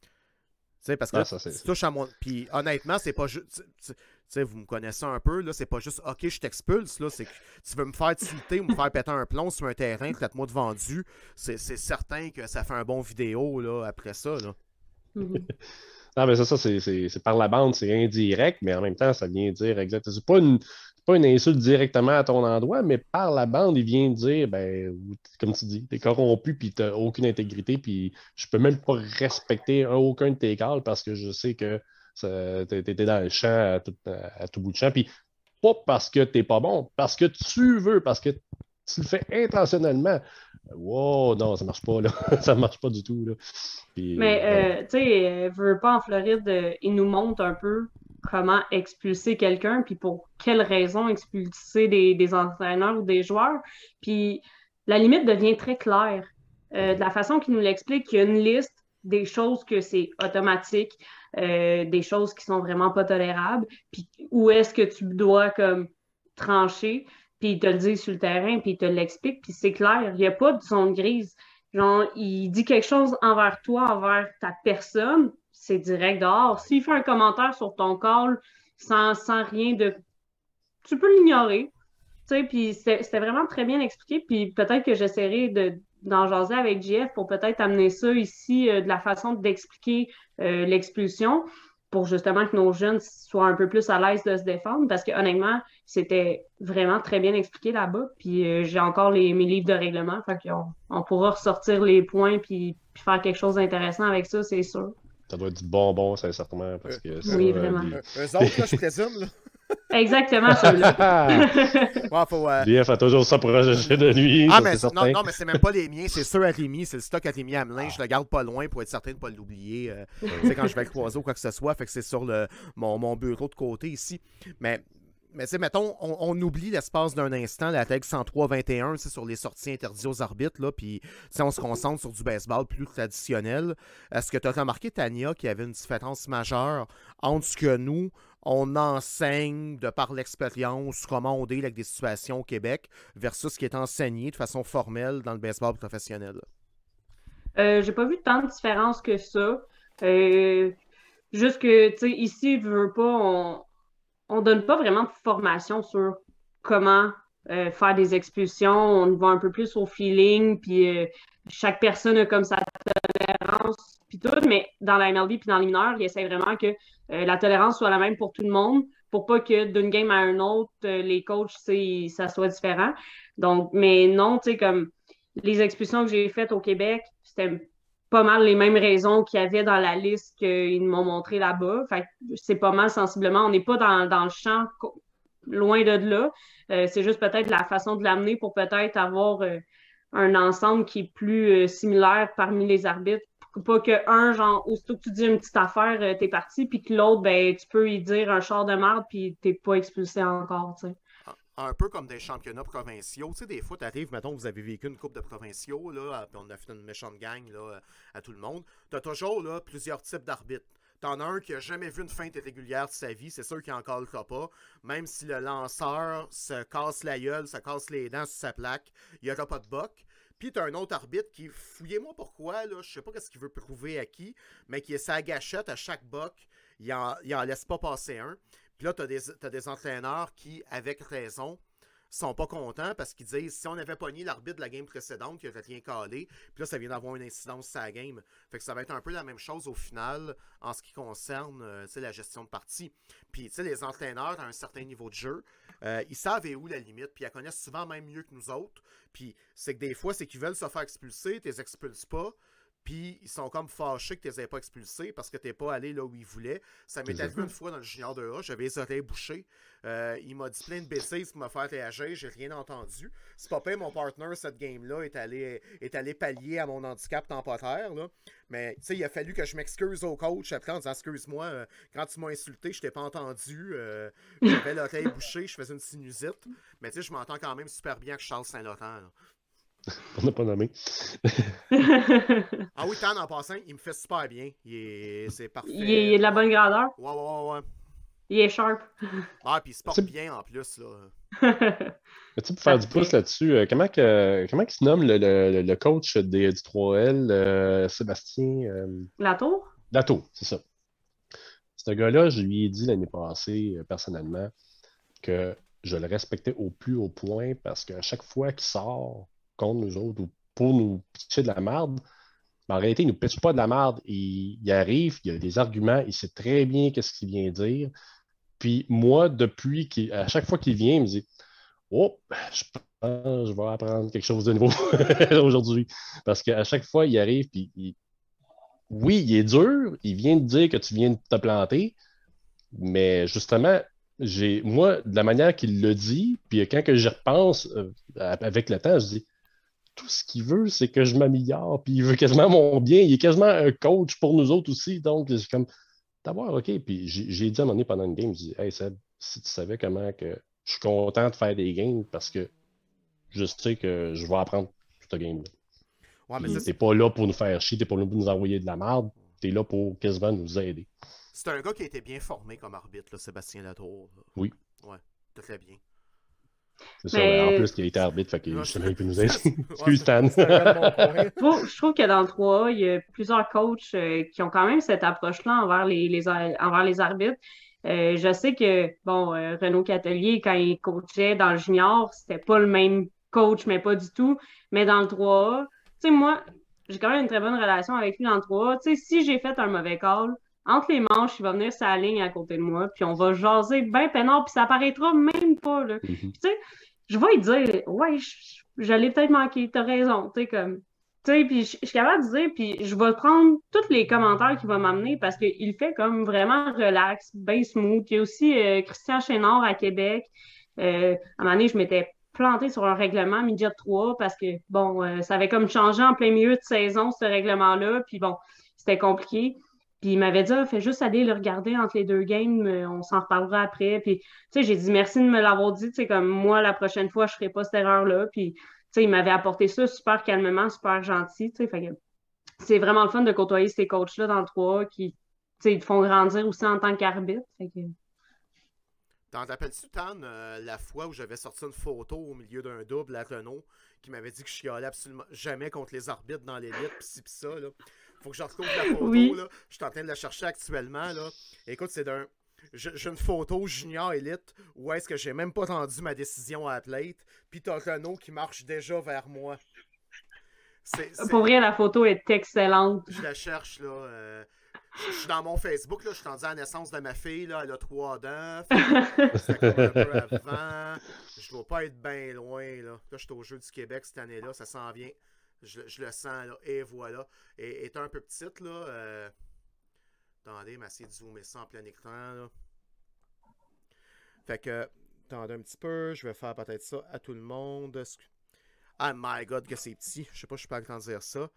Tu sais, parce que tu touches à mon... Puis honnêtement, c'est pas juste sais, vous me connaissez un peu, là, c'est pas juste OK, je t'expulse, là, c'est que tu veux me faire tilter ou me faire péter un plomb sur un terrain, traite-moi de vendu. C'est certain que ça fait un bon vidéo là, après ça. Là. Mm-hmm. non, mais ça, ça c'est par la bande, c'est indirect, mais en même temps, ça vient dire exactement. C'est pas une. Pas une insulte directement à ton endroit, mais par la bande, il vient dire, ben, comme tu dis, t'es corrompu, puis t'as aucune intégrité, puis je peux même pas respecter aucun de tes calls parce que je sais que tu étais dans le champ à tout, bout de champ. Puis pas parce que tu n'es pas bon, parce que tu veux, parce que tu le fais intentionnellement. Wow, non, ça marche pas, là. ça marche pas du tout, là. Mais, euh, tu sais, euh, veux pas en Floride, euh, il nous montre un peu comment expulser quelqu'un, puis pour quelles raisons expulser des, des, entraîneurs ou des joueurs. Puis la limite devient très claire. de la façon qu'il nous l'explique, il y a une liste des choses que c'est automatique, euh, des choses qui sont vraiment pas tolérables, puis où est-ce que tu dois comme trancher, puis il te le dit sur le terrain, puis il te l'explique, puis c'est clair, il n'y a pas de zone grise. Genre, il dit quelque chose envers toi, envers ta personne, c'est direct dehors. S'il fait un commentaire sur ton call sans, sans rien de... Tu peux l'ignorer. Puis c'était vraiment très bien expliqué, puis peut-être que j'essaierai de d'en jaser avec JF pour peut-être amener ça ici euh, de la façon d'expliquer euh, l'expulsion pour justement que nos jeunes soient un peu plus à l'aise de se défendre parce que honnêtement, c'était vraiment très bien expliqué là-bas. Puis euh, j'ai encore les, mes livres de règlement, fait qu'on on pourra ressortir les points puis, faire quelque chose d'intéressant avec ça, c'est sûr. Ça doit être du bonbon, sincèrement, parce que Oui, vraiment. Eux autres, là, je présume, là. Exactement, celui-là. ouais, faut, euh... a toujours ça pour ajouter de lui. Ah, mais non, non, mais c'est même pas les miens, c'est ceux à Rémi, c'est le stock à Rémi Hamelin. Je le garde pas loin pour être certain de ne pas l'oublier. Euh, tu sais, quand je vais le croiser ou quoi que ce soit, fait que c'est sur le, mon, mon bureau de côté ici. Mais mais tu mettons, on, oublie l'espace d'un instant la tag 103-21 sur les sorties interdites aux arbitres, là, puis on se concentre sur du baseball plus traditionnel. Est-ce que tu as remarqué, Tania, qu'il y avait une différence majeure entre ce que nous, on enseigne de par l'expérience comment on deal avec des situations au Québec versus ce qui est enseigné de façon formelle dans le baseball professionnel? Euh, J'ai pas vu tant de différence que ça. Euh, juste que, tu sais, ici, veut pas, on, on donne pas vraiment de formation sur comment euh, faire des expulsions. On va un peu plus au feeling, puis chaque personne a comme sa tolérance, puis tout. Mais dans la MLB puis dans les mineurs, il essaie vraiment que la tolérance soit la même pour tout le monde, pour pas que d'une game à une autre, les coachs, ça soit différent. Donc, mais non, tu sais, comme les expulsions que j'ai faites au Québec, c'était pas mal les mêmes raisons qu'il y avait dans la liste qu'ils m'ont montré là-bas. Fait c'est pas mal sensiblement. On n'est pas dans, le champ loin de là. Euh, c'est juste peut-être la façon de l'amener pour peut-être avoir euh, un ensemble qui est plus euh, similaire parmi les arbitres. Pas que un, genre, aussitôt que tu dis une petite affaire, t'es parti, puis que l'autre, ben, tu peux y dire un char de merde, puis t'es pas expulsé encore, tu sais un peu comme des championnats provinciaux. Tu sais, des fois, tu arrives, mettons, vous avez vécu une coupe de provinciaux, là, puis on a fait une méchante gang là, à tout le monde. Tu as toujours là, plusieurs types d'arbitres. T'en as un qui a jamais vu une feinte régulière de sa vie, c'est sûr qu'il en le pas. Même si le lanceur se casse la gueule, se casse les dents sur sa plaque, il n'y aura pas de boc. Puis t'as un autre arbitre qui, fouillez-moi pourquoi, là, je sais pas qu'est-ce qu'il veut prouver à qui, mais qui est sa gâchette à chaque buck, il en, il en laisse pas passer un. Puis là, t'as des entraîneurs qui, avec raison, sont pas contents parce qu'ils disent si on avait pogné l'arbitre de la game précédente qui aurait rien calé, puis là ça vient d'avoir une incidence sur la game. Fait que ça va être un peu la même chose au final en ce qui concerne euh, la gestion de partie. Puis les entraîneurs à un certain niveau de jeu, euh, ils savent où la limite, puis ils la connaissent souvent même mieux que nous autres. Puis c'est que des fois, c'est qu'ils veulent se faire expulser, tu les expulses pas. Puis ils sont comme fâchés que tu les aies pas expulsés parce que t'es pas allé là où ils voulaient. Ça m'est arrivé une fois dans le junior de A, j'avais les oreilles bouchées. Euh, il m'a dit plein de bêtises pour me faire réagir, j'ai rien entendu. C'est pas mon partner, cette game-là, est allé, est allé pallier à mon handicap temporaire. Là. Mais tu sais, il a fallu que je m'excuse au coach après en disant Excuse-moi, euh, quand tu m'as insulté, je t'ai pas entendu. Euh, j'avais l'oreille bouchée, je faisais une sinusite. Mais tu sais, je m'entends quand même super bien avec Charles Saint-Laurent. On n'a pas nommé. Ah oui, Tan, en passant, il me fait super bien. Il est... C'est parfait. il, est, il est de la bonne grandeur. Ouais, ouais, ouais, ouais. Il est sharp. Ah, puis il se porte C'est- bien en plus, là. Mais tu pour faire du pouce là-dessus, euh, comment, que, comment il se nomme le, le- le coach des, du 3L, euh, Sébastien euh, la tour? Lato, c'est ça. Ce gars-là, je lui ai dit l'année passée, euh, personnellement, que je le respectais au plus haut point parce qu'à chaque fois qu'il sort contre nous autres ou pour nous pitcher de la merde, mais en réalité, il ne nous pitche pas de la merde. Il, il arrive, il a des arguments, il sait très bien qu'est-ce qu'il vient dire. Puis moi, depuis à chaque fois qu'il vient, il me dit Oh, je pense je vais apprendre quelque chose de nouveau aujourd'hui. Parce qu'à chaque fois, il arrive, puis il- oui, il est dur, il vient de dire que tu viens de te planter, mais justement, j'ai moi, de la manière qu'il le dit, puis quand que j'y repense euh, avec le temps, je dis tout ce qu'il veut, c'est que je m'améliore, puis il veut quasiment mon bien, il est quasiment un coach pour nous autres aussi, donc c'est comme d'avoir, OK, puis j'ai dit à un moment donné pendant une game, je dis Hey Seb, si tu savais comment que je suis content de faire des games parce que je sais que je vais apprendre toute la game. Ouais, mais T'es pas là pour nous faire chier, t'es pas là pour nous envoyer de la merde, t'es là pour quasiment nous aider. c'est un gars qui a été bien formé comme arbitre, là, Sébastien Latour. Oui. Ouais, très bien. C'est ça, Mais- en plus qu'il a été arbitre, fait que Ouais, justement, c'est- il peut nous aider. Excuse, Stan. Je trouve, que dans le 3A, il y a plusieurs coachs euh, qui ont quand même cette approche-là envers les, les, ar- envers les arbitres. Euh, je sais que, bon, euh, Renaud Catelier, quand il coachait dans le junior, c'était pas le même coach, mais pas du tout. Mais dans le 3A, tu sais, moi, j'ai quand même une très bonne relation avec lui dans le 3A. Tu sais, si j'ai fait un mauvais call, entre les manches, il va venir sa ligne à côté de moi, puis on va jaser bien peinard, puis ça apparaîtra même pas, là Mhm. tu sais, je vais lui dire, ouais, j'allais peut-être manquer, t'as raison, tu sais, comme, tu sais, puis je je suis capable de dire, puis je vais prendre tous les commentaires qu'il va m'amener parce qu'il fait comme vraiment relax, bien smooth. Il y a aussi euh, Christian Chénard à Québec. Euh, à un moment donné, je m'étais plantée sur un règlement midget 3 parce que, bon, euh, ça avait comme changé en plein milieu de saison, ce règlement-là, puis bon, c'était compliqué. Puis il m'avait dit, ah, fais juste aller le regarder entre les deux games, on s'en reparlera après. Puis, tu sais, j'ai dit merci de me l'avoir dit, tu sais, comme moi, la prochaine fois, je ferai pas cette erreur-là. Puis, tu sais, il m'avait apporté ça super calmement, super gentil, tu sais. C'est vraiment le fun de côtoyer ces coachs-là dans le 3 qui, tu sais, te font grandir aussi en tant qu'arbitre. Fait que... T'en rappelles-tu, Tan, euh, la fois où j'avais sorti une photo au milieu d'un double à Renault qui m'avait dit que je chialais absolument jamais contre les arbitres dans l'élite, pis ci pis ça, là? Faut que je retrouve la photo, Oui. là. Je suis en train de la chercher actuellement, là. Écoute, c'est d'un... J'ai une photo junior élite où est-ce que j'ai même pas tendu ma décision à la plate, puis t'as Renault qui marche déjà vers moi. Pour vrai, la photo est excellente. je la cherche, là. euh, je suis dans mon Facebook, là. Je suis rendu à la naissance de ma fille, là. Elle a trois dents. C'était un peu avant. Je dois pas être bien loin, là. Là, je suis au Jeu du Québec cette année-là. Ça s'en vient. Je, le sens, là. Et voilà. Et est un peu petite, là. euh, Attendez, mais essayer de zoomer ça en plein écran. Fait que, attendez un petit peu. Je vais faire peut-être ça à tout le monde. Ah, my God, que c'est petit. Je sais pas, je peux pas dire ça.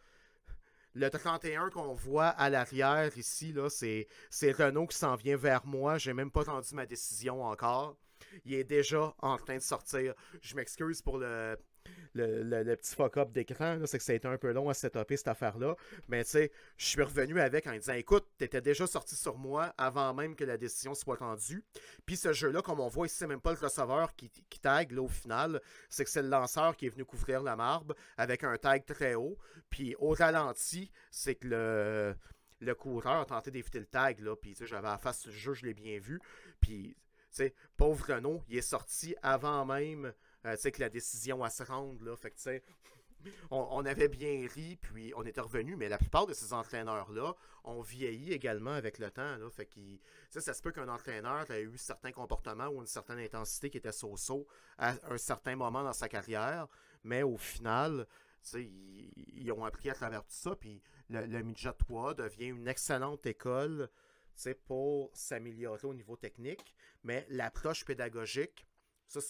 Le 31 qu'on voit à l'arrière ici, là, c'est, c'est Renault qui s'en vient vers moi. J'ai même pas tendu ma décision encore. Il est déjà en train de sortir. Je m'excuse pour le, le, petit fuck-up d'écran, c'est que ça a été un peu long à setuper cette affaire-là. Mais tu sais, je suis revenu avec en disant écoute, t'étais déjà sorti sur moi avant même que la décision soit rendue. Puis ce jeu-là, comme on voit ici, c'est même pas le receveur qui, qui tag là, au final, c'est que c'est le lanceur qui est venu couvrir la marbre avec un tag très haut. Puis au ralenti, c'est que le, le coureur a tenté d'éviter le tag, là, puis j'avais à face du jeu, je l'ai bien vu. Puis, tu sais, pauvre Renault, il est sorti avant même euh, que la décision à se rendre. Là, fait que, tu sais, on, avait bien ri, puis on était revenu, mais la plupart de ces entraîneurs-là ont vieilli également avec le temps. Là, fait ça se peut qu'un entraîneur ait eu certains comportements ou une certaine intensité qui était so-so à un certain moment dans sa carrière, mais au final, ils, ils, ont appris à travers tout ça, puis le, le Midget 3 devient une excellente école pour s'améliorer au niveau technique, mais l'approche pédagogique, ça,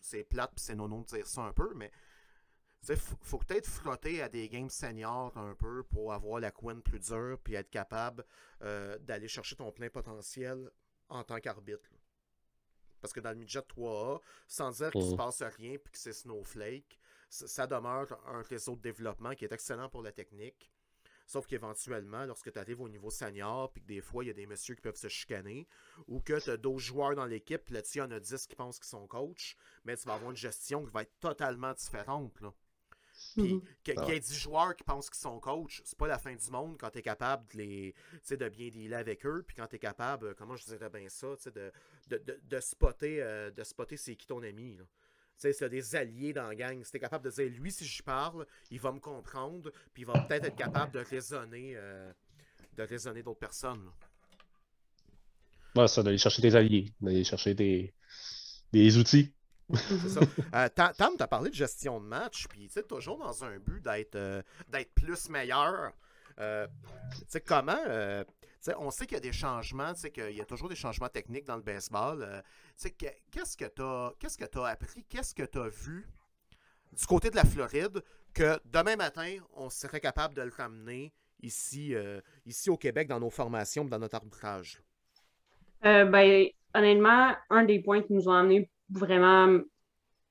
c'est plate, puis c'est non de dire ça un peu, mais il faut peut-être frotter à des games seniors un peu pour avoir la couenne plus dure, puis être capable euh, d'aller chercher ton plein potentiel en tant qu'arbitre. Parce que dans le midget 3A, sans dire qu'il ne se mmh. passe rien puis que c'est Snowflake, ça demeure un réseau de développement qui est excellent pour la technique. Sauf qu'éventuellement, lorsque tu arrives au niveau senior, puis que des fois, il y a des messieurs qui peuvent se chicaner, ou que tu as d'autres joueurs dans l'équipe, puis là-dessus, il y en a 10 qui pensent qu'ils sont coach, mais tu vas avoir une gestion qui va être totalement différente. Là. Puis, mhm. qu'il y ait 10 joueurs qui pensent qu'ils sont coach, c'est pas la fin du monde quand tu es capable de, les, de bien dealer avec eux, puis quand tu es capable, comment je dirais bien ça, de, de, de, de, spotter, euh, de spotter c'est qui ton ami. Là sais, c'est des alliés dans la gang. Si capable de dire, lui, si je parle, il va me comprendre, puis il va peut-être être capable de raisonner, euh, de raisonner d'autres personnes. Ouais, ça, d'aller chercher des alliés, d'aller chercher des, des outils. C'est ça. Euh, Tam, tu as parlé de gestion de match, puis tu sais, toujours dans un but d'être euh, d'être plus meilleur. tu sais, comment on sait qu'il y a des changements, qu'il y a toujours des changements techniques dans le baseball. Euh, qu'est-ce que tu as, que appris, qu'est-ce que tu as vu du côté de la Floride que demain matin, on serait capable de le ramener ici, euh, ici au Québec dans nos formations, dans notre arbitrage? Euh, ben, honnêtement, un des points qui nous ont amené vraiment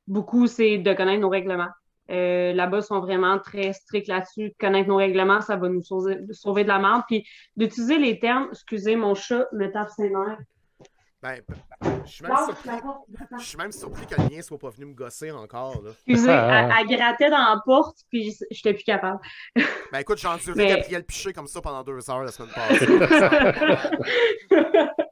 beaucoup, c'est de connaître nos règlements. Euh, là-bas, sont vraiment très stricts là-dessus. Connaître nos règlements, ça va nous sauver, de la merde. Puis d'utiliser les termes, excusez, mon chat me tape ses nerfs. Ben, je suis même, surpris, je suis même surpris que le mien soit pas venu me gosser encore. Là. Excusez, elle, grattait dans la porte, puis j'étais plus capable. Ben écoute, j'ai enduré Mais... Gabriel Piché comme ça pendant deux heures la semaine passée.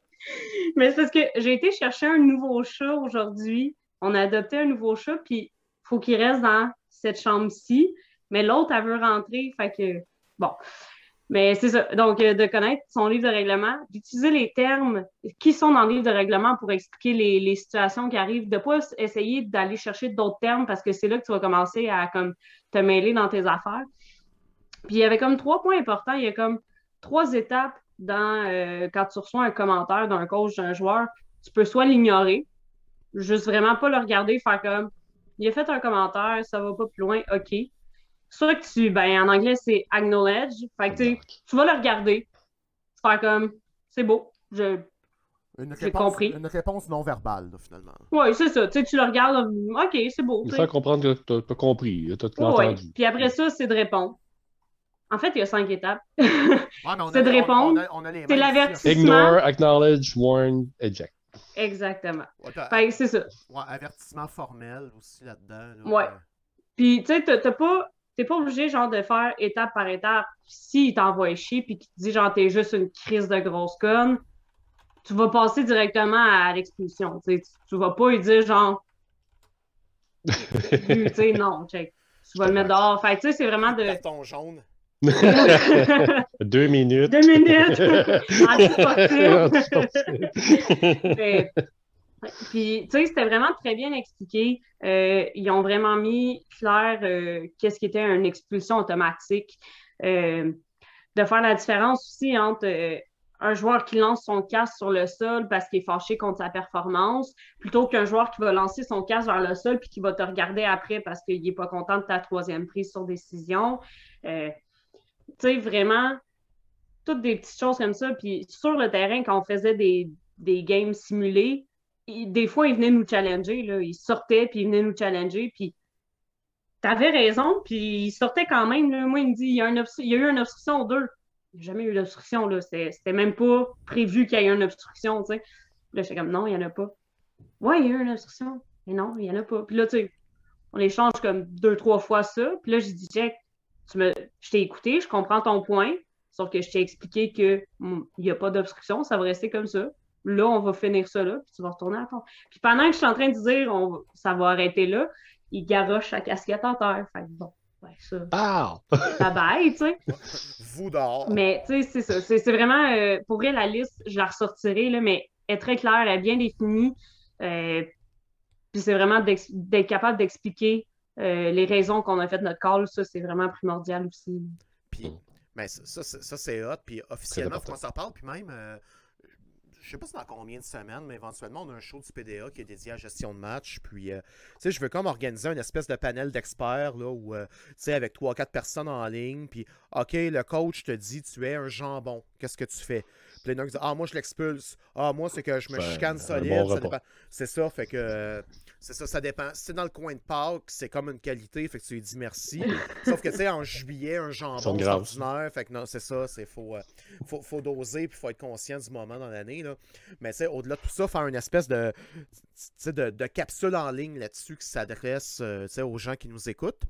Mais c'est parce que j'ai été chercher un nouveau chat aujourd'hui. On a adopté un nouveau chat, puis il faut qu'il reste dans cette chambre-ci, mais l'autre, elle veut rentrer. Fait que, bon. Mais c'est ça. Donc, euh, de connaître son livre de règlement, d'utiliser les termes qui sont dans le livre de règlement pour expliquer les, situations qui arrivent, de ne pas essayer d'aller chercher d'autres termes parce que c'est là que tu vas commencer à comme, te mêler dans tes affaires. Puis il y avait comme trois points importants. Il y a comme trois étapes dans euh, quand tu reçois un commentaire d'un coach, d'un joueur. Tu peux soit l'ignorer, juste vraiment pas le regarder, faire comme il a fait un commentaire, ça va pas plus loin, OK. Soit que tu, ben, en anglais, c'est acknowledge. Fait que, tu vas le regarder, faire comme, c'est beau, je. J'ai compris. Une réponse non verbale, finalement. Oui, c'est ça. Tu, tu le regardes, OK, c'est beau. Il faut comprendre que tu as, compris, tu as entendu. Puis après ça, c'est de répondre. En fait, il y a cinq étapes. c'est de répondre. C'est l'avertissement. Ignore, acknowledge, warn, eject. Exactement. c'est ça. avertissement formel aussi là-dedans. ouais. Puis, tu sais, t'es pas, pas obligé, genre, de faire étape par étape. S'il t'envoie chier, puis qu'il te dit, genre, t'es juste une crise de grosse conne, tu vas passer directement à l'expulsion. Tu, tu vas pas lui dire, genre, tu sais, non, check. Tu vas le mettre dehors. Fait tu sais, c'est vraiment de. Carton jaune. Deux minutes. Deux minutes. Puis, tu sais, c'était vraiment très bien expliqué. Euh, ils ont vraiment mis clair euh, qu'est-ce qui était une expulsion automatique. Euh, de faire la différence aussi entre un joueur qui lance son casque sur le sol parce qu'il est fâché contre sa performance, plutôt qu'un joueur qui va lancer son casque vers le sol puis qui va te regarder après parce qu'il n'est pas content de ta troisième prise sur décision tu sais, vraiment, toutes des petites choses comme ça. Puis sur le terrain, quand on faisait des, des games simulés, des fois, ils venaient nous challenger. Là. Ils sortaient, puis ils venaient nous challenger. Puis t'avais raison, puis il sortait quand même. Moi, il me dit il y a, eu une obstruction ou deux. Il n'y a jamais eu d'obstruction. C'était même pas prévu qu'il y ait une obstruction. sais. Là, j'étais comme non, il n'y en a pas. Ouais, il y a eu une obstruction. Mais non, il n'y en a pas. Puis là, tu sais, on échange comme deux, trois fois ça. Puis là, j'ai dit, Jack, tu me... je t'ai écouté, je comprends ton point, sauf que je t'ai expliqué qu'il n'y a pas d'obstruction, ça va rester comme ça. Là, on va finir ça là, puis tu vas retourner à ton. Puis pendant que je suis en train de dire on... ça va arrêter là, il garoche sa casquette en terre. Fait que bon, ouais, ça. Ah! Ça baille, tu sais. Vous dehors. Mais tu sais, c'est ça. C'est c'est vraiment, euh, pour vrai, la liste, je la ressortirai, là, mais elle est très claire, elle est bien définie. Euh, puis c'est vraiment d'être capable d'expliquer euh, les raisons qu'on a fait notre call. Ça, c'est vraiment primordial aussi. Puis, ben, ça, ça, c'est- ça, c'est hot. Puis officiellement, on s'en parle. Puis même, euh, je sais pas c'est dans combien de semaines, mais éventuellement, on a un show du PDA qui est dédié à la gestion de match. Puis, euh, tu sais, je veux comme organiser une espèce de panel d'experts, là, où, euh, tu sais, avec 3-4 personnes en ligne. Puis, OK, le coach te dit, tu es un jambon. Qu'est-ce que tu fais? Puis, les gens disent, ah, moi, je l'expulse. Ah, moi, c'est que je me chicane solide. bon ça repas. dépend. C'est ça, fait que. C'est ça, ça dépend. Si c'est dans le coin de Pâques, c'est comme une qualité, fait que tu lui dis merci. Sauf que, tu sais, en juillet, un jambon, ordinaire. Fait que non, c'est ça, c'est faut, euh, faut, faut doser, puis faut être conscient du moment dans l'année. là. Mais, tu sais, au-delà de tout ça, faire une espèce de, de, de capsule en ligne là-dessus qui s'adresse, euh, aux gens qui nous écoutent.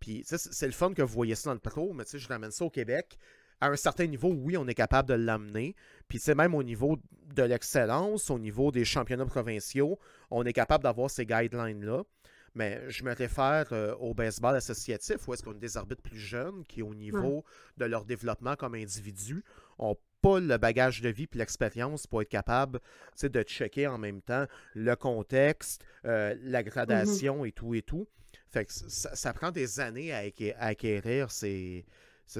Puis, c'est c'est le fun que vous voyez ça dans le pro, mais tu sais, je ramène ça au Québec. À un certain niveau, oui, on est capable de l'amener. Puis, c'est même au niveau de l'excellence, au niveau des championnats provinciaux, on est capable d'avoir ces guidelines-là. Mais je me réfère euh, au baseball associatif, où est-ce qu'on a des arbitres plus jeunes qui, au niveau de leur développement comme individu, ont pas le bagage de vie puis l'expérience pour être capable de checker en même temps le contexte, euh, la gradation et tout et tout. Fait que ça, ça prend des années à acquérir ces,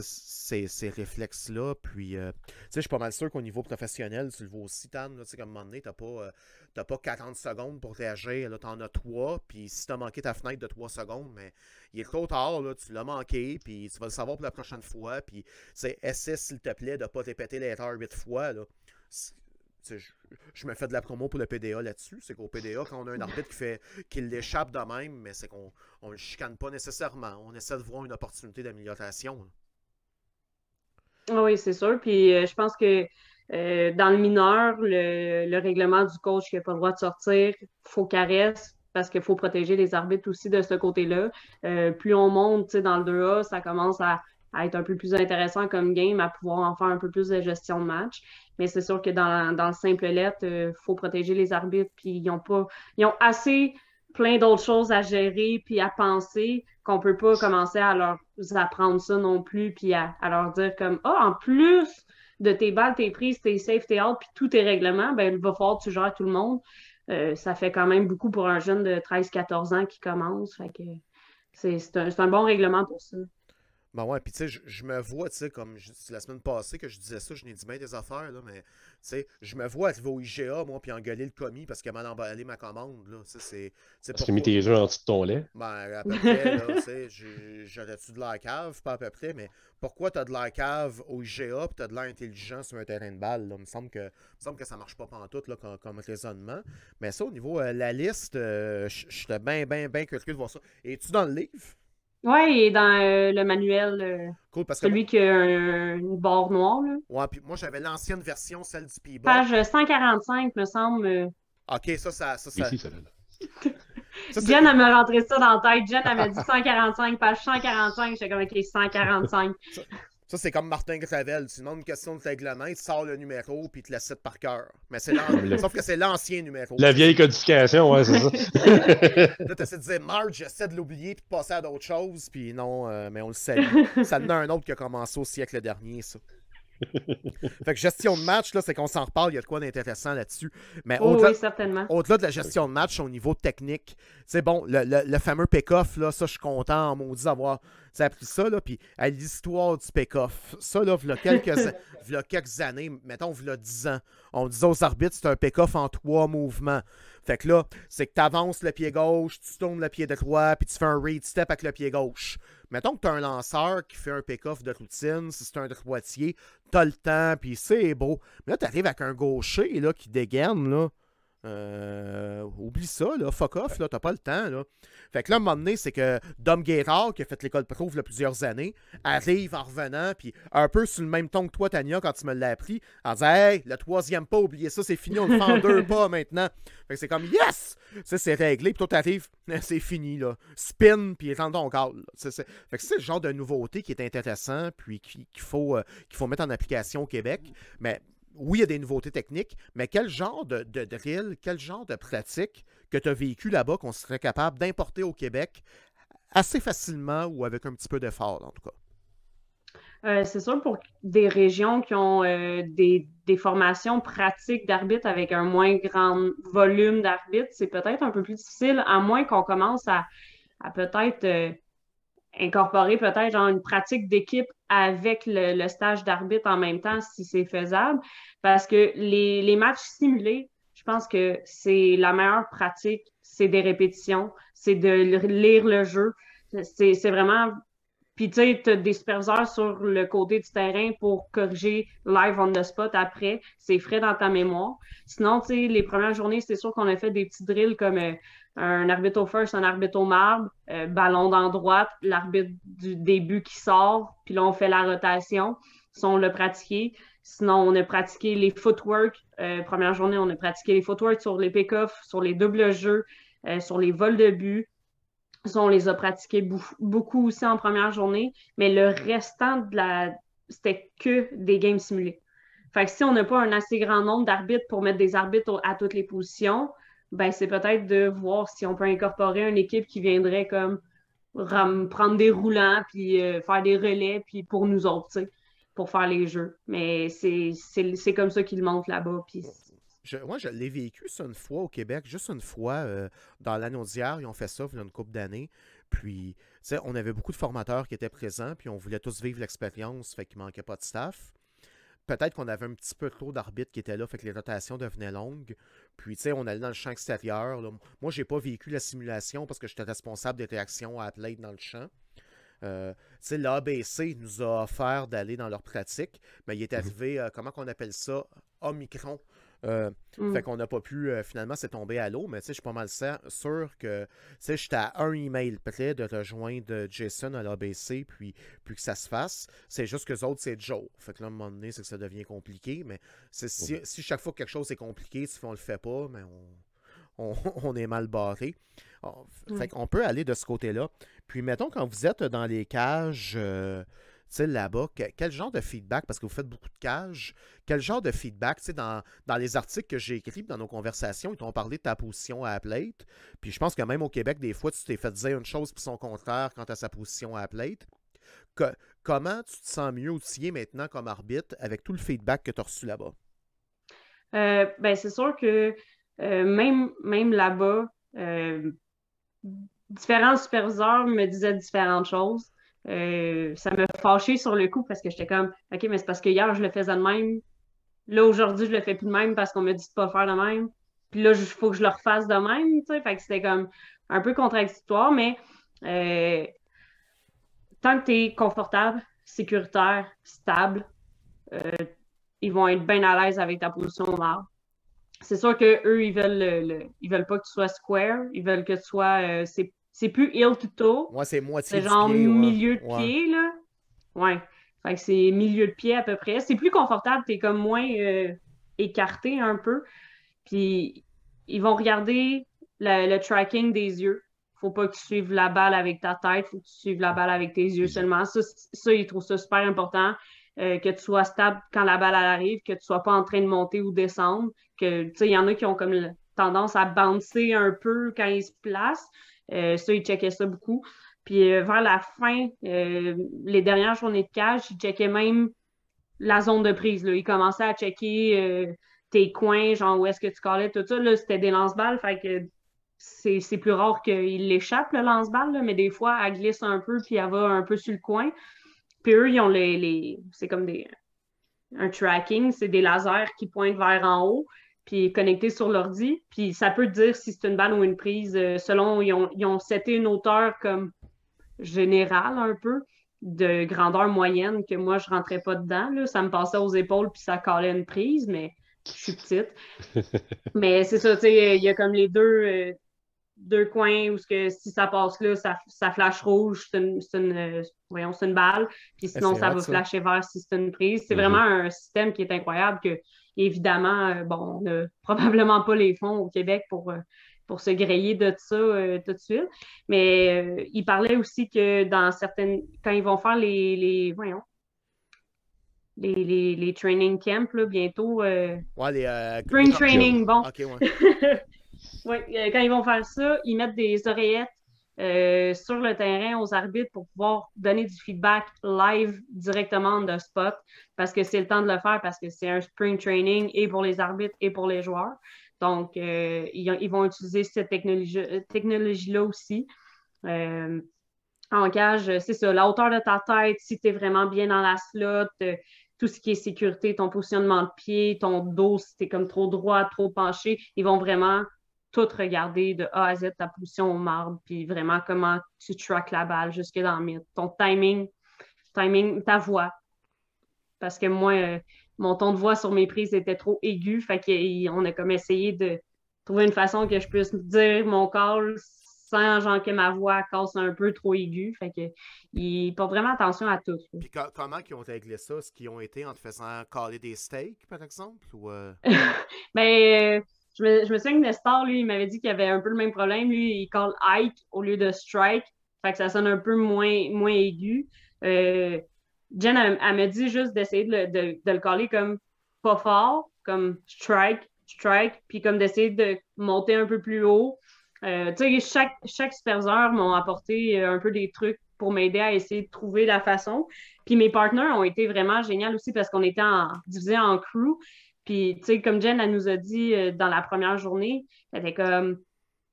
ces, réflexes-là. Puis, euh, tu sais, je suis pas mal sûr qu'au niveau professionnel, tu le vois aussi, Tan, tu sais, comme un moment donné, t'as pas, euh, pas 40 secondes pour réagir. Là, t'en as 3. Puis, si t'as manqué ta fenêtre de 3 secondes, mais il est trop tard, là, tu l'as manqué. Puis, tu vas le savoir pour la prochaine fois. Puis, essaie, s'il te plaît, de pas répéter l'erreur 8 fois. Là. Je, me fais de la promo pour le PDA là-dessus. C'est qu'au PDA, quand on a un arbitre qui fait qu'il l'échappe de même, mais c'est qu'on on le chicane pas nécessairement. On essaie de voir une opportunité d'amélioration. Ah Oui, c'est sûr. Puis euh, je pense que euh, dans le mineur, le, le règlement du coach qui n'a pas le droit de sortir, faut caresse parce qu'il faut protéger les arbitres aussi de ce côté-là. Euh, plus on monte dans le 2A, ça commence à, à être un peu plus intéressant comme game, à pouvoir en faire un peu plus de gestion de match. Mais c'est sûr que dans, dans le simple lettre, il faut protéger les arbitres. Puis ils ont pas. Ils ont assez plein d'autres choses à gérer puis à penser qu'on peut pas commencer à leur apprendre ça non plus puis à, leur dire comme ah en plus de tes balles, tes prises, tes safe, tes out puis tous tes règlements, ben il va falloir que tu gères tout le monde. Euh, ça fait quand même beaucoup pour un jeune de 13-14 ans qui commence. Fait que c'est un, c'est un bon règlement pour ça. Ben ouais, puis tu sais, je, je me vois, tu sais, comme je- la semaine passée que je disais ça, je n'ai dit bien des affaires, là, mais tu sais, je me vois arriver au IGA, moi, puis engueuler le commis parce qu'il a mal emballé ma commande, là. Tu sais, c'est. Parce que mis tes œufs en dessous de ton lait. Ben, à peu près, là, tu sais, j'aurais-tu de l'air cave, pas à peu près, mais pourquoi t'as de l'air cave au IGA pis t'as de l'air intelligent sur un terrain de balle, là? Il me semble que, il me semble que ça marche pas pantoute, là, comme, comme raisonnement. Mais ça, au niveau de la liste, euh, je j'étais bien, bien, bien curieux de voir ça. Es-tu dans le livre? Ouais, et dans euh, le manuel, euh, Cool, parce que. celui qui a un- une barre noire, là. Ouais, puis moi, j'avais l'ancienne version, celle du P-Bot. page 145, me semble. euh, Ok, ça, ça, ça, ça, Ici, celle-là. ça, Jen, elle m'a rentré ça dans la tête. Jen, elle m'a dit 145, page 145. J'étais comme, OK, 145. Ça, c'est comme Martin Gravel. Tu demandes une question de règlement, il te sort le numéro, puis il te la cite par cœur. Mais c'est Sauf que c'est l'ancien numéro. La vieille codification, ouais, c'est ça. Là, tu essaies de dire Marge, j'essaie de l'oublier, puis de passer à d'autres choses, puis non, euh, mais on le salue. ça en a un autre qui a commencé au siècle dernier, ça. fait que gestion de match, là, c'est qu'on s'en reparle, il y a de quoi d'intéressant là-dessus. Mais Oh, au-delà oui, certainement. au-delà de la gestion de match au niveau technique, c'est bon, le, le- le fameux pick-off, là, ça, je suis content en maudit d'avoir tu sais, appris ça, là, puis à l'histoire du pick-off. Ça, là, v'là quelques, v'là quelques années, mettons, v'là 10 ans, on disait aux arbitres, c'est un pick-off en trois mouvements. Fait que là, c'est que tu avances le pied gauche, tu tournes le pied droit, puis tu fais un read step avec le pied gauche. Mettons que tu as un lanceur qui fait un pick-off de routine, si c'est un droitier, t'as le temps, puis c'est beau. Mais là, tu arrives avec un gaucher là, qui dégaine, là. Euh, oublie ça, là, fuck off, là, t'as pas le temps, là. Fait que là, à un moment donné, c'est que Dom Guérard, qui a fait l'école pro il y a plusieurs années, arrive en revenant, puis un peu sur le même ton que toi, Tania, quand tu me l'as appris, en disant Hey, le troisième pas, oubliez ça, c'est fini, on le fait en deux pas maintenant. Fait que c'est comme Yes! Ça, c'est réglé, puis toi, t'arrives, c'est fini, là. Spin, puis étends ton là. C'est- Fait que c'est le genre de nouveauté qui est intéressant, puis qui- qu'il faut, euh, qu'il faut mettre en application au Québec. Mais oui, il y a des nouveautés techniques, mais quel genre de, drill, quel genre de pratique que tu as vécu là-bas qu'on serait capable d'importer au Québec assez facilement ou avec un petit peu d'effort, en tout cas? Euh, c'est sûr, pour des régions qui ont euh, des, formations pratiques d'arbitre avec un moins grand volume d'arbitre, c'est peut-être un peu plus difficile, à moins qu'on commence à, à peut-être euh, incorporer peut-être genre une pratique d'équipe avec le, le stage d'arbitre en même temps, si c'est faisable. Parce que les, les matchs simulés, je pense que c'est la meilleure pratique, c'est des répétitions, c'est de lire le jeu. C'est c'est vraiment puis, tu sais, tu as des superviseurs sur le côté du terrain pour corriger live on the spot après. C'est frais dans ta mémoire. Sinon, tu sais, les premières journées, c'est sûr qu'on a fait des petits drills comme euh, un arbitre au first, un arbitre au marbre, euh, ballon dans droite, l'arbitre du début qui sort, puis là, on fait la rotation. Ça, on l'a pratiqué. Sinon, on a pratiqué les footwork. Euh, première journée, on a pratiqué les footwork sur les pick-offs, sur les doubles jeux, sur les vols de but. Ça, on les a pratiqués beaucoup aussi en première journée, mais le restant de la. C'était que des games simulés. Fait que si on n'a pas un assez grand nombre d'arbitres pour mettre des arbitres à toutes les positions, ben c'est peut-être de voir si on peut incorporer une équipe qui viendrait comme prendre des roulants, puis euh, faire des relais, puis pour nous autres, pour faire les jeux. Mais c'est comme ça qu'ils montent là-bas. Puis Je, moi, je l'ai vécu ça une fois au Québec, juste une fois euh, dans l'anneau d'hier. Ils ont fait ça il y a une couple d'années. Puis, tu sais, on avait beaucoup de formateurs qui étaient présents, puis on voulait tous vivre l'expérience, fait qu'il manquait pas de staff. Peut-être qu'on avait un petit peu trop d'arbitres qui étaient là, fait que les rotations devenaient longues. Puis, tu sais, on allait dans le champ extérieur. là. Moi, j'ai pas vécu la simulation parce que j'étais responsable des réactions à plate dans le champ. Euh, tu sais, l'ABC nous a offert d'aller dans leur pratique, mais il est arrivé, euh, comment qu'on appelle ça, Omicron. Euh, Mm. Fait qu'on n'a pas pu, euh, finalement, c'est tombé à l'eau, mais tu sais, je suis pas mal sûr que, tu sais, j'étais à un email près de rejoindre Jason à l'ABC, puis, puis que ça se fasse. C'est juste que les autres, c'est Joe. Fait que là, à un moment donné, c'est que ça devient compliqué, mais c'est si, si chaque fois que quelque chose est compliqué, si on le fait pas, mais on, on, on est mal barré. On- Mm. Fait qu'on peut aller de ce côté-là. Puis, mettons, quand vous êtes dans les cages, euh, là-bas, que- quel genre de feedback, parce que vous faites beaucoup de cages, quel genre de feedback, tu sais, dans, dans les articles que j'ai écrits, dans nos conversations, ils t'ont parlé de ta position à la plate. Puis je pense que même au Québec, des fois, tu t'es fait dire une chose puis son contraire quant à sa position à la plate. Comment tu te sens mieux outillé maintenant comme arbitre avec tout le feedback que tu as reçu là-bas? Euh, ben, c'est sûr que euh, même, même là-bas, euh, différents superviseurs me disaient différentes choses. Euh, ça me fâchait sur le coup parce que j'étais comme, OK, mais c'est parce que hier, je le faisais de même. Là, aujourd'hui, je le fais plus de même parce qu'on me dit de pas faire de même. Puis là, il faut que je le refasse de même, tu sais. Fait que c'était comme un peu contradictoire, mais euh, tant que tu es confortable, sécuritaire, stable, euh, ils vont être bien à l'aise avec ta position au. C'est sûr que eux, ils veulent le, le- ils veulent pas que tu sois square, ils veulent que tu sois c'est plus heel to toe, Moi, c'est moitié c'est genre pied, ouais. milieu de Ouais. pied là. Ouais. Fait que c'est milieu de pied à peu près. C'est plus confortable, t'es comme moins euh, écarté un peu. Puis ils vont regarder le tracking des yeux. Faut pas que tu suives la balle avec ta tête, faut que tu suives la balle avec tes yeux seulement. Ça, ça ils trouvent ça super important. euh, que tu sois stable quand la balle arrive, que tu sois pas en train de monter ou descendre. Que, tu sais, il y en a qui ont comme tendance à bouncer un peu quand ils se placent. Euh, ça, ils checkaient ça beaucoup. Puis euh, vers la fin, euh, les dernières journées de cage, ils checkaient même la zone de prise. Là. Ils commençaient à checker tes coins, genre où est-ce que tu collais, tout ça. Là, c'était des lance-balles, fait que c'est plus rare qu'il l'échappe, le lance-balle, mais des fois, elle glisse un peu, puis elle va un peu sur le coin. Puis eux, ils ont les. les c'est comme des. Un tracking, c'est des lasers qui pointent vers en haut, puis connectés sur l'ordi. Puis ça peut te dire si c'est une balle ou une prise, euh, selon. Ils ont, ils ont seté une hauteur comme générale un peu, de grandeur moyenne, que moi, je rentrais pas dedans. Là. Ça me passait aux épaules, puis ça calait une prise, mais je suis petite. Mais c'est ça, tu sais, il y a comme les deux, euh, deux coins où que si ça passe là, ça, ça flash rouge, c'est une, une, euh, voyons, c'est une balle. Puis sinon, ça va flasher vert si c'est une prise. C'est vraiment un système qui est incroyable que, évidemment, euh, bon, on n'a probablement pas les fonds au Québec pour, pour se griller de ça tout de suite. Mais il parlait aussi que dans certaines, quand ils vont faire les, les voyons, les, les, les, training camps là, bientôt. Euh... Ouais, les. Euh, Spring training, bon. OK, ouais. ouais, euh, quand ils vont faire ça, ils mettent des oreillettes euh, sur le terrain aux arbitres pour pouvoir donner du feedback live directement de spot parce que c'est le temps de le faire parce que c'est un spring training et pour les arbitres et pour les joueurs. Donc, ils, ils, vont utiliser cette technologie-là technologie aussi. en cage, c'est ça, la hauteur de ta tête, si tu es vraiment bien dans la slot, tout ce qui est sécurité, ton positionnement de pied, ton dos, si tu es comme trop droit, trop penché, ils vont vraiment tout regarder de A à Z, ta position au marbre, puis vraiment comment tu traques la balle jusque dans le mythe. Ton timing, timing, ta voix. Parce que moi, euh, mon ton de voix sur mes prises était trop aigu, fait qu'on a comme essayé de trouver une façon que je puisse dire mon call sans genre que ma voix casse un peu trop aiguë. Fait que ils portent vraiment attention à tout. Puis comment ils ont réglé ça? Est-ce qu'ils ont été en te faisant caler des steaks, par exemple? Ou euh? ben, euh, je, me, souviens que Nestor, lui, il m'avait dit qu'il avait un peu le même problème. Lui, il call Ike au lieu de strike. Fait que ça sonne un peu moins, moins aigu. Euh, Jen, elle, m'a dit juste d'essayer de, de, le caller comme pas fort, comme strike, strike, puis comme d'essayer de monter un peu plus haut euh, chaque, chaque superviseur m'a apporté euh, un peu des trucs pour m'aider à essayer de trouver la façon. Puis mes partenaires ont été vraiment géniaux aussi parce qu'on était en, divisés en crew. Puis, tu sais, comme Jen, elle nous a dit euh, dans la première journée, elle était comme,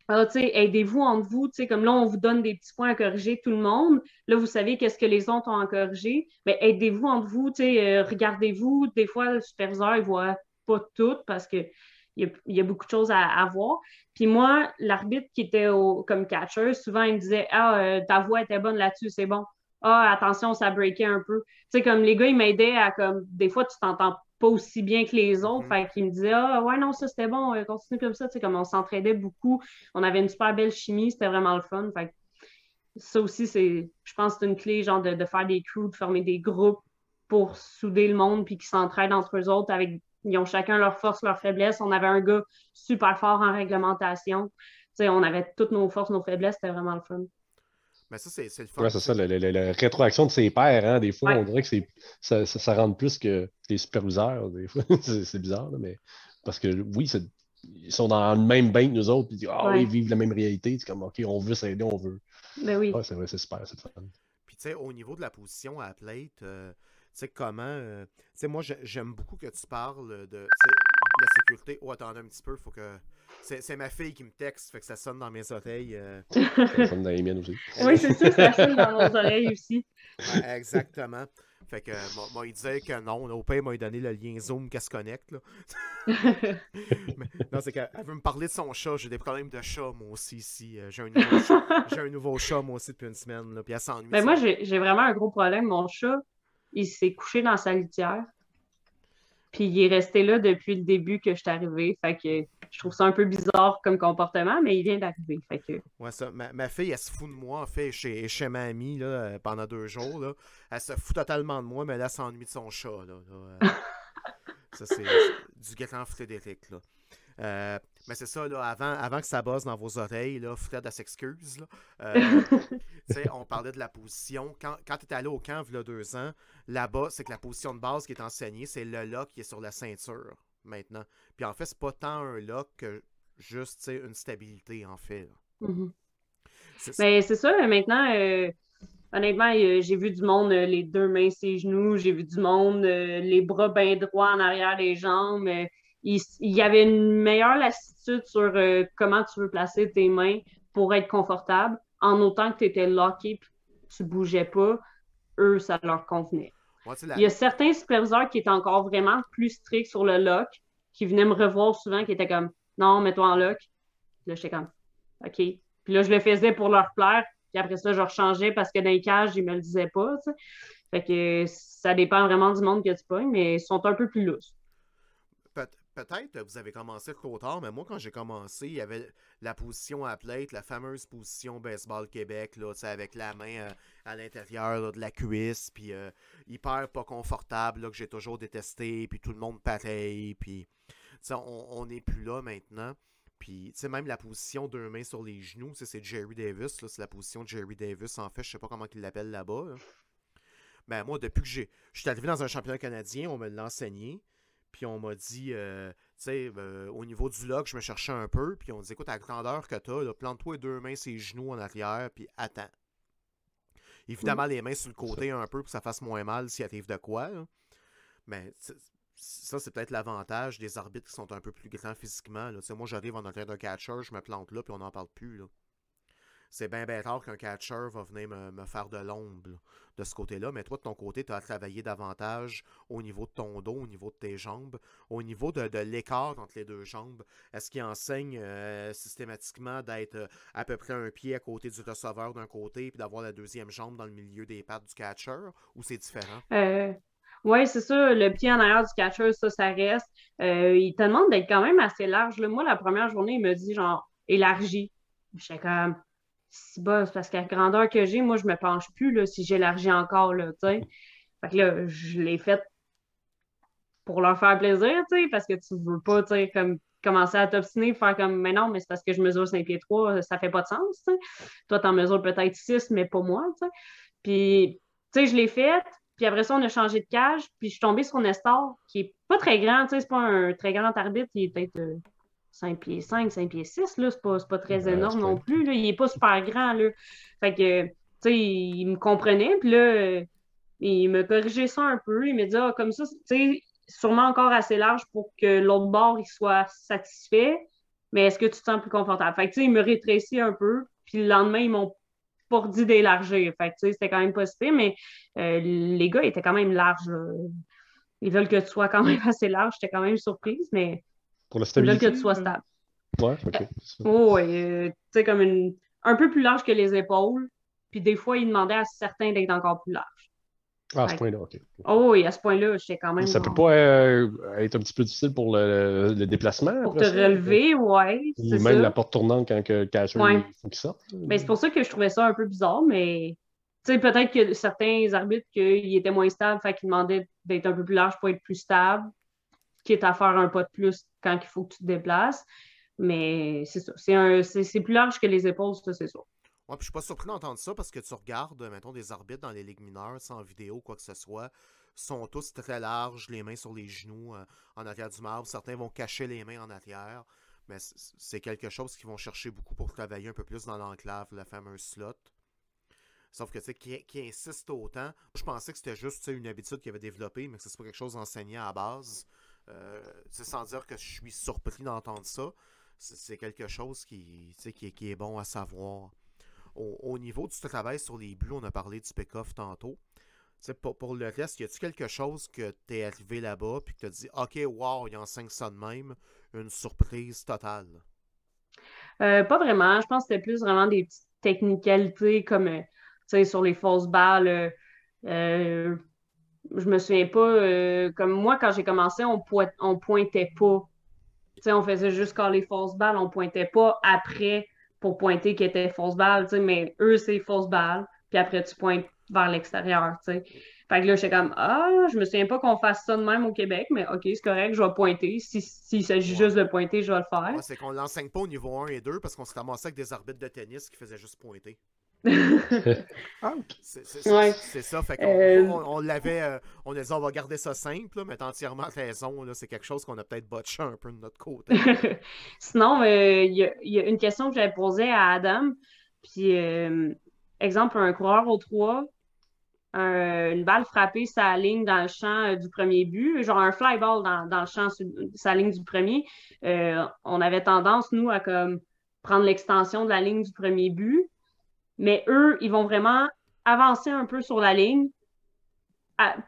ah, tu sais, aidez-vous entre vous, tu sais, comme là, on vous donne des petits points à corriger tout le monde. Là, vous savez qu'est-ce que les autres ont à corriger. Mais aidez-vous entre vous, tu sais, regardez-vous. Des fois, le superviseur, il voit pas tout parce que il y, a, beaucoup de choses à, voir. Puis moi, l'arbitre qui était comme catcher, souvent, il me disait Ah, euh, ta voix était bonne là-dessus, c'est bon. Ah, attention, ça breakait un peu. Tu sais, comme les gars, ils m'aidaient à comme, des fois, tu t'entends pas aussi bien que les autres. Mm-hmm. Fait qu'ils me disaient Ah, ouais, non, ça c'était bon, euh, continue comme ça. Tu sais, comme on s'entraidait beaucoup. On avait une super belle chimie, c'était vraiment le fun. Fait ça aussi, c'est, je pense que c'est une clé, genre, de, de, faire des crews, de former des groupes pour souder le monde, puis qu'ils s'entraident entre eux autres avec ils ont chacun leurs forces, leurs faiblesses. On avait un gars super fort en réglementation. on avait toutes nos forces, nos faiblesses. C'était vraiment le fun. Mais ça, c'est le fun. Ouais, c'est ça, la rétroaction de ses pairs. Hein, des fois, on dirait que ça, ça, ça, rentre plus que les superviseurs. Des fois, c'est bizarre, mais parce que oui, ils sont dans le même bain que nous autres, puis oh, ils vivent la même réalité. C'est comme, OK, on veut s'aider, on veut. Ben oui. c'est vrai, c'est super, c'est fun. Puis, tu sais, au niveau de la position à plate, euh, sais, comment. Euh, tu sais, moi, j'aime beaucoup que tu parles de la sécurité. Oh, attendez un petit peu, faut que. C'est ma fille qui me texte, fait que ça sonne dans mes oreilles. Euh. ça sonne dans les miennes aussi. oui, c'est ça, ça sonne dans nos oreilles aussi. exactement. Fait que moi, il disait que non, au père m'a donné le lien Zoom qu'elle se connecte. Là. non, c'est qu'elle veut me parler de son chat. J'ai des problèmes de chat, moi aussi, ici. Euh, j'ai un, nouveau chat, un nouveau chat, moi aussi, depuis une semaine. Là, puis elle s'ennuie. Ben, moi, j'ai vraiment un gros problème. Mon chat, il s'est couché dans sa litière. Puis il est resté là depuis le début que je suis arrivée. Fait que je trouve ça un peu bizarre comme comportement, mais il vient d'arriver. Fait que... Ouais, ça. Ma, fille, elle se fout de moi, en fait, chez, chez ma amie, là, pendant deux jours. Là. Elle se fout totalement de moi, mais elle s'ennuie de son chat. Là, ça, c'est du gâteau Frédéric. Là. Euh, mais c'est ça, là, avant, avant que ça bosse dans vos oreilles, là, Fred, elle s'excuse. Euh, on parlait de la position. Quand, quand tu es allé au camp, il y a deux ans, là-bas, c'est que la position de base qui est enseignée, c'est le lock qui est sur la ceinture maintenant. Puis en fait, c'est pas tant un lock que juste une stabilité, en fait. Mm-hmm. Mais c'est ça, maintenant. Euh, honnêtement, j'ai vu du monde, les deux mains, ses genoux, j'ai vu du monde, les bras bien droits en arrière des jambes il, y avait une meilleure lassitude sur euh, comment tu veux placer tes mains pour être confortable, en autant que tu étais locké et tu bougeais pas, eux, ça leur convenait. Il y a certains superviseurs qui étaient encore vraiment plus stricts sur le lock, qui venaient me revoir souvent, qui étaient comme Non, mets-toi en lock. là, j'étais comme OK. Puis là, je le faisais pour leur plaire. Puis après ça, je rechangeais parce que dans les cages, ils me le disaient pas. Fait que ça dépend vraiment du monde que tu pognes, mais ils sont un peu plus lousses peut-être vous avez commencé trop tard, mais moi, quand j'ai commencé, il y avait la position à plate, la fameuse position baseball Québec, là, avec la main euh, à l'intérieur de la cuisse, puis euh, hyper pas confortable, là, que j'ai toujours détesté, puis tout le monde pareil, puis on n'est plus là maintenant. Puis, tu sais, même la position deux mains sur les genoux, c'est Jerry Davis, c'est la position de Jerry Davis, en fait, je sais pas comment il l'appelle là-bas. Ben, moi, depuis que j'ai. Je suis arrivé dans un championnat canadien, on me l'a enseigné. Puis on m'a dit, euh, tu sais, euh, au niveau du lock, je me cherchais un peu. Puis on dit, écoute, à la grandeur que tu as, plante-toi deux mains ses genoux en arrière, puis attends. Évidemment, les mains sur le côté un peu pour que ça fasse moins mal s'il arrive de quoi. Mais ça, c'est peut-être l'avantage des arbitres qui sont un peu plus grands physiquement. Là. Moi, j'arrive en arrière d'un catcher, je me plante là, puis on n'en parle plus. Là c'est bien bien rare qu'un catcher va venir me, faire de l'ombre de ce côté-là. Mais toi, de ton côté, tu as travaillé davantage au niveau de ton dos, au niveau de tes jambes, au niveau de, l'écart entre les deux jambes. Est-ce qu'il enseigne euh, systématiquement d'être euh, à peu près un pied à côté du receveur d'un côté puis d'avoir la deuxième jambe dans le milieu des pattes du catcher ou c'est différent? Euh, oui, c'est ça. Le pied en arrière du catcher, ça, ça reste. il te demande d'être quand même assez large. Moi, la première journée, il me dit genre élargi. Je comme c'est parce qu'à la grandeur que j'ai, moi, je me penche plus là, si j'élargis encore, là, tu sais. Fait que là, je l'ai fait pour leur faire plaisir, tu sais, parce que tu veux pas, tu sais, comme commencer à t'obstiner, faire comme, mais non, mais c'est parce que je mesure 5 pieds 3, ça fait pas de sens, tu sais. Toi, t'en mesures peut-être 6, mais pas moi, tu sais. Puis, tu sais, je l'ai fait, puis après ça, on a changé de cage, puis je suis tombée sur Nestor, qui est pas très grand, tu sais, c'est pas un très grand arbitre, il est peut-être... Euh, 5 pieds 5, 5 pieds 6, là, c'est pas, pas très énorme non plus, là. Il est pas super grand, là. Fait que, tu sais, il me comprenait, puis là, il me corrigeait ça un peu. Il me dit, ah, comme ça, tu sais, sûrement encore assez large pour que l'autre bord, il soit satisfait, mais est-ce que tu te sens plus confortable? Fait que, tu sais, il me rétrécit un peu, puis le lendemain, ils m'ont pas dit d'élargir. Fait que, tu sais, c'était quand même possible, mais euh, les gars étaient quand même larges, Ils veulent que tu sois quand même assez large. J'étais quand même surprise, mais pour la stabilité? que tu sois stable. Ouais, ok. Oh, oui, euh, tu sais, comme une, un peu plus large que les épaules. Puis des fois, il demandait à certains d'être encore plus large. Ah, à ce point-là, OK. Oh oui, à ce point-là, j'étais quand même. Ça peut pas euh, être un petit peu difficile pour le, le déplacement? Pour te relever, oui. Ou même la porte tournante quand le catcher ouais. faut qu'il sorte. Ben, c'est pour ça que je trouvais ça un peu bizarre, mais tu sais, peut-être que certains arbitres, qu'ils étaient moins stables, fait qu'ils demandaient d'être un peu plus large pour être plus stable quitte à faire un pas de plus quand il faut que tu te déplaces. Mais c'est ça. C'est plus large que les épaules, ça, c'est ça. Ouais, puis je suis pas surpris d'entendre ça parce que tu regardes, mettons, des arbitres dans les ligues mineures, sans vidéo, quoi que ce soit, sont tous très larges, les mains sur les genoux, euh, en arrière du marbre. Certains vont cacher les mains en arrière, mais c'est quelque chose qu'ils vont chercher beaucoup pour travailler un peu plus dans l'enclave, la fameuse slot. Sauf que, tu sais, qui, qui, insiste autant, je pensais que c'était juste une habitude qu'ils avaient développée, mais que c'est pas quelque chose enseigné à base. Euh, sans dire que je suis surpris d'entendre ça, c'est quelque chose qui, qui, qui, est bon à savoir. Au, niveau du travail sur les buts, on a parlé du pick-off tantôt. Pour, pour, le reste, y a-tu quelque chose que tu es arrivé là-bas puis que tu as dit OK, wow, il enseigne ça de même, une surprise totale? Euh, pas vraiment. Je pense que c'était plus vraiment des petites technicalités comme euh, sur les fausses balles. Euh, je me souviens pas, euh, comme moi, quand j'ai commencé, on, on pointait pas. on faisait juste quand les fausses balles, on pointait pas après pour pointer qu'il était fausse balle, mais eux, c'est fausse balle, puis après, tu pointes vers l'extérieur, Fait que là, j'étais comme, ah, je me souviens pas qu'on fasse ça de même au Québec, mais OK, c'est correct, je vais pointer. S'il si, s'agit juste de pointer, je vais le faire. c'est qu'on l'enseigne pas au niveau 1 et 2 parce qu'on s'est ramassé avec des arbitres de tennis qui faisaient juste pointer. c'est ça. Fait euh, on, l'avait. Euh, on a dit on va garder ça simple, mais t'as entièrement raison. C'est quelque chose qu'on a peut-être botché un peu de notre côté. Sinon, euh, il y, a une question que j'avais posée à Adam. Puis, exemple, un coureur au 3, une balle frappée sa ligne dans le champ du premier but, genre un fly ball dans, dans le champ sa ligne du premier. on avait tendance, nous, à comme prendre l'extension de la ligne du premier but mais eux, ils vont vraiment avancer un peu sur la ligne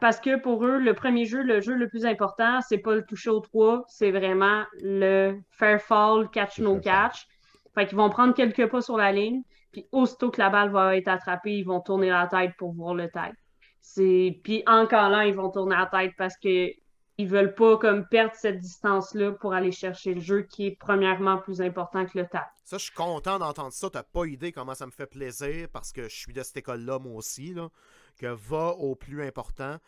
parce que pour eux, le premier jeu, le jeu le plus important, c'est pas le toucher au 3, c'est vraiment le fair fall, catch no catch. Fait qu'ils vont prendre quelques pas sur la ligne, puis aussitôt que la balle va être attrapée, ils vont tourner la tête pour voir le tag. Puis encore là, ils vont tourner la tête parce que ils veulent pas comme perdre cette distance-là pour aller chercher le jeu qui est premièrement plus important que le temps. Ça, je suis content d'entendre ça. T'as pas idée comment ça me fait plaisir parce que je suis de cette école-là, moi aussi. Là, que va au plus important.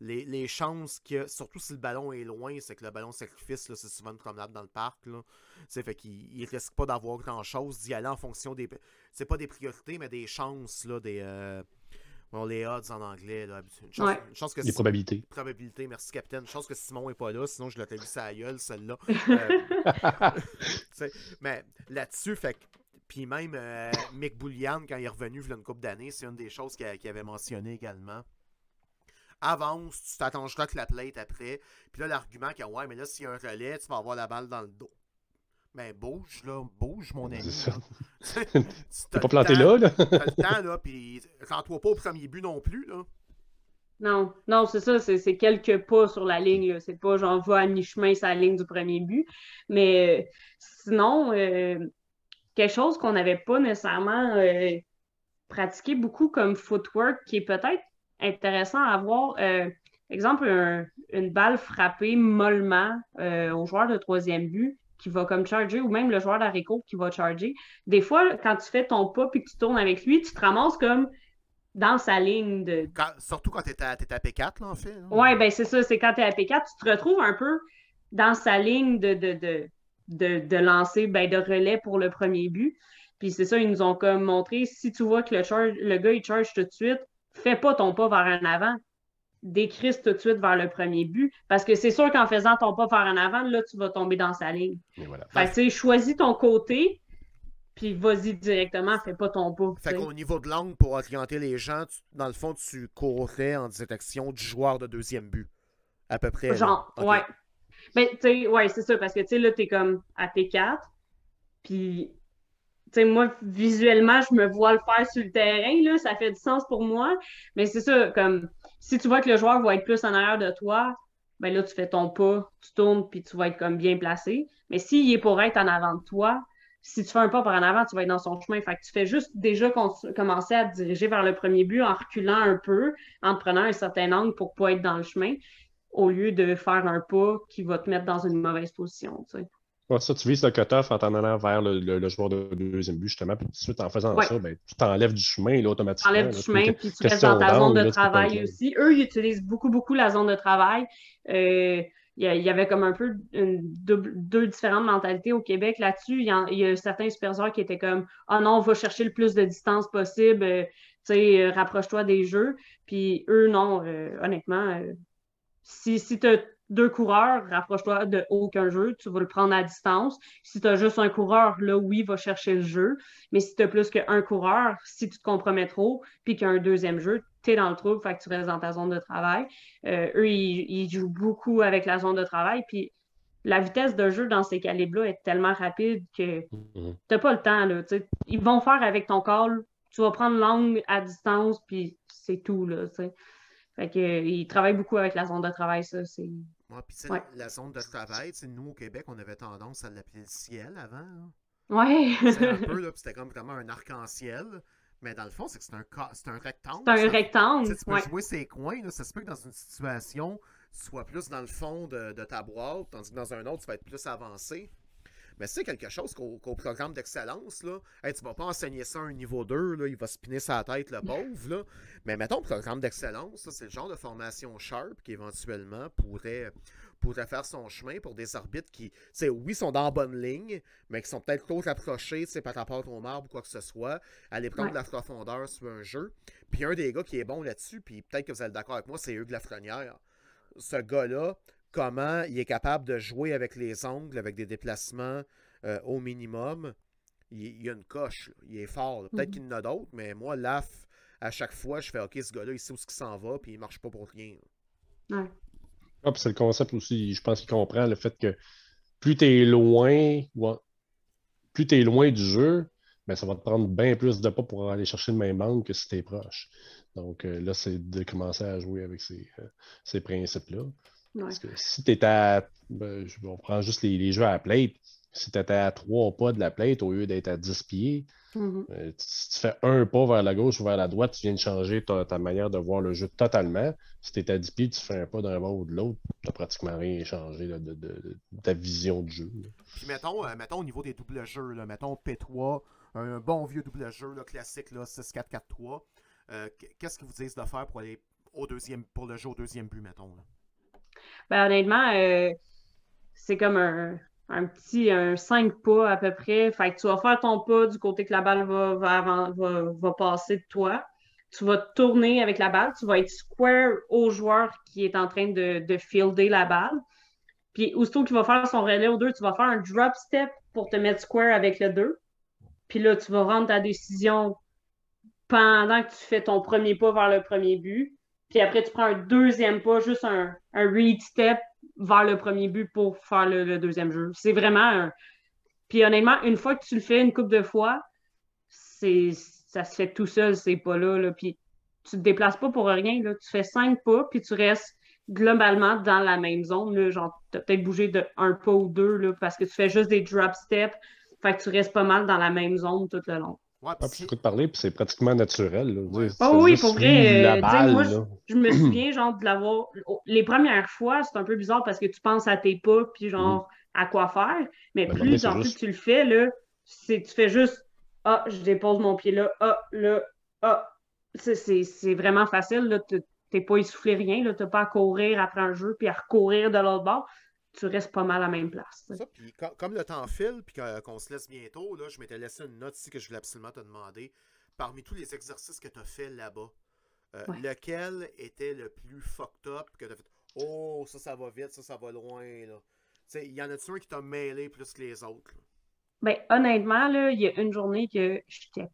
Les, les, chances que, surtout si le ballon est loin, c'est que le ballon sacrifice, c'est souvent une promenade dans le parc. Là. Fait qu'il risque pas d'avoir grand-chose, d'y aller en fonction des. C'est pas des priorités, mais des chances, là, des. Euh, les odds en anglais. Là. Une chance, que Les probabilités. Probabilités, merci capitaine. Une chance que Simon n'est pas là, sinon je l'aurais vu sa gueule, celle-là. Euh, mais là-dessus, fait puis même euh, Mick Boulian, quand il est revenu il y a une couple d'années, c'est une des choses qu'il avait mentionné également. Avance, tu t'attendras que la plate après. Puis là, l'argument que ouais, mais là, s'il y a un relais, tu vas avoir la balle dans le dos. Ben, bouge, là, bouge, mon ami. C'est T'es pas planté là, là. T'as le temps, là, puis rends-toi pas au premier but non plus, là. Non, non, c'est ça, c'est quelques pas sur la ligne, C'est pas genre, va à mi-chemin sur la ligne du premier but. Mais euh, sinon, euh, quelque chose qu'on n'avait pas nécessairement euh, pratiqué beaucoup comme footwork, qui est peut-être intéressant à voir. exemple, une balle frappée mollement au joueur de troisième but qui va comme charger, ou même le joueur d'haricot qui va charger. Des fois, quand tu fais ton pas puis que tu tournes avec lui, tu te ramasses comme dans sa ligne de. surtout quand tu es, à P4, là, en fait. Oui, ben c'est ça, c'est quand tu es à P4, tu te retrouves un peu dans sa ligne de, de, de, de, lancer, ben, de relais pour le premier but. Puis c'est ça, ils nous ont comme montré, si tu vois que le, charge, le gars, il charge tout de suite, fais pas ton pas vers un avant décrisse tout de suite vers le premier but. Parce que c'est sûr qu'en faisant ton pas vers en avant, là, tu vas tomber dans sa ligne. Fait que, choisis ton côté, puis vas-y directement, fais pas ton pas. Fait qu'au niveau de l'angle, pour orienter les gens, dans le fond, tu courrais en direction du joueur de deuxième but. À peu près. Genre, ouais. Mais, tu sais, ouais, c'est ça, parce que, tu sais, là, t'es comme à P4, puis sais, moi, visuellement, je me vois le faire sur le terrain, là, ça fait du sens pour moi. Mais c'est ça, comme si tu vois que le joueur va être plus en arrière de toi, ben là, tu fais ton pas, tu tournes, puis tu vas être comme bien placé. Mais s'il est pour être en avant de toi, si tu fais un pas par en avant, tu vas être dans son chemin. Fait que tu fais juste déjà commencer à te diriger vers le premier but en reculant un peu, en prenant un certain angle pour pas être dans le chemin, au lieu de faire un pas qui va te mettre dans une mauvaise position. Tu ça, tu vises le cut-off en t'en allant vers le, joueur de deuxième but, justement. Puis tout de suite, en faisant ça, ben, tu t'enlèves du chemin là, automatiquement. Tu enlèves du chemin, puis tu restes dans ta zone de travail aussi. Eux, ils utilisent beaucoup, beaucoup la zone de travail. Euh, il y, avait comme un peu deux, différentes mentalités au Québec là-dessus. Il, y a certains superviseurs qui étaient comme Ah oh non, on va chercher le plus de distance possible, euh, tu sais, euh, rapproche-toi des jeux. Puis eux, non, honnêtement, si, si tu deux coureurs, rapproche-toi de aucun jeu, tu vas le prendre à distance. Si tu as juste un coureur, là, oui, va chercher le jeu. Mais si tu as plus qu'un coureur, si tu te compromets trop, puis qu'il y a un deuxième jeu, tu es dans le trouble, fait que tu restes dans ta zone de travail. Euh, eux, ils, jouent beaucoup avec la zone de travail, puis la vitesse de jeu dans ces calibres-là est tellement rapide que mm-hmm. tu n'as pas le temps. Là, ils vont faire avec ton call, tu vas prendre l'angle à distance, puis c'est tout. Là, fait que, ils travaillent beaucoup avec la zone de travail, ça. C'est puis la zone de travail, nous au Québec, on avait tendance à l'appeler le ciel avant. Ouais. un peu, là, c'était comme vraiment un arc-en-ciel. Mais dans le fond, c'est que c'est un, un rectangle. C'est un rectangle. tu peux jouer ces coins, là, ça se peut que dans une situation, tu sois plus dans le fond de, de, ta boîte, tandis que dans un autre, tu vas être plus avancé. Mais c'est quelque chose qu'au programme d'excellence, là, hey, tu vas pas enseigner ça à un niveau 2, là, il va spinner sa tête, le pauvre. Là. Mais mettons, programme d'excellence, c'est le genre de formation sharp qui éventuellement pourrait, pourrait faire son chemin pour des orbites qui, oui, sont dans la bonne ligne, mais qui sont peut-être trop rapprochés par rapport au marbre ou quoi que ce soit, aller prendre de la profondeur sur un jeu. Puis un des gars qui est bon là-dessus, puis peut-être que vous êtes d'accord avec moi, c'est Hugues Lafrenière. Ce gars-là, comment il est capable de jouer avec les ongles, avec des déplacements euh, au minimum. Il, y a une coche, il est fort. Peut-être mhm. qu'il y en a d'autres, mais moi, l'AF, à chaque fois, je fais OK, ce gars-là, il sait où ce s'en va, puis il marche pas pour rien. Ouais. Ah, c'est le concept aussi, je pense qu'il comprend le fait que plus tu es loin, plus tu es loin du jeu, ben, ça va te prendre bien plus de pas pour aller chercher le même angle que si tu es proche. Donc euh, là, c'est de commencer à jouer avec ces, euh, ces principes-là. Parce que si tu es à. Ben, on prend juste les, jeux à plate. si tu étais à trois pas de la plate au lieu d'être à 10 pieds, Mhm. euh, si tu fais un pas vers la gauche ou vers la droite, tu viens de changer ta, ta manière de voir le jeu totalement. Si tu es à 10 pieds, tu fais un pas d'un bord ou de l'autre, tu n'as pratiquement rien changé là, de, de- de- de ta vision de jeu. là. Puis mettons, euh, mettons au niveau des doubles jeux, là, mettons P3, un bon vieux double jeu là, classique, là, 6-4-4-3. euh, qu- Qu'est-ce qu'ils vous disent de faire pour aller au deuxième pour le jeu au deuxième but, mettons? Là? Ben, honnêtement, euh, c'est comme un, un petit un 5 pas à peu près. Fait tu vas faire ton pas du côté que la balle va, va, va, va passer de toi. Tu vas tourner avec la balle. Tu vas être square au joueur qui est en train de, de fielder la balle. Puis, aussitôt qu'il va faire son relais au 2, tu vas faire un drop step pour te mettre square avec le 2. Puis là, tu vas rendre ta décision pendant que tu fais ton premier pas vers le premier but. Puis après, tu prends un deuxième pas, juste un, un read step vers le premier but pour faire le, deuxième jeu. C'est vraiment un... Puis honnêtement, une fois que tu le fais une couple de fois, c'est ça se fait tout seul, ces pas-là. Là. Puis tu te déplaces pas pour rien. Là. Tu fais cinq pas, puis tu restes globalement dans la même zone. Là. Genre, tu as peut-être bougé de un pas ou deux là, parce que tu fais juste des drop steps. Fait que tu restes pas mal dans la même zone tout le long. Ouais, Ah, puis j'écoute parler, puis c'est pratiquement naturel. là. Ouais. Ah fais oui, pour vrai, euh, balle. moi, là. Je me souviens, genre, de l'avoir. Les premières fois, c'est un peu bizarre parce que tu penses à tes pas, puis genre, à quoi faire. Mais Ben, plus en plus juste- tu le fais, là, c'est tu fais juste Ah, je dépose mon pied là, ah, là, ah. C'est- C'est c'est vraiment facile, là. Tu- T'es pas essoufflé rien, là. T'as pas à courir après un jeu, puis à recourir de l'autre bord. Tu restes pas mal à la même place. Ça, puis comme le temps file, puis qu'on se laisse bientôt, là, je m'étais laissé une note ici que je voulais absolument te demander. Parmi tous les exercices que tu as fait là-bas, euh, Ouais. lequel était le plus fucked up que tu as fait? Oh, ça, ça va vite, ça, ça va loin, il y en a-tu un qui t'a mêlé plus que les autres? là? Ben, honnêtement, il y a une journée que j'étais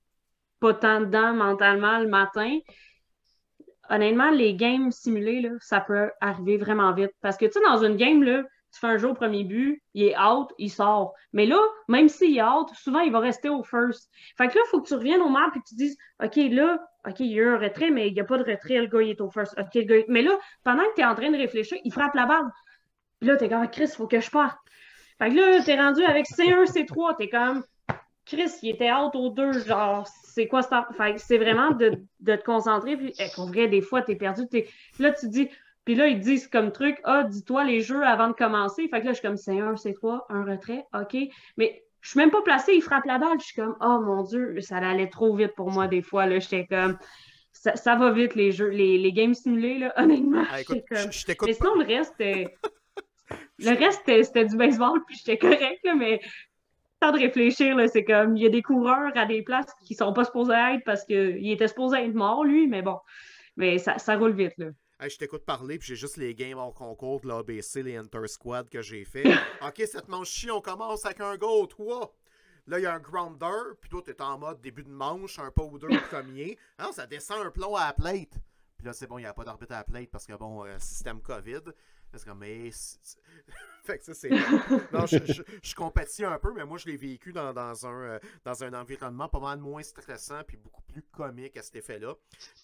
pas tant dedans mentalement le matin. Honnêtement, les games simulés, là, ça peut arriver vraiment vite. Parce que, tu sais, dans une game, là, tu fais un jeu au premier but, il est out, il sort. Mais là, même s'il est out, souvent, il va rester au first. Fait que là, il faut que tu reviennes au map et que tu dises, OK, là, OK, il y a eu un retrait, mais il n'y a pas de retrait, le gars, il est au first. OK, le gars, mais là, pendant que tu es en train de réfléchir, il frappe la balle. Puis là, t'es comme, Chris, il faut que je parte. Fait que là, t'es rendu avec C1, C3, t'es comme, Chris, il était out au 2, genre, c'est quoi ça? Fait que c'est vraiment de, te concentrer, puis eh, vrai, des fois, t'es perdu, t'es... Là, tu te dis, puis là, ils disent comme truc, ah, dis-toi les jeux avant de commencer. Fait que là, je suis comme, C1, C3, un retrait, OK. Mais je suis même pas placé, il frappe la balle, je suis comme, oh mon Dieu, ça allait trop vite pour moi, des fois, j'étais comme... Ça, ça va vite, les jeux, les, les games simulés, là, honnêtement. Ah, écoute, comme- je, je t'écoute mais pas. sinon, le reste, c'était- le reste, c'était du baseball, puis j'étais correct, là, mais temps de réfléchir, c'est comme, il y a des coureurs à des places qui sont pas supposés être parce qu'il était supposé être mort, lui, mais bon. Mais ça, ça roule vite, là. Hey, je t'écoute parler, puis j'ai juste les games hors concours de l'ABC, les Inter Squad que j'ai fait. ok, cette manche ci on commence avec un go, toi. Là, il y a un grounder, puis toi, t'es en mode début de manche, un pas ou deux premier. Ah, ça descend un plomb à la plate. Puis là, c'est bon, il n'y a pas d'arbitre à la plate parce que, bon, euh, système COVID. C'est comme, mais. fait que ça, c'est. Non, je, je, je compatis un peu, mais moi, je l'ai vécu dans, dans un, euh, dans un environnement pas mal moins stressant puis beaucoup plus comique à cet effet-là.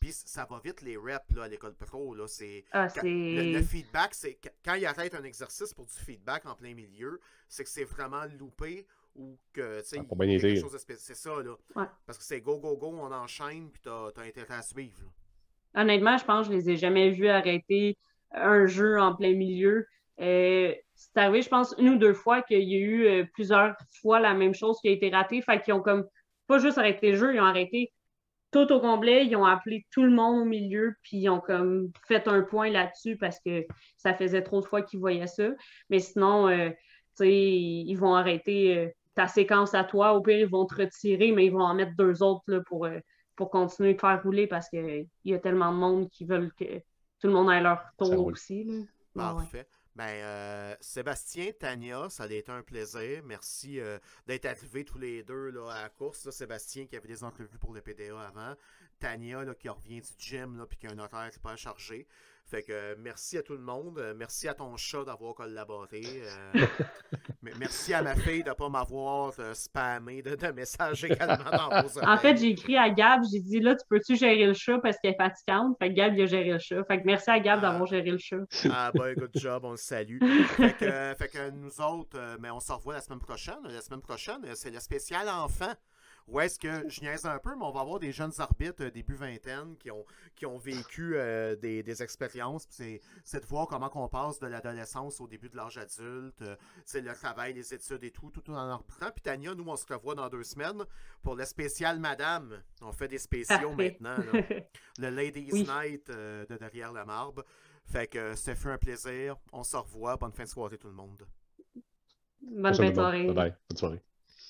Puis ça va vite, les reps, là, à l'école pro, là. C'est. Ah, le, le c'est. feedback, c'est quand il arrête un exercice pour du feedback en plein milieu, c'est que c'est vraiment loupé ou que tu sais, Ça a il pas bien y a été. quelque chose de C'est ça, là. Ouais. Parce que c'est go, go, go, on enchaîne, puis t'as as intérêt à suivre. là. Honnêtement, je pense que je les ai jamais vus arrêter un jeu en plein milieu. Euh, c'est arrivé, je pense, une ou deux fois qu'il y a eu euh, plusieurs fois la même chose qui a été ratée. Fait qu'ils ont comme pas juste arrêté le jeu, ils ont arrêté tout au complet, ils ont appelé tout le monde au milieu, puis ils ont comme fait un point là-dessus parce que ça faisait trop de fois qu'ils voyaient ça. Mais sinon, euh, tu sais, ils vont arrêter euh, ta séquence à toi. Au pire, ils vont te retirer, mais ils vont en mettre deux autres pour, pour continuer de faire rouler parce qu'il y a tellement de monde qui veulent que tout le monde ait leur tour aussi. Là. Ouais. Parfait. Ben, euh, Sébastien, Tania, ça a été un plaisir. Merci euh, d'être arrivés tous les deux là, à la course. là. Sébastien qui avait des entrevues pour le PDA avant. Tania là, qui revient du gym, là, puis qui a un horaire pas chargé. Fait que euh, merci à tout le monde. Euh, merci à ton chat d'avoir collaboré. Euh, merci à ma fille de ne pas m'avoir spammé de, de, messages également dans vos En fait, j'ai écrit à Gab, j'ai dit là, tu peux-tu gérer le chat parce qu'elle est fatigante? Fait que Gab, il a géré le chat. Fait que merci à Gab d'avoir ah. géré le chat. Ah, ben, good job, on le salue. fait, que, fait que nous autres, mais on se revoit la semaine prochaine. La semaine prochaine, c'est le spécial enfant. Ou est-ce que je niaise un peu, mais on va avoir des jeunes arbitres euh, début vingtaine qui ont, qui ont vécu euh, des, des, expériences. C'est, de voir comment on passe de l'adolescence au début de l'âge adulte, c'est euh, le travail, les études et tout, tout, en arbitrant. Puis Tania, nous, on se revoit dans deux semaines pour le spécial Madame. On fait des spéciaux maintenant. le Ladies Night de Derrière la Marbre. Fait que ça fait un plaisir. On se revoit. Bonne fin de soirée tout le monde. Bonne fin de soirée. Bye bye. Bonne soirée.